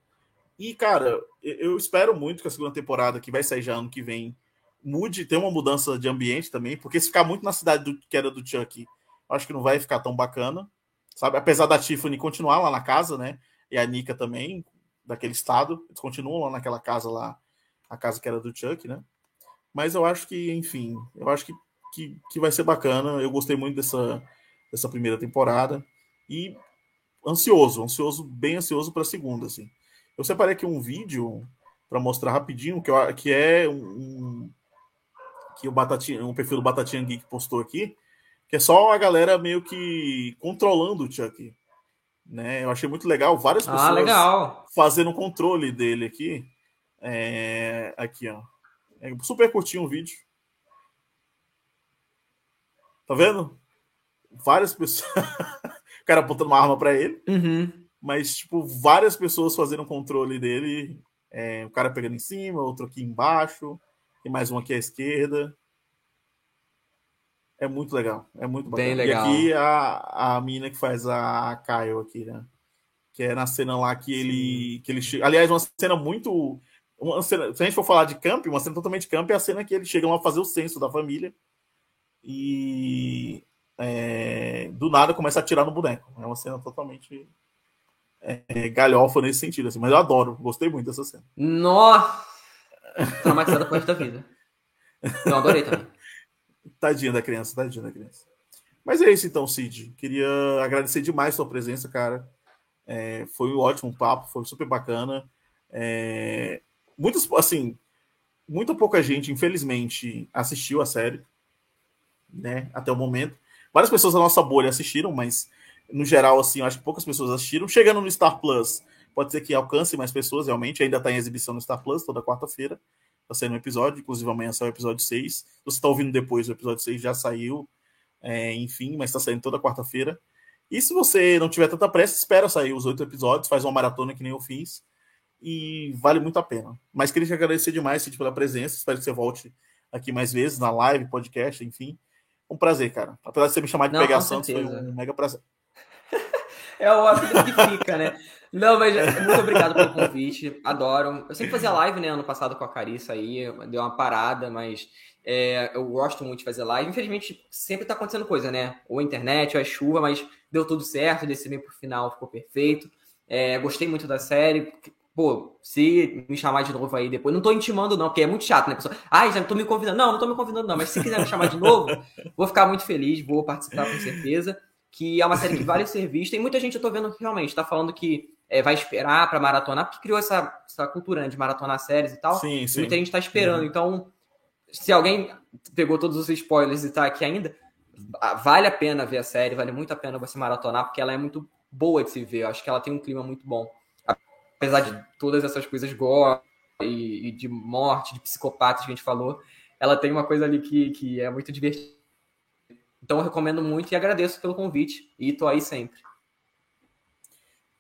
Speaker 1: E, cara, eu espero muito que a segunda temporada, que vai sair já ano que vem, mude, tenha uma mudança de ambiente também, porque se ficar muito na cidade do, que era do Chuck, acho que não vai ficar tão bacana, sabe? Apesar da Tiffany continuar lá na casa, né? E a Nika também, daquele estado, eles continuam lá naquela casa lá, a casa que era do Chuck, né? Mas eu acho que, enfim, eu acho que que, que vai ser bacana. Eu gostei muito dessa, dessa primeira temporada e ansioso, ansioso, bem ansioso para a segunda, assim. Eu separei aqui um vídeo para mostrar rapidinho que, eu, que é um, que o Batatinha, um perfil do Batatinha Geek postou aqui, que é só a galera meio que controlando o Chuck. Né? Eu achei muito legal, várias ah, pessoas ah,
Speaker 2: legal.
Speaker 1: fazendo o controle dele aqui. É, aqui, ó. É super curtinho o vídeo. Tá vendo? Várias pessoas. (laughs) o cara apontando uma arma para ele.
Speaker 2: Uhum.
Speaker 1: Mas, tipo, várias pessoas fazendo controle dele. É, o cara pegando em cima, outro aqui embaixo. E mais um aqui à esquerda. É muito legal. É muito bacana.
Speaker 2: Bem legal.
Speaker 1: E aqui a, a mina que faz a Kyle aqui, né? Que é na cena lá que ele. Que ele chega. Aliás, uma cena muito. Uma cena, se a gente for falar de camp, uma cena totalmente camp é a cena que eles chegam a fazer o censo da família e é, do nada começa a atirar no boneco. É uma cena totalmente é, galhofa nesse sentido, assim, mas eu adoro, gostei muito dessa cena.
Speaker 2: Nossa! Traumatizada com da vida. Eu adorei também. (laughs)
Speaker 1: Tadinha da criança, tadinha da criança. Mas é isso então, Cid. Queria agradecer demais a sua presença, cara. É, foi um ótimo papo, foi super bacana. É, muitos, assim, muito pouca gente, infelizmente, assistiu a série né, até o momento. Várias pessoas da nossa bolha assistiram, mas no geral, assim, eu acho que poucas pessoas assistiram. Chegando no Star Plus, pode ser que alcance mais pessoas, realmente. Ainda está em exibição no Star Plus toda quarta-feira. Está saindo um episódio, inclusive amanhã sai o episódio 6. Se você está ouvindo depois, o episódio 6 já saiu, é, enfim, mas está saindo toda quarta-feira. E se você não tiver tanta pressa, espera sair os oito episódios, faz uma maratona que nem eu fiz. E vale muito a pena. Mas queria te agradecer demais, Cid, pela presença. Espero que você volte aqui mais vezes, na live, podcast, enfim um prazer, cara. Apesar de você me chamar de Não, pegação, foi um mega prazer. (laughs)
Speaker 2: é o apelido que fica, né? Não, mas muito obrigado pelo convite. Adoro. Eu sempre fazia live, né, ano passado com a Carissa aí, deu uma parada, mas é, eu gosto muito de fazer live. Infelizmente, sempre tá acontecendo coisa, né? Ou a internet, ou a chuva, mas deu tudo certo, desse meio pro final ficou perfeito. É, gostei muito da série pô, se me chamar de novo aí depois, não tô intimando não, porque é muito chato, né, pessoal? Ai, já não tô me convidando. Não, não tô me convidando não, mas se quiser me chamar de novo, (laughs) vou ficar muito feliz, vou participar com certeza, que é uma série que vale ser vista, e muita gente eu tô vendo que realmente tá falando que é, vai esperar para maratonar, porque criou essa, essa cultura né, de maratonar séries e tal,
Speaker 1: sim, sim.
Speaker 2: muita gente tá esperando, uhum. então, se alguém pegou todos os spoilers e tá aqui ainda, vale a pena ver a série, vale muito a pena você maratonar, porque ela é muito boa de se ver, eu acho que ela tem um clima muito bom apesar de todas essas coisas gore e, e, de morte, de psicopatas que a gente falou, ela tem uma coisa ali que, que é muito divertida. Então eu recomendo muito e agradeço pelo convite e tô aí sempre.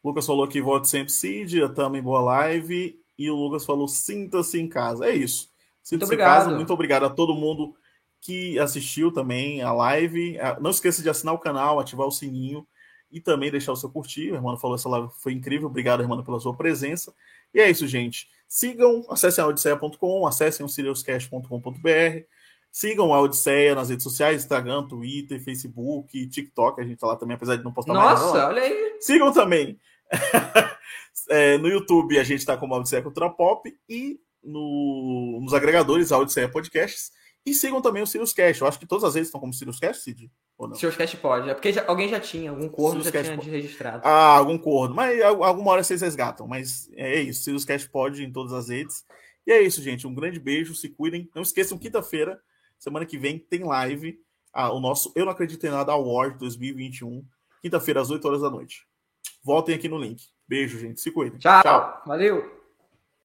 Speaker 1: O Lucas falou que volte sempre Cid, a Tama em boa live. E o Lucas falou: sinta-se em casa. É isso. Sinta-se em casa. Muito obrigado a todo mundo que assistiu também a live. Ah, não esqueça de assinar o canal, ativar o sininho e também deixar o seu curtir. O irmão falou essa live foi incrível. Obrigado, irmão, pela sua presença. E é isso, gente. Sigam, acessem a odisseia.com, acessem o siriuscast.com.br. Sigam a Odisseia nas redes sociais, Instagram, Twitter, Facebook, TikTok. A gente tá lá também, apesar de não postar
Speaker 2: Nossa, mais Nossa, olha aí.
Speaker 1: Sigam também. (laughs) é, no YouTube a gente tá com a Odisseia Cultura Pop e no, nos agregadores a Odisseia Podcasts. E sigam também o Sirius Cash. Eu acho que todas as redes estão como Sirius Cash, Cid?
Speaker 2: Ou não? Sirius Cash pode. É porque já, alguém já tinha, algum corno já tinha pode. registrado.
Speaker 1: Ah, algum corno. Mas alguma hora vocês resgatam. Mas é isso. Sirius Cash pode em todas as redes. E é isso, gente. Um grande beijo. Se cuidem. Não esqueçam, quinta-feira, semana que vem, tem live. Ah, o nosso Eu Não Acredito em Nada Award 2021. Quinta-feira, às 8 horas da noite. Voltem aqui no link. Beijo, gente. Se cuidem.
Speaker 2: Tchau. Tchau. Valeu.